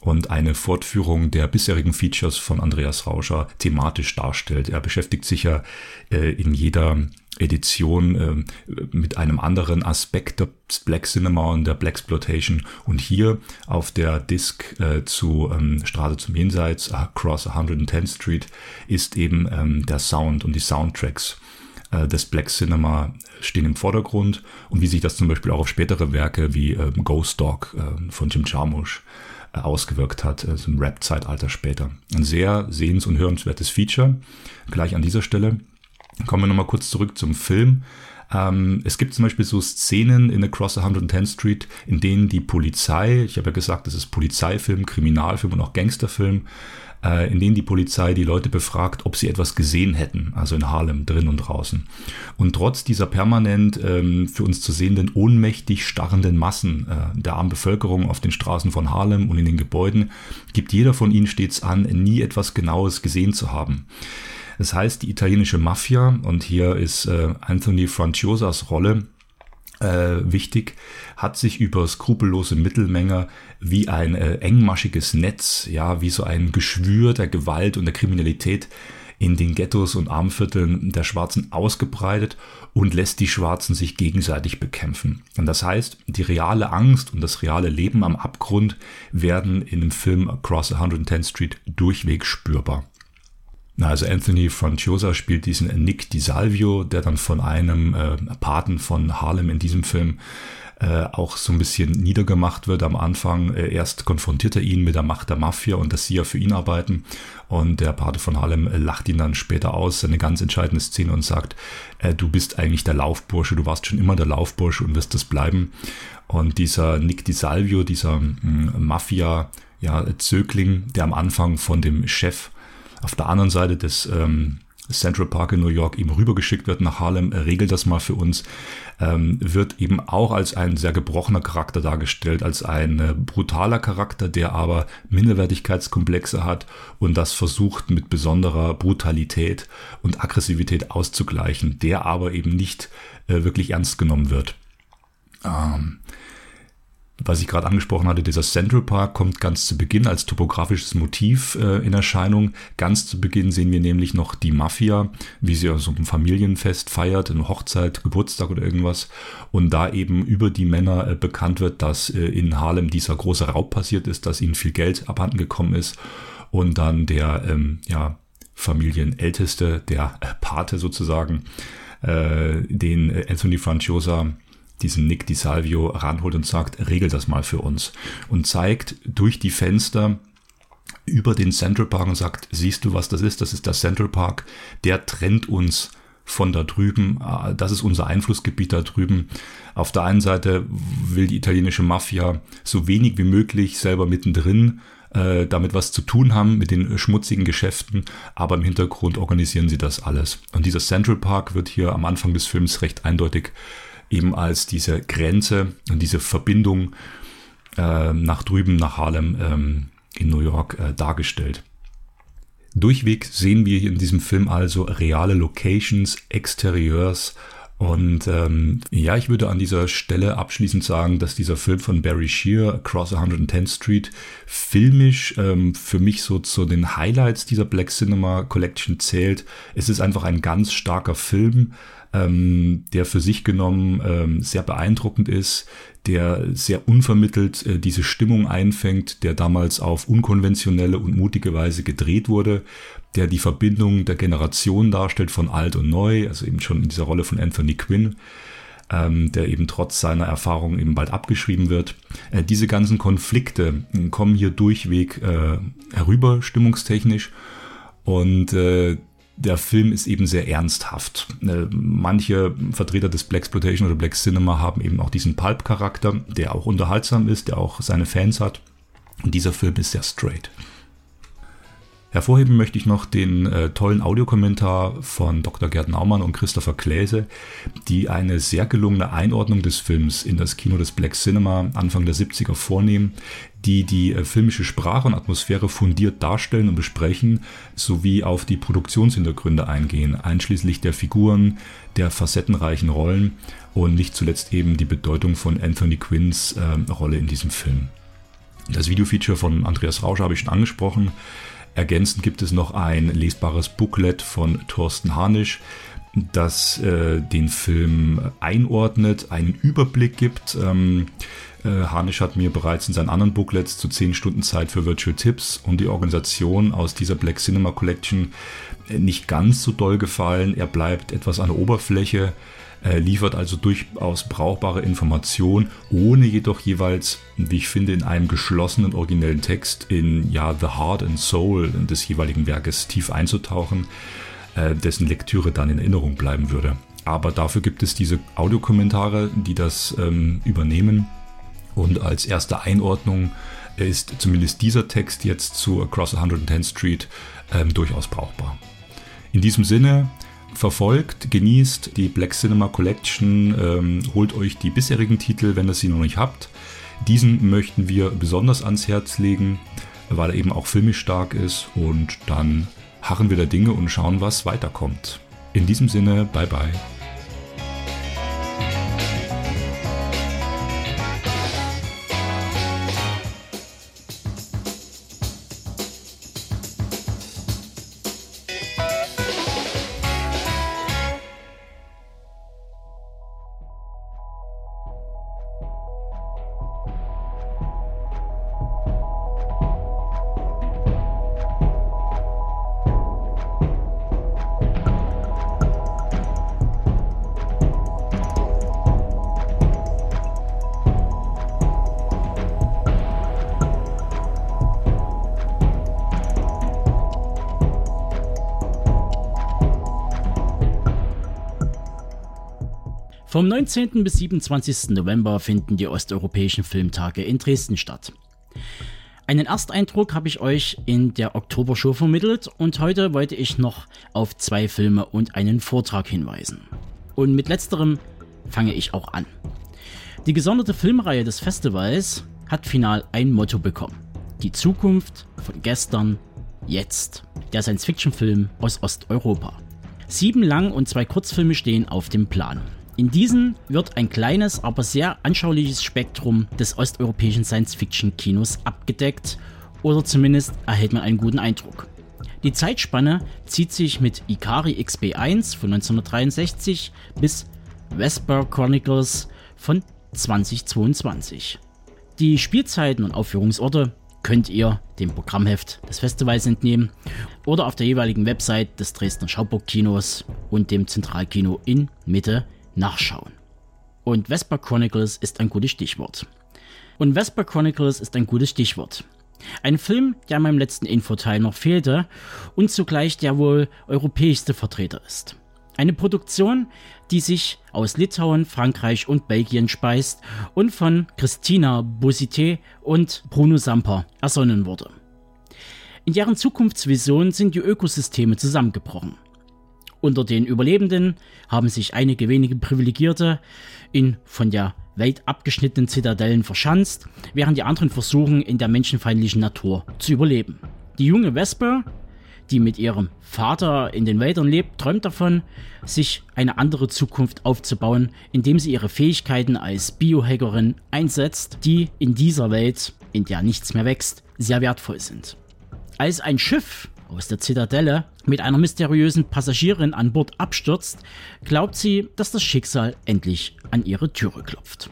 und eine Fortführung der bisherigen Features von Andreas Rauscher thematisch darstellt. Er beschäftigt sich ja in jeder Edition äh, mit einem anderen Aspekt des Black Cinema und der Black Exploitation. Und hier auf der Disc äh, zu ähm, Straße zum Jenseits, Across 110th Street, ist eben ähm, der Sound und die Soundtracks äh, des Black Cinema stehen im Vordergrund und wie sich das zum Beispiel auch auf spätere Werke wie ähm, Ghost Dog äh, von Jim Jarmusch äh, ausgewirkt hat, also im Rap-Zeitalter später. Ein sehr sehens- und hörenswertes Feature. Gleich an dieser Stelle. Kommen wir nochmal kurz zurück zum Film. Ähm, es gibt zum Beispiel so Szenen in Across 110th Street, in denen die Polizei, ich habe ja gesagt, das ist Polizeifilm, Kriminalfilm und auch Gangsterfilm, äh, in denen die Polizei die Leute befragt, ob sie etwas gesehen hätten, also in Harlem, drin und draußen. Und trotz dieser permanent ähm, für uns zu sehenden, ohnmächtig starrenden Massen äh, der armen Bevölkerung auf den Straßen von Harlem und in den Gebäuden, gibt jeder von ihnen stets an, nie etwas Genaues gesehen zu haben. Das heißt, die italienische Mafia, und hier ist äh, Anthony Franciosas Rolle äh, wichtig, hat sich über skrupellose Mittelmenge wie ein äh, engmaschiges Netz, ja, wie so ein Geschwür der Gewalt und der Kriminalität in den Ghettos und Armvierteln der Schwarzen ausgebreitet und lässt die Schwarzen sich gegenseitig bekämpfen. Und das heißt, die reale Angst und das reale Leben am Abgrund werden in dem Film Across 110th Street durchweg spürbar. Also Anthony Franciosa spielt diesen Nick DiSalvio, der dann von einem äh, Paten von Harlem in diesem Film äh, auch so ein bisschen niedergemacht wird am Anfang. Äh, erst konfrontiert er ihn mit der Macht der Mafia und dass sie ja für ihn arbeiten. Und der Pate von Harlem äh, lacht ihn dann später aus, eine ganz entscheidende Szene und sagt, äh, du bist eigentlich der Laufbursche, du warst schon immer der Laufbursche und wirst das bleiben. Und dieser Nick DiSalvio, dieser mm, Mafia, ja, Zögling, der am Anfang von dem Chef auf der anderen Seite des, ähm, Central Park in New York eben rübergeschickt wird nach Harlem, regelt das mal für uns, ähm, wird eben auch als ein sehr gebrochener Charakter dargestellt, als ein äh, brutaler Charakter, der aber Minderwertigkeitskomplexe hat und das versucht mit besonderer Brutalität und Aggressivität auszugleichen, der aber eben nicht äh, wirklich ernst genommen wird. Ähm, was ich gerade angesprochen hatte, dieser Central Park kommt ganz zu Beginn als topografisches Motiv äh, in Erscheinung. Ganz zu Beginn sehen wir nämlich noch die Mafia, wie sie so ein Familienfest feiert, eine Hochzeit, Geburtstag oder irgendwas. Und da eben über die Männer äh, bekannt wird, dass äh, in Harlem dieser große Raub passiert ist, dass ihnen viel Geld abhanden gekommen ist. Und dann der ähm, ja, Familienälteste, der Pate sozusagen, äh, den Anthony Franciosa diesen Nick Di Salvio ranholt und sagt, regel das mal für uns. Und zeigt durch die Fenster über den Central Park und sagt, siehst du, was das ist? Das ist der Central Park. Der trennt uns von da drüben. Ah, das ist unser Einflussgebiet da drüben. Auf der einen Seite will die italienische Mafia so wenig wie möglich selber mittendrin äh, damit was zu tun haben mit den schmutzigen Geschäften, aber im Hintergrund organisieren sie das alles. Und dieser Central Park wird hier am Anfang des Films recht eindeutig eben als diese Grenze und diese Verbindung äh, nach drüben, nach Harlem ähm, in New York äh, dargestellt. Durchweg sehen wir in diesem Film also reale Locations, Exterieurs und ähm, ja, ich würde an dieser Stelle abschließend sagen, dass dieser Film von Barry Shear, Across 110th Street, filmisch ähm, für mich so zu den Highlights dieser Black Cinema Collection zählt. Es ist einfach ein ganz starker Film, ähm, der für sich genommen ähm, sehr beeindruckend ist, der sehr unvermittelt äh, diese Stimmung einfängt, der damals auf unkonventionelle und mutige Weise gedreht wurde, der die Verbindung der Generation darstellt von alt und neu, also eben schon in dieser Rolle von Anthony Quinn. Ähm, der eben trotz seiner Erfahrung eben bald abgeschrieben wird. Äh, diese ganzen Konflikte äh, kommen hier durchweg äh, herüber, stimmungstechnisch. Und äh, der Film ist eben sehr ernsthaft. Äh, manche Vertreter des Black Exploitation oder Black Cinema haben eben auch diesen Pulp-Charakter, der auch unterhaltsam ist, der auch seine Fans hat. Und dieser Film ist sehr straight. Hervorheben möchte ich noch den äh, tollen Audiokommentar von Dr. Gerd Naumann und Christopher Kläse, die eine sehr gelungene Einordnung des Films in das Kino des Black Cinema Anfang der 70er vornehmen, die die äh, filmische Sprache und Atmosphäre fundiert darstellen und besprechen, sowie auf die Produktionshintergründe eingehen, einschließlich der Figuren, der facettenreichen Rollen und nicht zuletzt eben die Bedeutung von Anthony Quinns äh, Rolle in diesem Film. Das Videofeature von Andreas Rausch habe ich schon angesprochen. Ergänzend gibt es noch ein lesbares Booklet von Thorsten Harnisch, das äh, den Film einordnet, einen Überblick gibt. Ähm, äh, Harnisch hat mir bereits in seinen anderen Booklets zu 10 Stunden Zeit für Virtual Tips und die Organisation aus dieser Black Cinema Collection äh, nicht ganz so doll gefallen. Er bleibt etwas an der Oberfläche äh, liefert also durchaus brauchbare Informationen, ohne jedoch jeweils, wie ich finde, in einem geschlossenen originellen Text in ja the heart and soul des jeweiligen Werkes tief einzutauchen, äh, dessen Lektüre dann in Erinnerung bleiben würde. Aber dafür gibt es diese Audiokommentare, die das ähm, übernehmen. Und als erste Einordnung ist zumindest dieser Text jetzt zu Across 110th Street ähm, durchaus brauchbar. In diesem Sinne, verfolgt, genießt die Black Cinema Collection, ähm, holt euch die bisherigen Titel, wenn ihr sie noch nicht habt. Diesen möchten wir besonders ans Herz legen, weil er eben auch filmisch stark ist und dann harren wir der Dinge und schauen, was weiterkommt. In diesem Sinne, bye bye. Vom 19. bis 27. November finden die osteuropäischen Filmtage in Dresden statt. Einen Ersteindruck habe ich euch in der Oktobershow vermittelt und heute wollte ich noch auf zwei Filme und einen Vortrag hinweisen. Und mit letzterem fange ich auch an. Die gesonderte Filmreihe des Festivals hat final ein Motto bekommen. Die Zukunft von gestern, jetzt. Der Science-Fiction-Film aus Osteuropa. Sieben Lang- und zwei Kurzfilme stehen auf dem Plan. In diesen wird ein kleines, aber sehr anschauliches Spektrum des osteuropäischen Science-Fiction-Kinos abgedeckt oder zumindest erhält man einen guten Eindruck. Die Zeitspanne zieht sich mit Ikari XB1 von 1963 bis Vesper Chronicles von 2022. Die Spielzeiten und Aufführungsorte könnt ihr dem Programmheft des Festivals entnehmen oder auf der jeweiligen Website des Dresdner Schauburg-Kinos und dem Zentralkino in Mitte nachschauen. Und Vesper Chronicles ist ein gutes Stichwort. Und Vesper Chronicles ist ein gutes Stichwort. Ein Film, der meinem letzten Infoteil noch fehlte und zugleich der wohl europäischste Vertreter ist. Eine Produktion, die sich aus Litauen, Frankreich und Belgien speist und von Christina Bosité und Bruno Samper ersonnen wurde. In deren Zukunftsvision sind die Ökosysteme zusammengebrochen. Unter den Überlebenden haben sich einige wenige Privilegierte in von der Welt abgeschnittenen Zitadellen verschanzt, während die anderen versuchen, in der menschenfeindlichen Natur zu überleben. Die junge Vesper, die mit ihrem Vater in den Wäldern lebt, träumt davon, sich eine andere Zukunft aufzubauen, indem sie ihre Fähigkeiten als Biohackerin einsetzt, die in dieser Welt, in der nichts mehr wächst, sehr wertvoll sind. Als ein Schiff aus der Zitadelle mit einer mysteriösen Passagierin an Bord abstürzt, glaubt sie, dass das Schicksal endlich an ihre Türe klopft.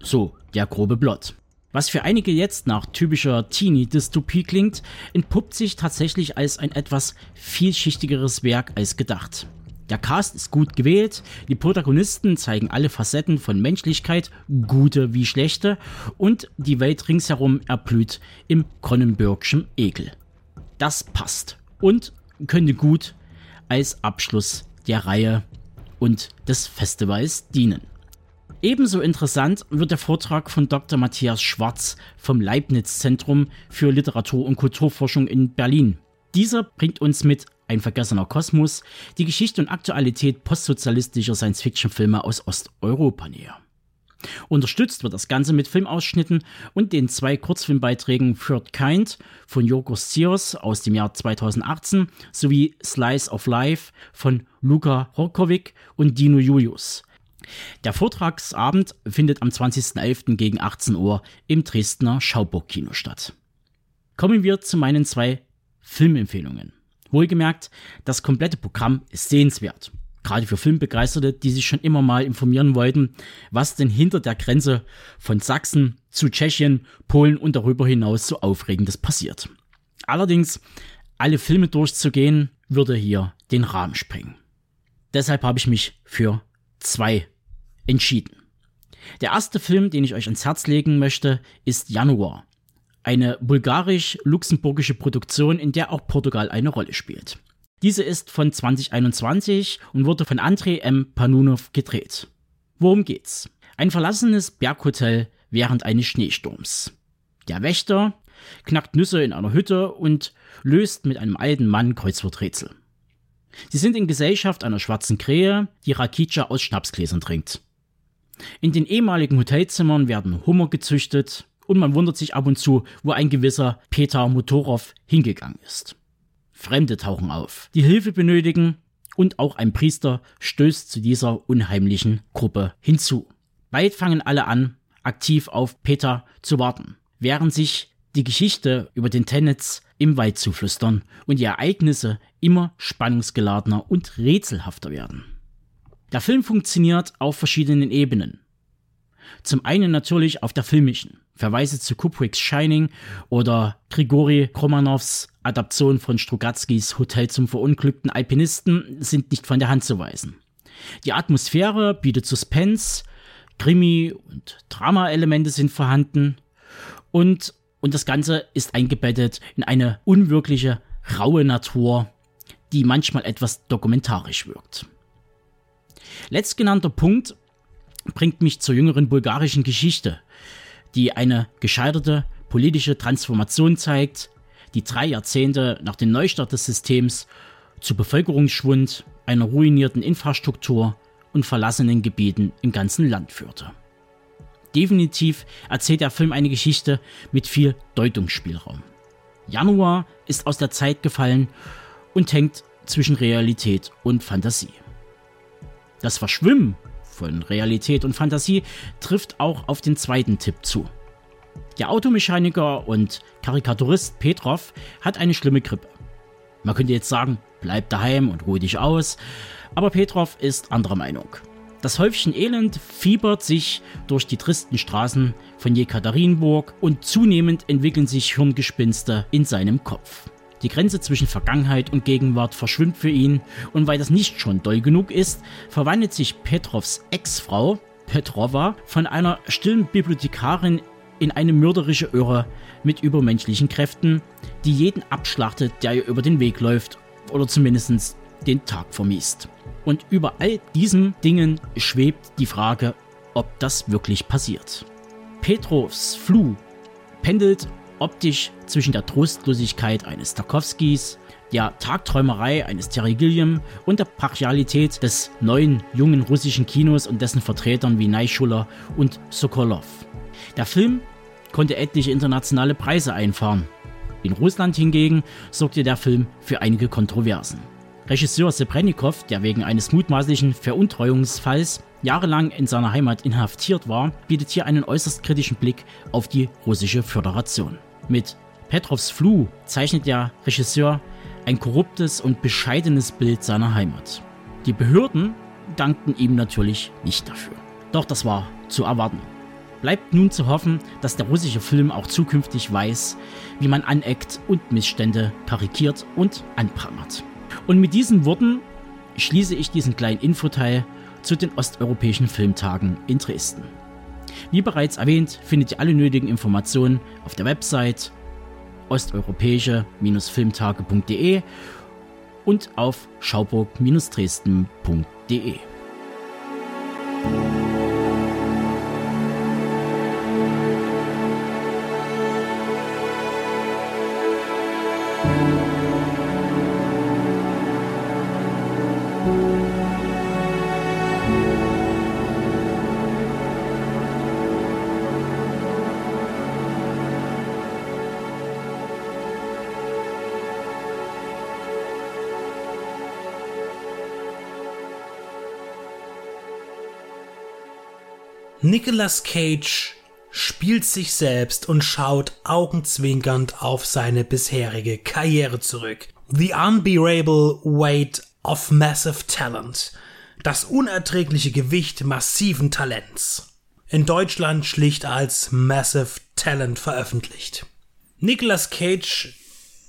So der grobe Plot. Was für einige jetzt nach typischer Teenie-Dystopie klingt, entpuppt sich tatsächlich als ein etwas vielschichtigeres Werk als gedacht. Der Cast ist gut gewählt, die Protagonisten zeigen alle Facetten von Menschlichkeit, gute wie schlechte, und die Welt ringsherum erblüht im Cronenbergschen Ekel. Das passt und könnte gut als Abschluss der Reihe und des Festivals dienen. Ebenso interessant wird der Vortrag von Dr. Matthias Schwarz vom Leibniz Zentrum für Literatur und Kulturforschung in Berlin. Dieser bringt uns mit Ein vergessener Kosmos die Geschichte und Aktualität postsozialistischer Science-Fiction-Filme aus Osteuropa näher. Unterstützt wird das Ganze mit Filmausschnitten und den zwei Kurzfilmbeiträgen Third Kind von Jorgos Zios aus dem Jahr 2018 sowie Slice of Life von Luka Horkovic und Dino Julius. Der Vortragsabend findet am 20.11. gegen 18 Uhr im Dresdner Schauburg-Kino statt. Kommen wir zu meinen zwei Filmempfehlungen. Wohlgemerkt, das komplette Programm ist sehenswert gerade für Filmbegeisterte, die sich schon immer mal informieren wollten, was denn hinter der Grenze von Sachsen zu Tschechien, Polen und darüber hinaus so Aufregendes passiert. Allerdings, alle Filme durchzugehen, würde hier den Rahmen sprengen. Deshalb habe ich mich für zwei entschieden. Der erste Film, den ich euch ans Herz legen möchte, ist Januar. Eine bulgarisch-luxemburgische Produktion, in der auch Portugal eine Rolle spielt. Diese ist von 2021 und wurde von Andrei M. Panunov gedreht. Worum geht's? Ein verlassenes Berghotel während eines Schneesturms. Der Wächter knackt Nüsse in einer Hütte und löst mit einem alten Mann Kreuzworträtsel. Sie sind in Gesellschaft einer schwarzen Krähe, die Rakicha aus Schnapsgläsern trinkt. In den ehemaligen Hotelzimmern werden Hummer gezüchtet und man wundert sich ab und zu, wo ein gewisser Peter Motorov hingegangen ist. Fremde tauchen auf, die Hilfe benötigen und auch ein Priester stößt zu dieser unheimlichen Gruppe hinzu. Bald fangen alle an, aktiv auf Peter zu warten, während sich die Geschichte über den Tenets im Wald zuflüstern und die Ereignisse immer spannungsgeladener und rätselhafter werden. Der Film funktioniert auf verschiedenen Ebenen. Zum einen natürlich auf der filmischen. Verweise zu Kubricks Shining oder Grigori Kromanows Adaption von Strugatskis Hotel zum verunglückten Alpinisten sind nicht von der Hand zu weisen. Die Atmosphäre bietet Suspense, Krimi und Drama-Elemente sind vorhanden und, und das Ganze ist eingebettet in eine unwirkliche, raue Natur, die manchmal etwas dokumentarisch wirkt. Letztgenannter Punkt bringt mich zur jüngeren bulgarischen Geschichte, die eine gescheiterte politische Transformation zeigt, die drei Jahrzehnte nach dem Neustart des Systems zu Bevölkerungsschwund, einer ruinierten Infrastruktur und verlassenen Gebieten im ganzen Land führte. Definitiv erzählt der Film eine Geschichte mit viel Deutungsspielraum. Januar ist aus der Zeit gefallen und hängt zwischen Realität und Fantasie. Das Verschwimmen von Realität und Fantasie trifft auch auf den zweiten Tipp zu. Der Automechaniker und Karikaturist Petrov hat eine schlimme Grippe. Man könnte jetzt sagen, bleib daheim und ruhe dich aus, aber Petrov ist anderer Meinung. Das Häufchen Elend fiebert sich durch die tristen Straßen von Jekaterinburg und zunehmend entwickeln sich Hirngespinste in seinem Kopf. Die Grenze zwischen Vergangenheit und Gegenwart verschwimmt für ihn und weil das nicht schon doll genug ist, verwandelt sich Petrovs Ex-Frau, Petrova, von einer stillen Bibliothekarin in eine mörderische Irre mit übermenschlichen Kräften, die jeden abschlachtet, der ihr über den Weg läuft oder zumindest den Tag vermiest. Und über all diesen Dingen schwebt die Frage, ob das wirklich passiert. Petrovs Flu pendelt optisch zwischen der Trostlosigkeit eines Tarkovskis, der Tagträumerei eines Terry Gilliam und der Brachialität des neuen, jungen russischen Kinos und dessen Vertretern wie Neischuller und Sokolov. Der Film konnte etliche internationale Preise einfahren. In Russland hingegen sorgte der Film für einige Kontroversen. Regisseur Sebrennikov, der wegen eines mutmaßlichen Veruntreuungsfalls jahrelang in seiner Heimat inhaftiert war, bietet hier einen äußerst kritischen Blick auf die russische Föderation. Mit Petrovs Flu zeichnet der Regisseur ein korruptes und bescheidenes Bild seiner Heimat. Die Behörden dankten ihm natürlich nicht dafür. Doch das war zu erwarten. Bleibt nun zu hoffen, dass der russische Film auch zukünftig weiß, wie man aneckt und Missstände karikiert und anprangert. Und mit diesen Worten schließe ich diesen kleinen Infoteil zu den osteuropäischen Filmtagen in Dresden. Wie bereits erwähnt, findet ihr alle nötigen Informationen auf der Website osteuropäische-filmtage.de und auf schauburg-dresden.de. Nicolas Cage spielt sich selbst und schaut augenzwinkernd auf seine bisherige Karriere zurück. The unbearable weight of massive talent. Das unerträgliche Gewicht massiven Talents. In Deutschland schlicht als Massive Talent veröffentlicht. Nicolas Cage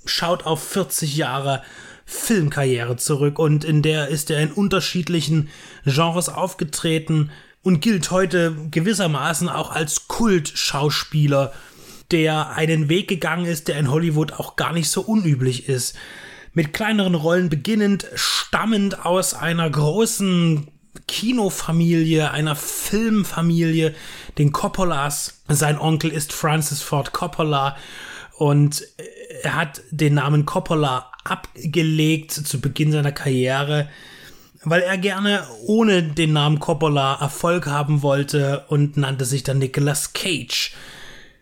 schaut auf 40 Jahre Filmkarriere zurück und in der ist er in unterschiedlichen Genres aufgetreten, und gilt heute gewissermaßen auch als Kultschauspieler, der einen Weg gegangen ist, der in Hollywood auch gar nicht so unüblich ist. Mit kleineren Rollen beginnend, stammend aus einer großen Kinofamilie, einer Filmfamilie, den Coppolas. Sein Onkel ist Francis Ford Coppola und er hat den Namen Coppola abgelegt zu Beginn seiner Karriere weil er gerne ohne den Namen Coppola Erfolg haben wollte und nannte sich dann Nicolas Cage.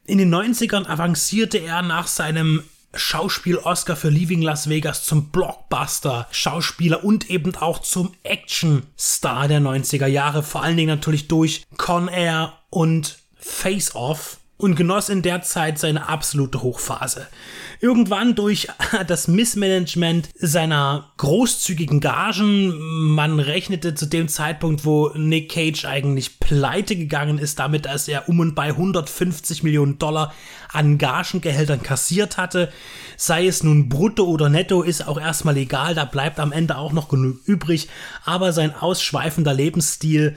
In den 90ern avancierte er nach seinem Schauspiel-Oscar für Leaving Las Vegas zum Blockbuster-Schauspieler und eben auch zum Action-Star der 90er Jahre, vor allen Dingen natürlich durch Con Air und Face Off und genoss in der Zeit seine absolute Hochphase. Irgendwann durch das Missmanagement seiner großzügigen Gagen, man rechnete zu dem Zeitpunkt, wo Nick Cage eigentlich pleite gegangen ist, damit dass er um und bei 150 Millionen Dollar an Gagengehältern kassiert hatte, sei es nun brutto oder netto, ist auch erstmal egal, da bleibt am Ende auch noch genug übrig, aber sein ausschweifender Lebensstil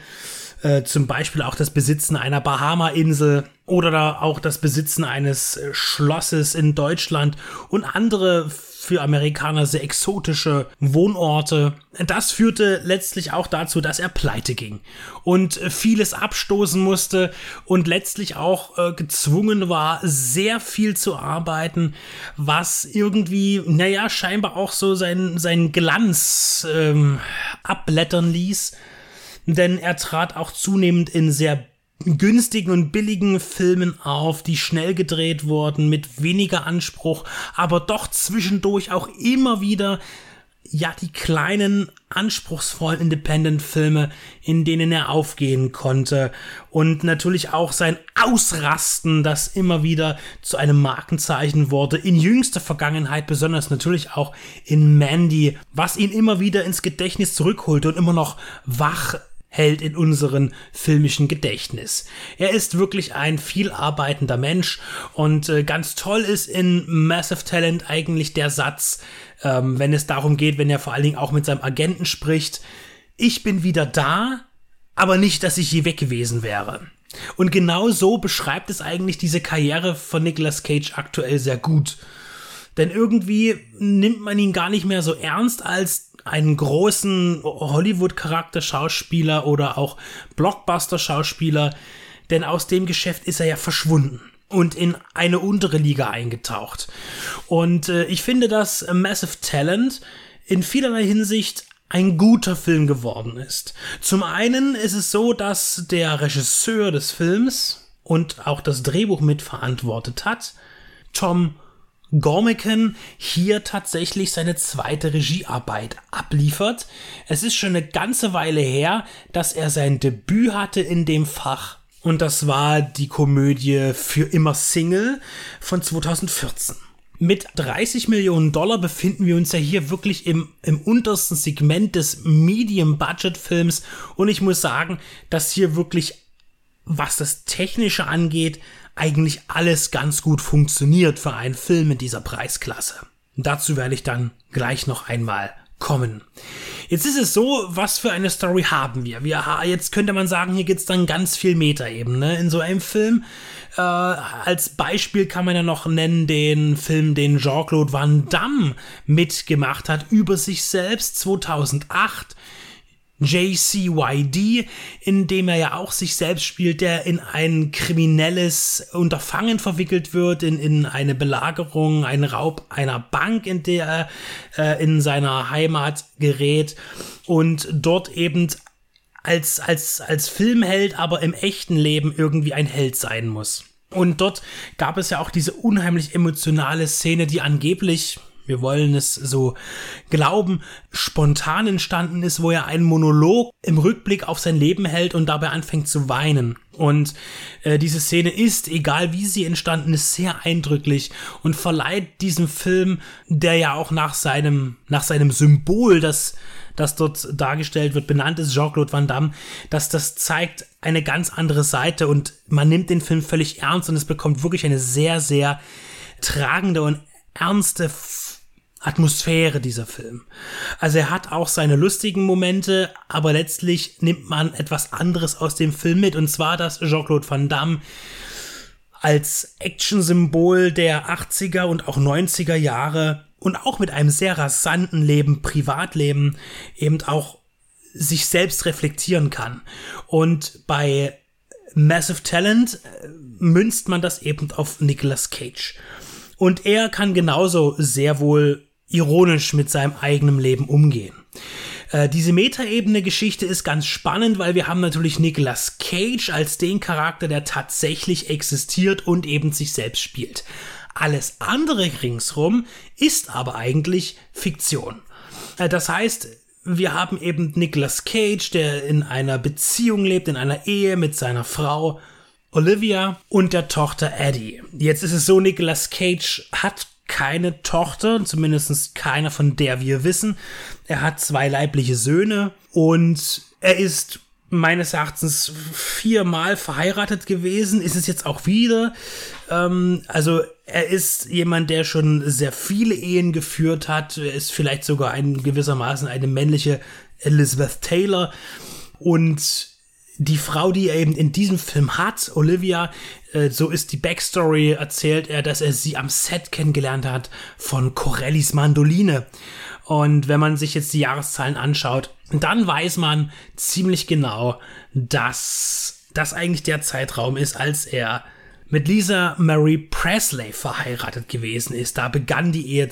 Äh, zum Beispiel auch das Besitzen einer Bahama-Insel oder auch das Besitzen eines äh, Schlosses in Deutschland und andere für Amerikaner sehr exotische Wohnorte. Das führte letztlich auch dazu, dass er pleite ging und äh, vieles abstoßen musste und letztlich auch äh, gezwungen war, sehr viel zu arbeiten, was irgendwie, naja, scheinbar auch so seinen, seinen Glanz ähm, abblättern ließ. Denn er trat auch zunehmend in sehr günstigen und billigen Filmen auf, die schnell gedreht wurden, mit weniger Anspruch, aber doch zwischendurch auch immer wieder ja die kleinen anspruchsvollen Independent-Filme, in denen er aufgehen konnte. Und natürlich auch sein Ausrasten, das immer wieder zu einem Markenzeichen wurde, in jüngster Vergangenheit, besonders natürlich auch in Mandy, was ihn immer wieder ins Gedächtnis zurückholte und immer noch wach hält in unserem filmischen Gedächtnis. Er ist wirklich ein viel arbeitender Mensch und äh, ganz toll ist in Massive Talent eigentlich der Satz, ähm, wenn es darum geht, wenn er vor allen Dingen auch mit seinem Agenten spricht, ich bin wieder da, aber nicht, dass ich je weg gewesen wäre. Und genau so beschreibt es eigentlich diese Karriere von Nicolas Cage aktuell sehr gut. Denn irgendwie nimmt man ihn gar nicht mehr so ernst als einen großen Hollywood-Charakter-Schauspieler oder auch Blockbuster-Schauspieler, denn aus dem Geschäft ist er ja verschwunden und in eine untere Liga eingetaucht. Und äh, ich finde, dass Massive Talent in vielerlei Hinsicht ein guter Film geworden ist. Zum einen ist es so, dass der Regisseur des Films und auch das Drehbuch mitverantwortet hat, Tom Gormican hier tatsächlich seine zweite Regiearbeit abliefert. Es ist schon eine ganze Weile her, dass er sein Debüt hatte in dem Fach. Und das war die Komödie Für immer Single von 2014. Mit 30 Millionen Dollar befinden wir uns ja hier wirklich im, im untersten Segment des Medium-Budget-Films. Und ich muss sagen, dass hier wirklich, was das Technische angeht, eigentlich alles ganz gut funktioniert für einen Film in dieser Preisklasse. Dazu werde ich dann gleich noch einmal kommen. Jetzt ist es so, was für eine Story haben wir? wir jetzt könnte man sagen, hier gibt es dann ganz viel Metaebene in so einem Film. Äh, als Beispiel kann man ja noch nennen den Film, den Jean-Claude Van Damme mitgemacht hat über sich selbst 2008 JCYD, in dem er ja auch sich selbst spielt, der in ein kriminelles Unterfangen verwickelt wird, in, in eine Belagerung, einen Raub einer Bank, in der er äh, in seiner Heimat gerät und dort eben als, als, als Filmheld, aber im echten Leben irgendwie ein Held sein muss. Und dort gab es ja auch diese unheimlich emotionale Szene, die angeblich wir wollen es so glauben, spontan entstanden ist, wo er einen Monolog im Rückblick auf sein Leben hält und dabei anfängt zu weinen. Und äh, diese Szene ist, egal wie sie entstanden ist, sehr eindrücklich und verleiht diesem Film, der ja auch nach seinem, nach seinem Symbol, das, das dort dargestellt wird, benannt ist, Jean-Claude Van Damme, dass das zeigt eine ganz andere Seite und man nimmt den Film völlig ernst und es bekommt wirklich eine sehr, sehr tragende und ernste Atmosphäre dieser Film. Also er hat auch seine lustigen Momente, aber letztlich nimmt man etwas anderes aus dem Film mit, und zwar, dass Jean-Claude Van Damme als Actionsymbol der 80er und auch 90er Jahre und auch mit einem sehr rasanten Leben, Privatleben, eben auch sich selbst reflektieren kann. Und bei Massive Talent äh, münzt man das eben auf Nicolas Cage. Und er kann genauso sehr wohl ironisch mit seinem eigenen Leben umgehen. Äh, diese Metaebene-Geschichte ist ganz spannend, weil wir haben natürlich Nicolas Cage als den Charakter, der tatsächlich existiert und eben sich selbst spielt. Alles andere ringsrum ist aber eigentlich Fiktion. Äh, das heißt, wir haben eben Nicolas Cage, der in einer Beziehung lebt, in einer Ehe mit seiner Frau Olivia und der Tochter Eddie. Jetzt ist es so, Nicolas Cage hat keine Tochter, zumindest keine von der wir wissen. Er hat zwei leibliche Söhne und er ist meines Erachtens viermal verheiratet gewesen, ist es jetzt auch wieder. Ähm, also er ist jemand, der schon sehr viele Ehen geführt hat. Er ist vielleicht sogar ein gewissermaßen eine männliche Elizabeth Taylor. Und die Frau, die er eben in diesem Film hat, Olivia, äh, so ist die Backstory, erzählt er, dass er sie am Set kennengelernt hat von Corellis Mandoline. Und wenn man sich jetzt die Jahreszahlen anschaut, dann weiß man ziemlich genau, dass das eigentlich der Zeitraum ist, als er mit Lisa Marie Presley verheiratet gewesen ist. Da begann die Ehe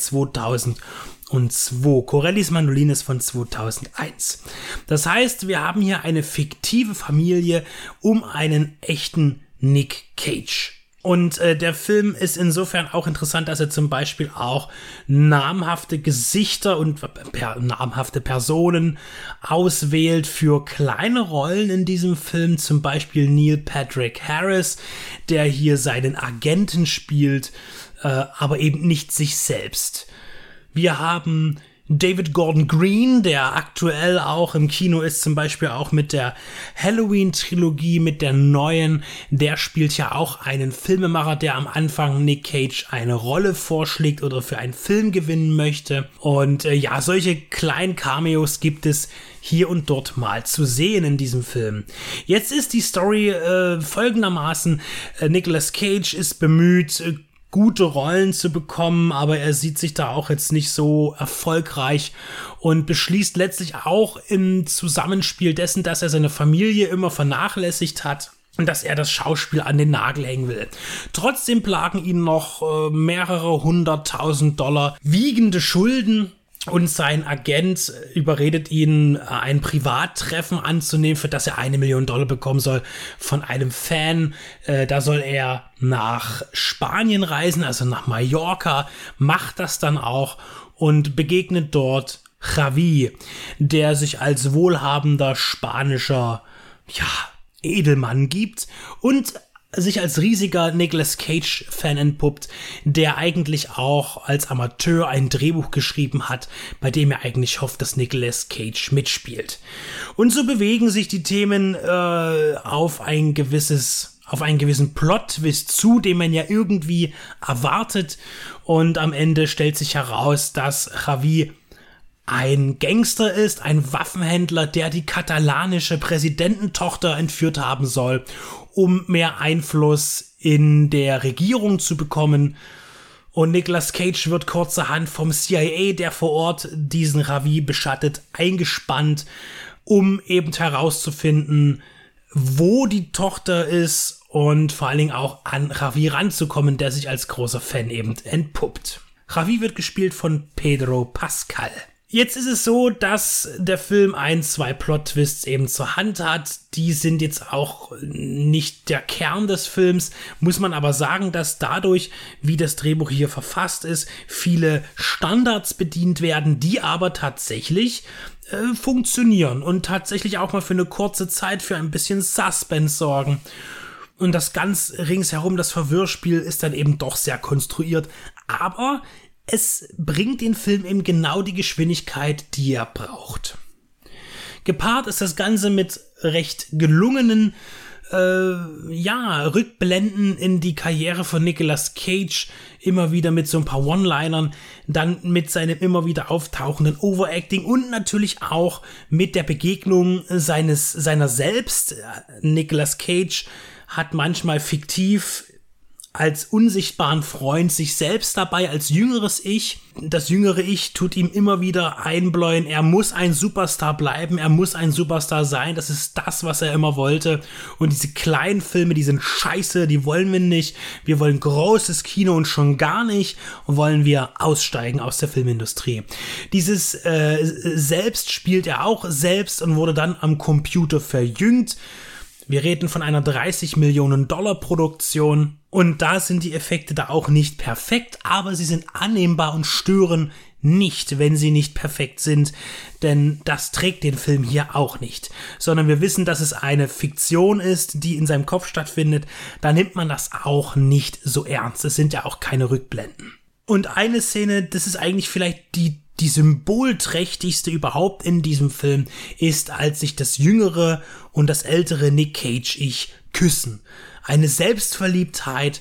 2002. Corellis Mandolin ist von 2001. Das heißt, wir haben hier eine fiktive Familie um einen echten Nick Cage. Und äh, der Film ist insofern auch interessant, dass er zum Beispiel auch namhafte Gesichter und per, namhafte Personen auswählt für kleine Rollen in diesem Film. Zum Beispiel Neil Patrick Harris, der hier seinen Agenten spielt, äh, aber eben nicht sich selbst. Wir haben David Gordon Green, der aktuell auch im Kino ist, zum Beispiel auch mit der Halloween-Trilogie, mit der neuen, der spielt ja auch einen Filmemacher, der am Anfang Nick Cage eine Rolle vorschlägt oder für einen Film gewinnen möchte. Und äh, ja, solche kleinen Cameos gibt es hier und dort mal zu sehen in diesem Film. Jetzt ist die Story äh, folgendermaßen, äh, Nicolas Cage ist bemüht, äh, gute Rollen zu bekommen, aber er sieht sich da auch jetzt nicht so erfolgreich und beschließt letztlich auch im Zusammenspiel dessen, dass er seine Familie immer vernachlässigt hat und dass er das Schauspiel an den Nagel hängen will. Trotzdem plagen ihn noch äh, mehrere hunderttausend Dollar wiegende Schulden und sein Agent überredet ihn, ein Privattreffen anzunehmen, für das er eine Million Dollar bekommen soll von einem Fan. Äh, da soll er nach Spanien reisen, also nach Mallorca, macht das dann auch und begegnet dort Javi, der sich als wohlhabender spanischer, ja, Edelmann gibt und sich als riesiger Nicolas Cage-Fan entpuppt, der eigentlich auch als Amateur ein Drehbuch geschrieben hat, bei dem er eigentlich hofft, dass Nicolas Cage mitspielt. Und so bewegen sich die Themen äh, auf ein gewisses auf einen gewissen Plot-Twist zu, den man ja irgendwie erwartet. Und am Ende stellt sich heraus, dass Javi ein Gangster ist, ein Waffenhändler, der die katalanische Präsidententochter entführt haben soll um mehr Einfluss in der Regierung zu bekommen. Und Nicolas Cage wird kurzerhand vom CIA, der vor Ort diesen Ravi beschattet, eingespannt, um eben herauszufinden, wo die Tochter ist und vor allen Dingen auch an Ravi ranzukommen, der sich als großer Fan eben entpuppt. Ravi wird gespielt von Pedro Pascal. Jetzt ist es so, dass der Film ein, zwei Plot-Twists eben zur Hand hat. Die sind jetzt auch nicht der Kern des Films, muss man aber sagen, dass dadurch, wie das Drehbuch hier verfasst ist, viele Standards bedient werden, die aber tatsächlich äh, funktionieren und tatsächlich auch mal für eine kurze Zeit für ein bisschen Suspense sorgen. Und das ganz ringsherum, das Verwirrspiel ist dann eben doch sehr konstruiert. Aber es bringt den Film eben genau die Geschwindigkeit, die er braucht. Gepaart ist das Ganze mit recht gelungenen äh, ja, Rückblenden in die Karriere von Nicolas Cage, immer wieder mit so ein paar One-Linern, dann mit seinem immer wieder auftauchenden Overacting und natürlich auch mit der Begegnung seines, seiner selbst. Nicolas Cage hat manchmal fiktiv als unsichtbaren Freund sich selbst dabei als jüngeres Ich. Das jüngere Ich tut ihm immer wieder einbläuen, er muss ein Superstar bleiben, er muss ein Superstar sein, das ist das, was er immer wollte. Und diese kleinen Filme, die sind scheiße, die wollen wir nicht. Wir wollen großes Kino und schon gar nicht wollen wir aussteigen aus der Filmindustrie. Dieses äh, Selbst spielt er auch selbst und wurde dann am Computer verjüngt. Wir reden von einer 30 Millionen Dollar Produktion und da sind die Effekte da auch nicht perfekt, aber sie sind annehmbar und stören nicht, wenn sie nicht perfekt sind, denn das trägt den Film hier auch nicht, sondern wir wissen, dass es eine Fiktion ist, die in seinem Kopf stattfindet, da nimmt man das auch nicht so ernst. Es sind ja auch keine Rückblenden. Und eine Szene, das ist eigentlich vielleicht die die symbolträchtigste überhaupt in diesem Film ist, als sich das jüngere und das ältere Nick Cage ich küssen. Eine Selbstverliebtheit,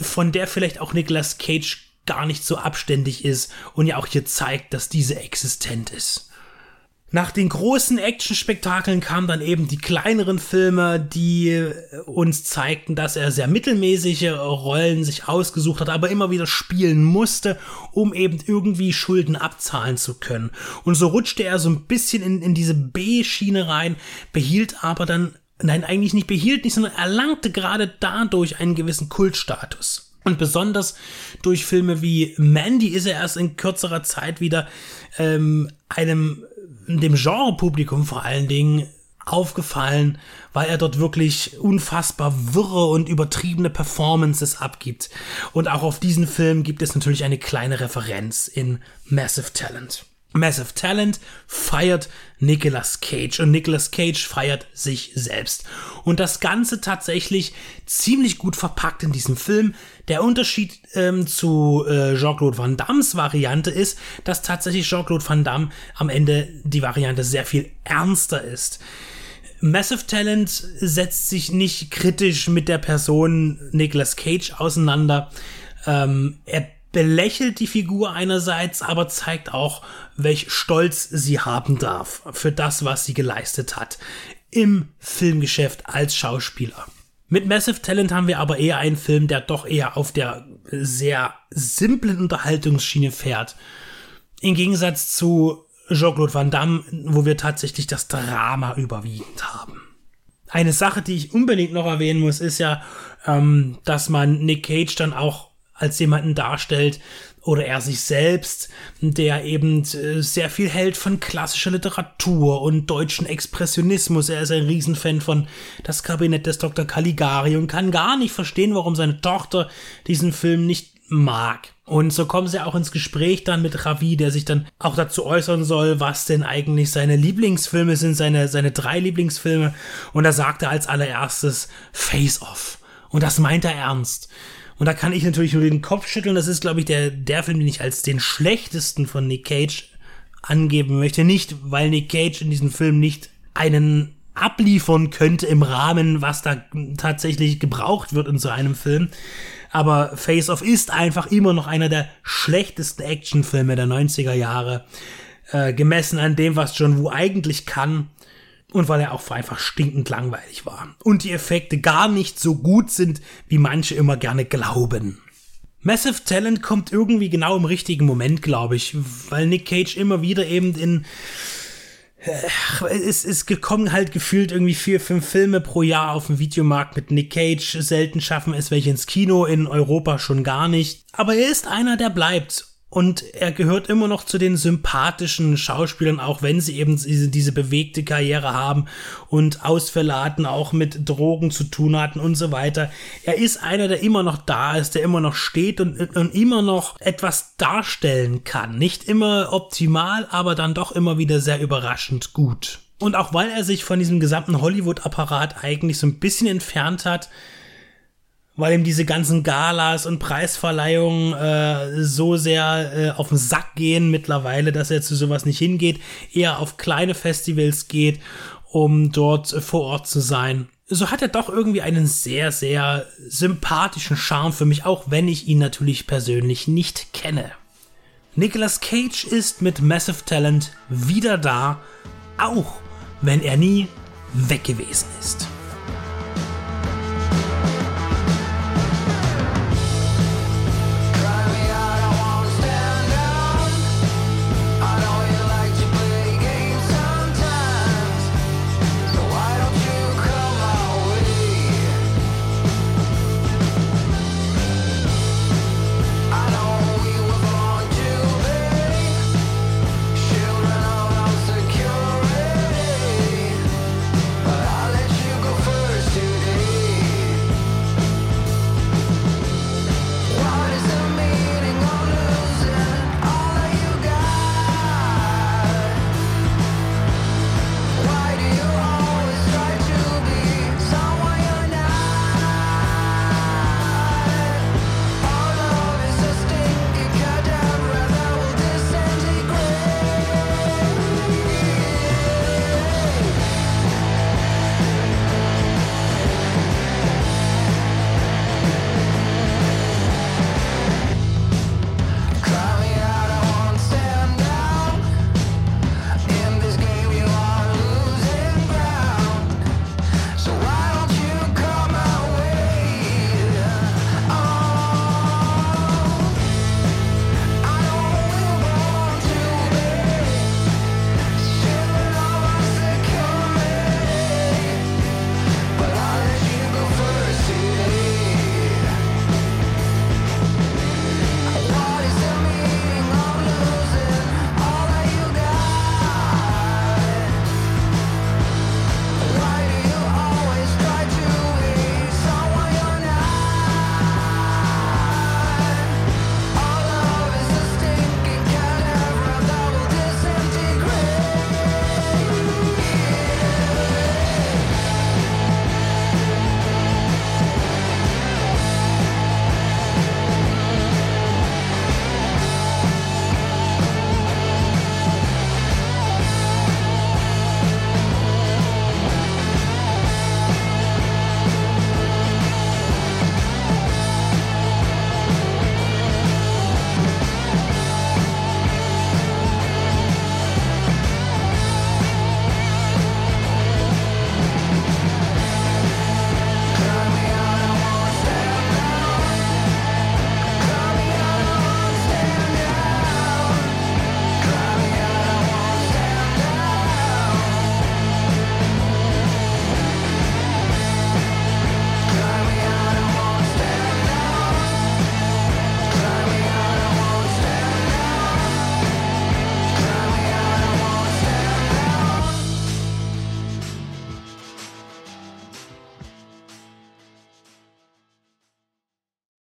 von der vielleicht auch Nicolas Cage gar nicht so abständig ist und ja auch hier zeigt, dass diese existent ist. Nach den großen Actionspektakeln kamen dann eben die kleineren Filme, die uns zeigten, dass er sehr mittelmäßige Rollen sich ausgesucht hat, aber immer wieder spielen musste, um eben irgendwie Schulden abzahlen zu können. Und so rutschte er so ein bisschen in, in diese B-Schiene rein, behielt aber dann, nein, eigentlich nicht behielt nicht, sondern erlangte gerade dadurch einen gewissen Kultstatus. Und besonders durch Filme wie Mandy ist er erst in kürzerer Zeit wieder ähm, einem dem Genrepublikum vor allen Dingen aufgefallen, weil er dort wirklich unfassbar wirre und übertriebene Performances abgibt. Und auch auf diesen Film gibt es natürlich eine kleine Referenz in Massive Talent. Massive Talent feiert Nicolas Cage und Nicolas Cage feiert sich selbst. Und das Ganze tatsächlich ziemlich gut verpackt in diesem Film. Der Unterschied ähm, zu äh, Jean-Claude Van Dammes Variante ist, dass tatsächlich Jean-Claude Van Damme am Ende die Variante sehr viel ernster ist. Massive Talent setzt sich nicht kritisch mit der Person Nicolas Cage auseinander. Ähm, er belächelt die Figur einerseits, aber zeigt auch, welch Stolz sie haben darf für das, was sie geleistet hat im Filmgeschäft als Schauspieler. Mit Massive Talent haben wir aber eher einen Film, der doch eher auf der sehr simplen Unterhaltungsschiene fährt. Im Gegensatz zu Jean-Claude Van Damme, wo wir tatsächlich das Drama überwiegend haben. Eine Sache, die ich unbedingt noch erwähnen muss, ist ja, ähm, dass man Nick Cage dann auch als jemanden darstellt oder er sich selbst, der eben äh, sehr viel hält von klassischer Literatur und deutschen Expressionismus. Er ist ein Riesenfan von Das Kabinett des Dr. Caligari und kann gar nicht verstehen, warum seine Tochter diesen Film nicht mag. Und so kommen sie auch ins Gespräch dann mit Ravi, der sich dann auch dazu äußern soll, was denn eigentlich seine Lieblingsfilme sind, seine, seine drei Lieblingsfilme. Und da sagt er als allererstes Face Off. Und das meint er ernst. Und da kann ich natürlich nur den Kopf schütteln. Das ist, glaube ich, der, der Film, den ich als den schlechtesten von Nick Cage angeben möchte. Nicht, weil Nick Cage in diesem Film nicht einen abliefern könnte im Rahmen, was da tatsächlich gebraucht wird in so einem Film. Aber Face Off ist einfach immer noch einer der schlechtesten Actionfilme der 90er Jahre. Äh, gemessen an dem, was John Woo eigentlich kann und weil er auch einfach stinkend langweilig war. Und die Effekte gar nicht so gut sind, wie manche immer gerne glauben. Massive Talent kommt irgendwie genau im richtigen Moment, glaube ich, weil Nick Cage immer wieder eben in äh, es ist gekommen halt gefühlt irgendwie vier, fünf Filme pro Jahr auf dem Videomarkt mit Nick Cage. Selten schaffen es welche ins Kino, in Europa schon gar nicht. Aber er ist einer, der bleibt. Und er gehört immer noch zu den sympathischen Schauspielern, auch wenn sie eben diese, diese bewegte Karriere haben und Ausfälle hatten, auch mit Drogen zu tun hatten und so weiter. Er ist einer, der immer noch da ist, der immer noch steht und, und immer noch etwas darstellen kann. Nicht immer optimal, aber dann doch immer wieder sehr überraschend gut. Und auch weil er sich von diesem gesamten Hollywood-Apparat eigentlich so ein bisschen entfernt hat, weil ihm diese ganzen Galas und Preisverleihungen äh, so sehr äh, auf den Sack gehen mittlerweile, dass er zu sowas nicht hingeht, eher auf kleine Festivals geht, um dort äh, vor Ort zu sein. So hat er doch irgendwie einen sehr, sehr sympathischen Charme für mich, auch wenn ich ihn natürlich persönlich nicht kenne. Nicolas Cage ist mit Massive Talent wieder da, auch wenn er nie weg gewesen ist.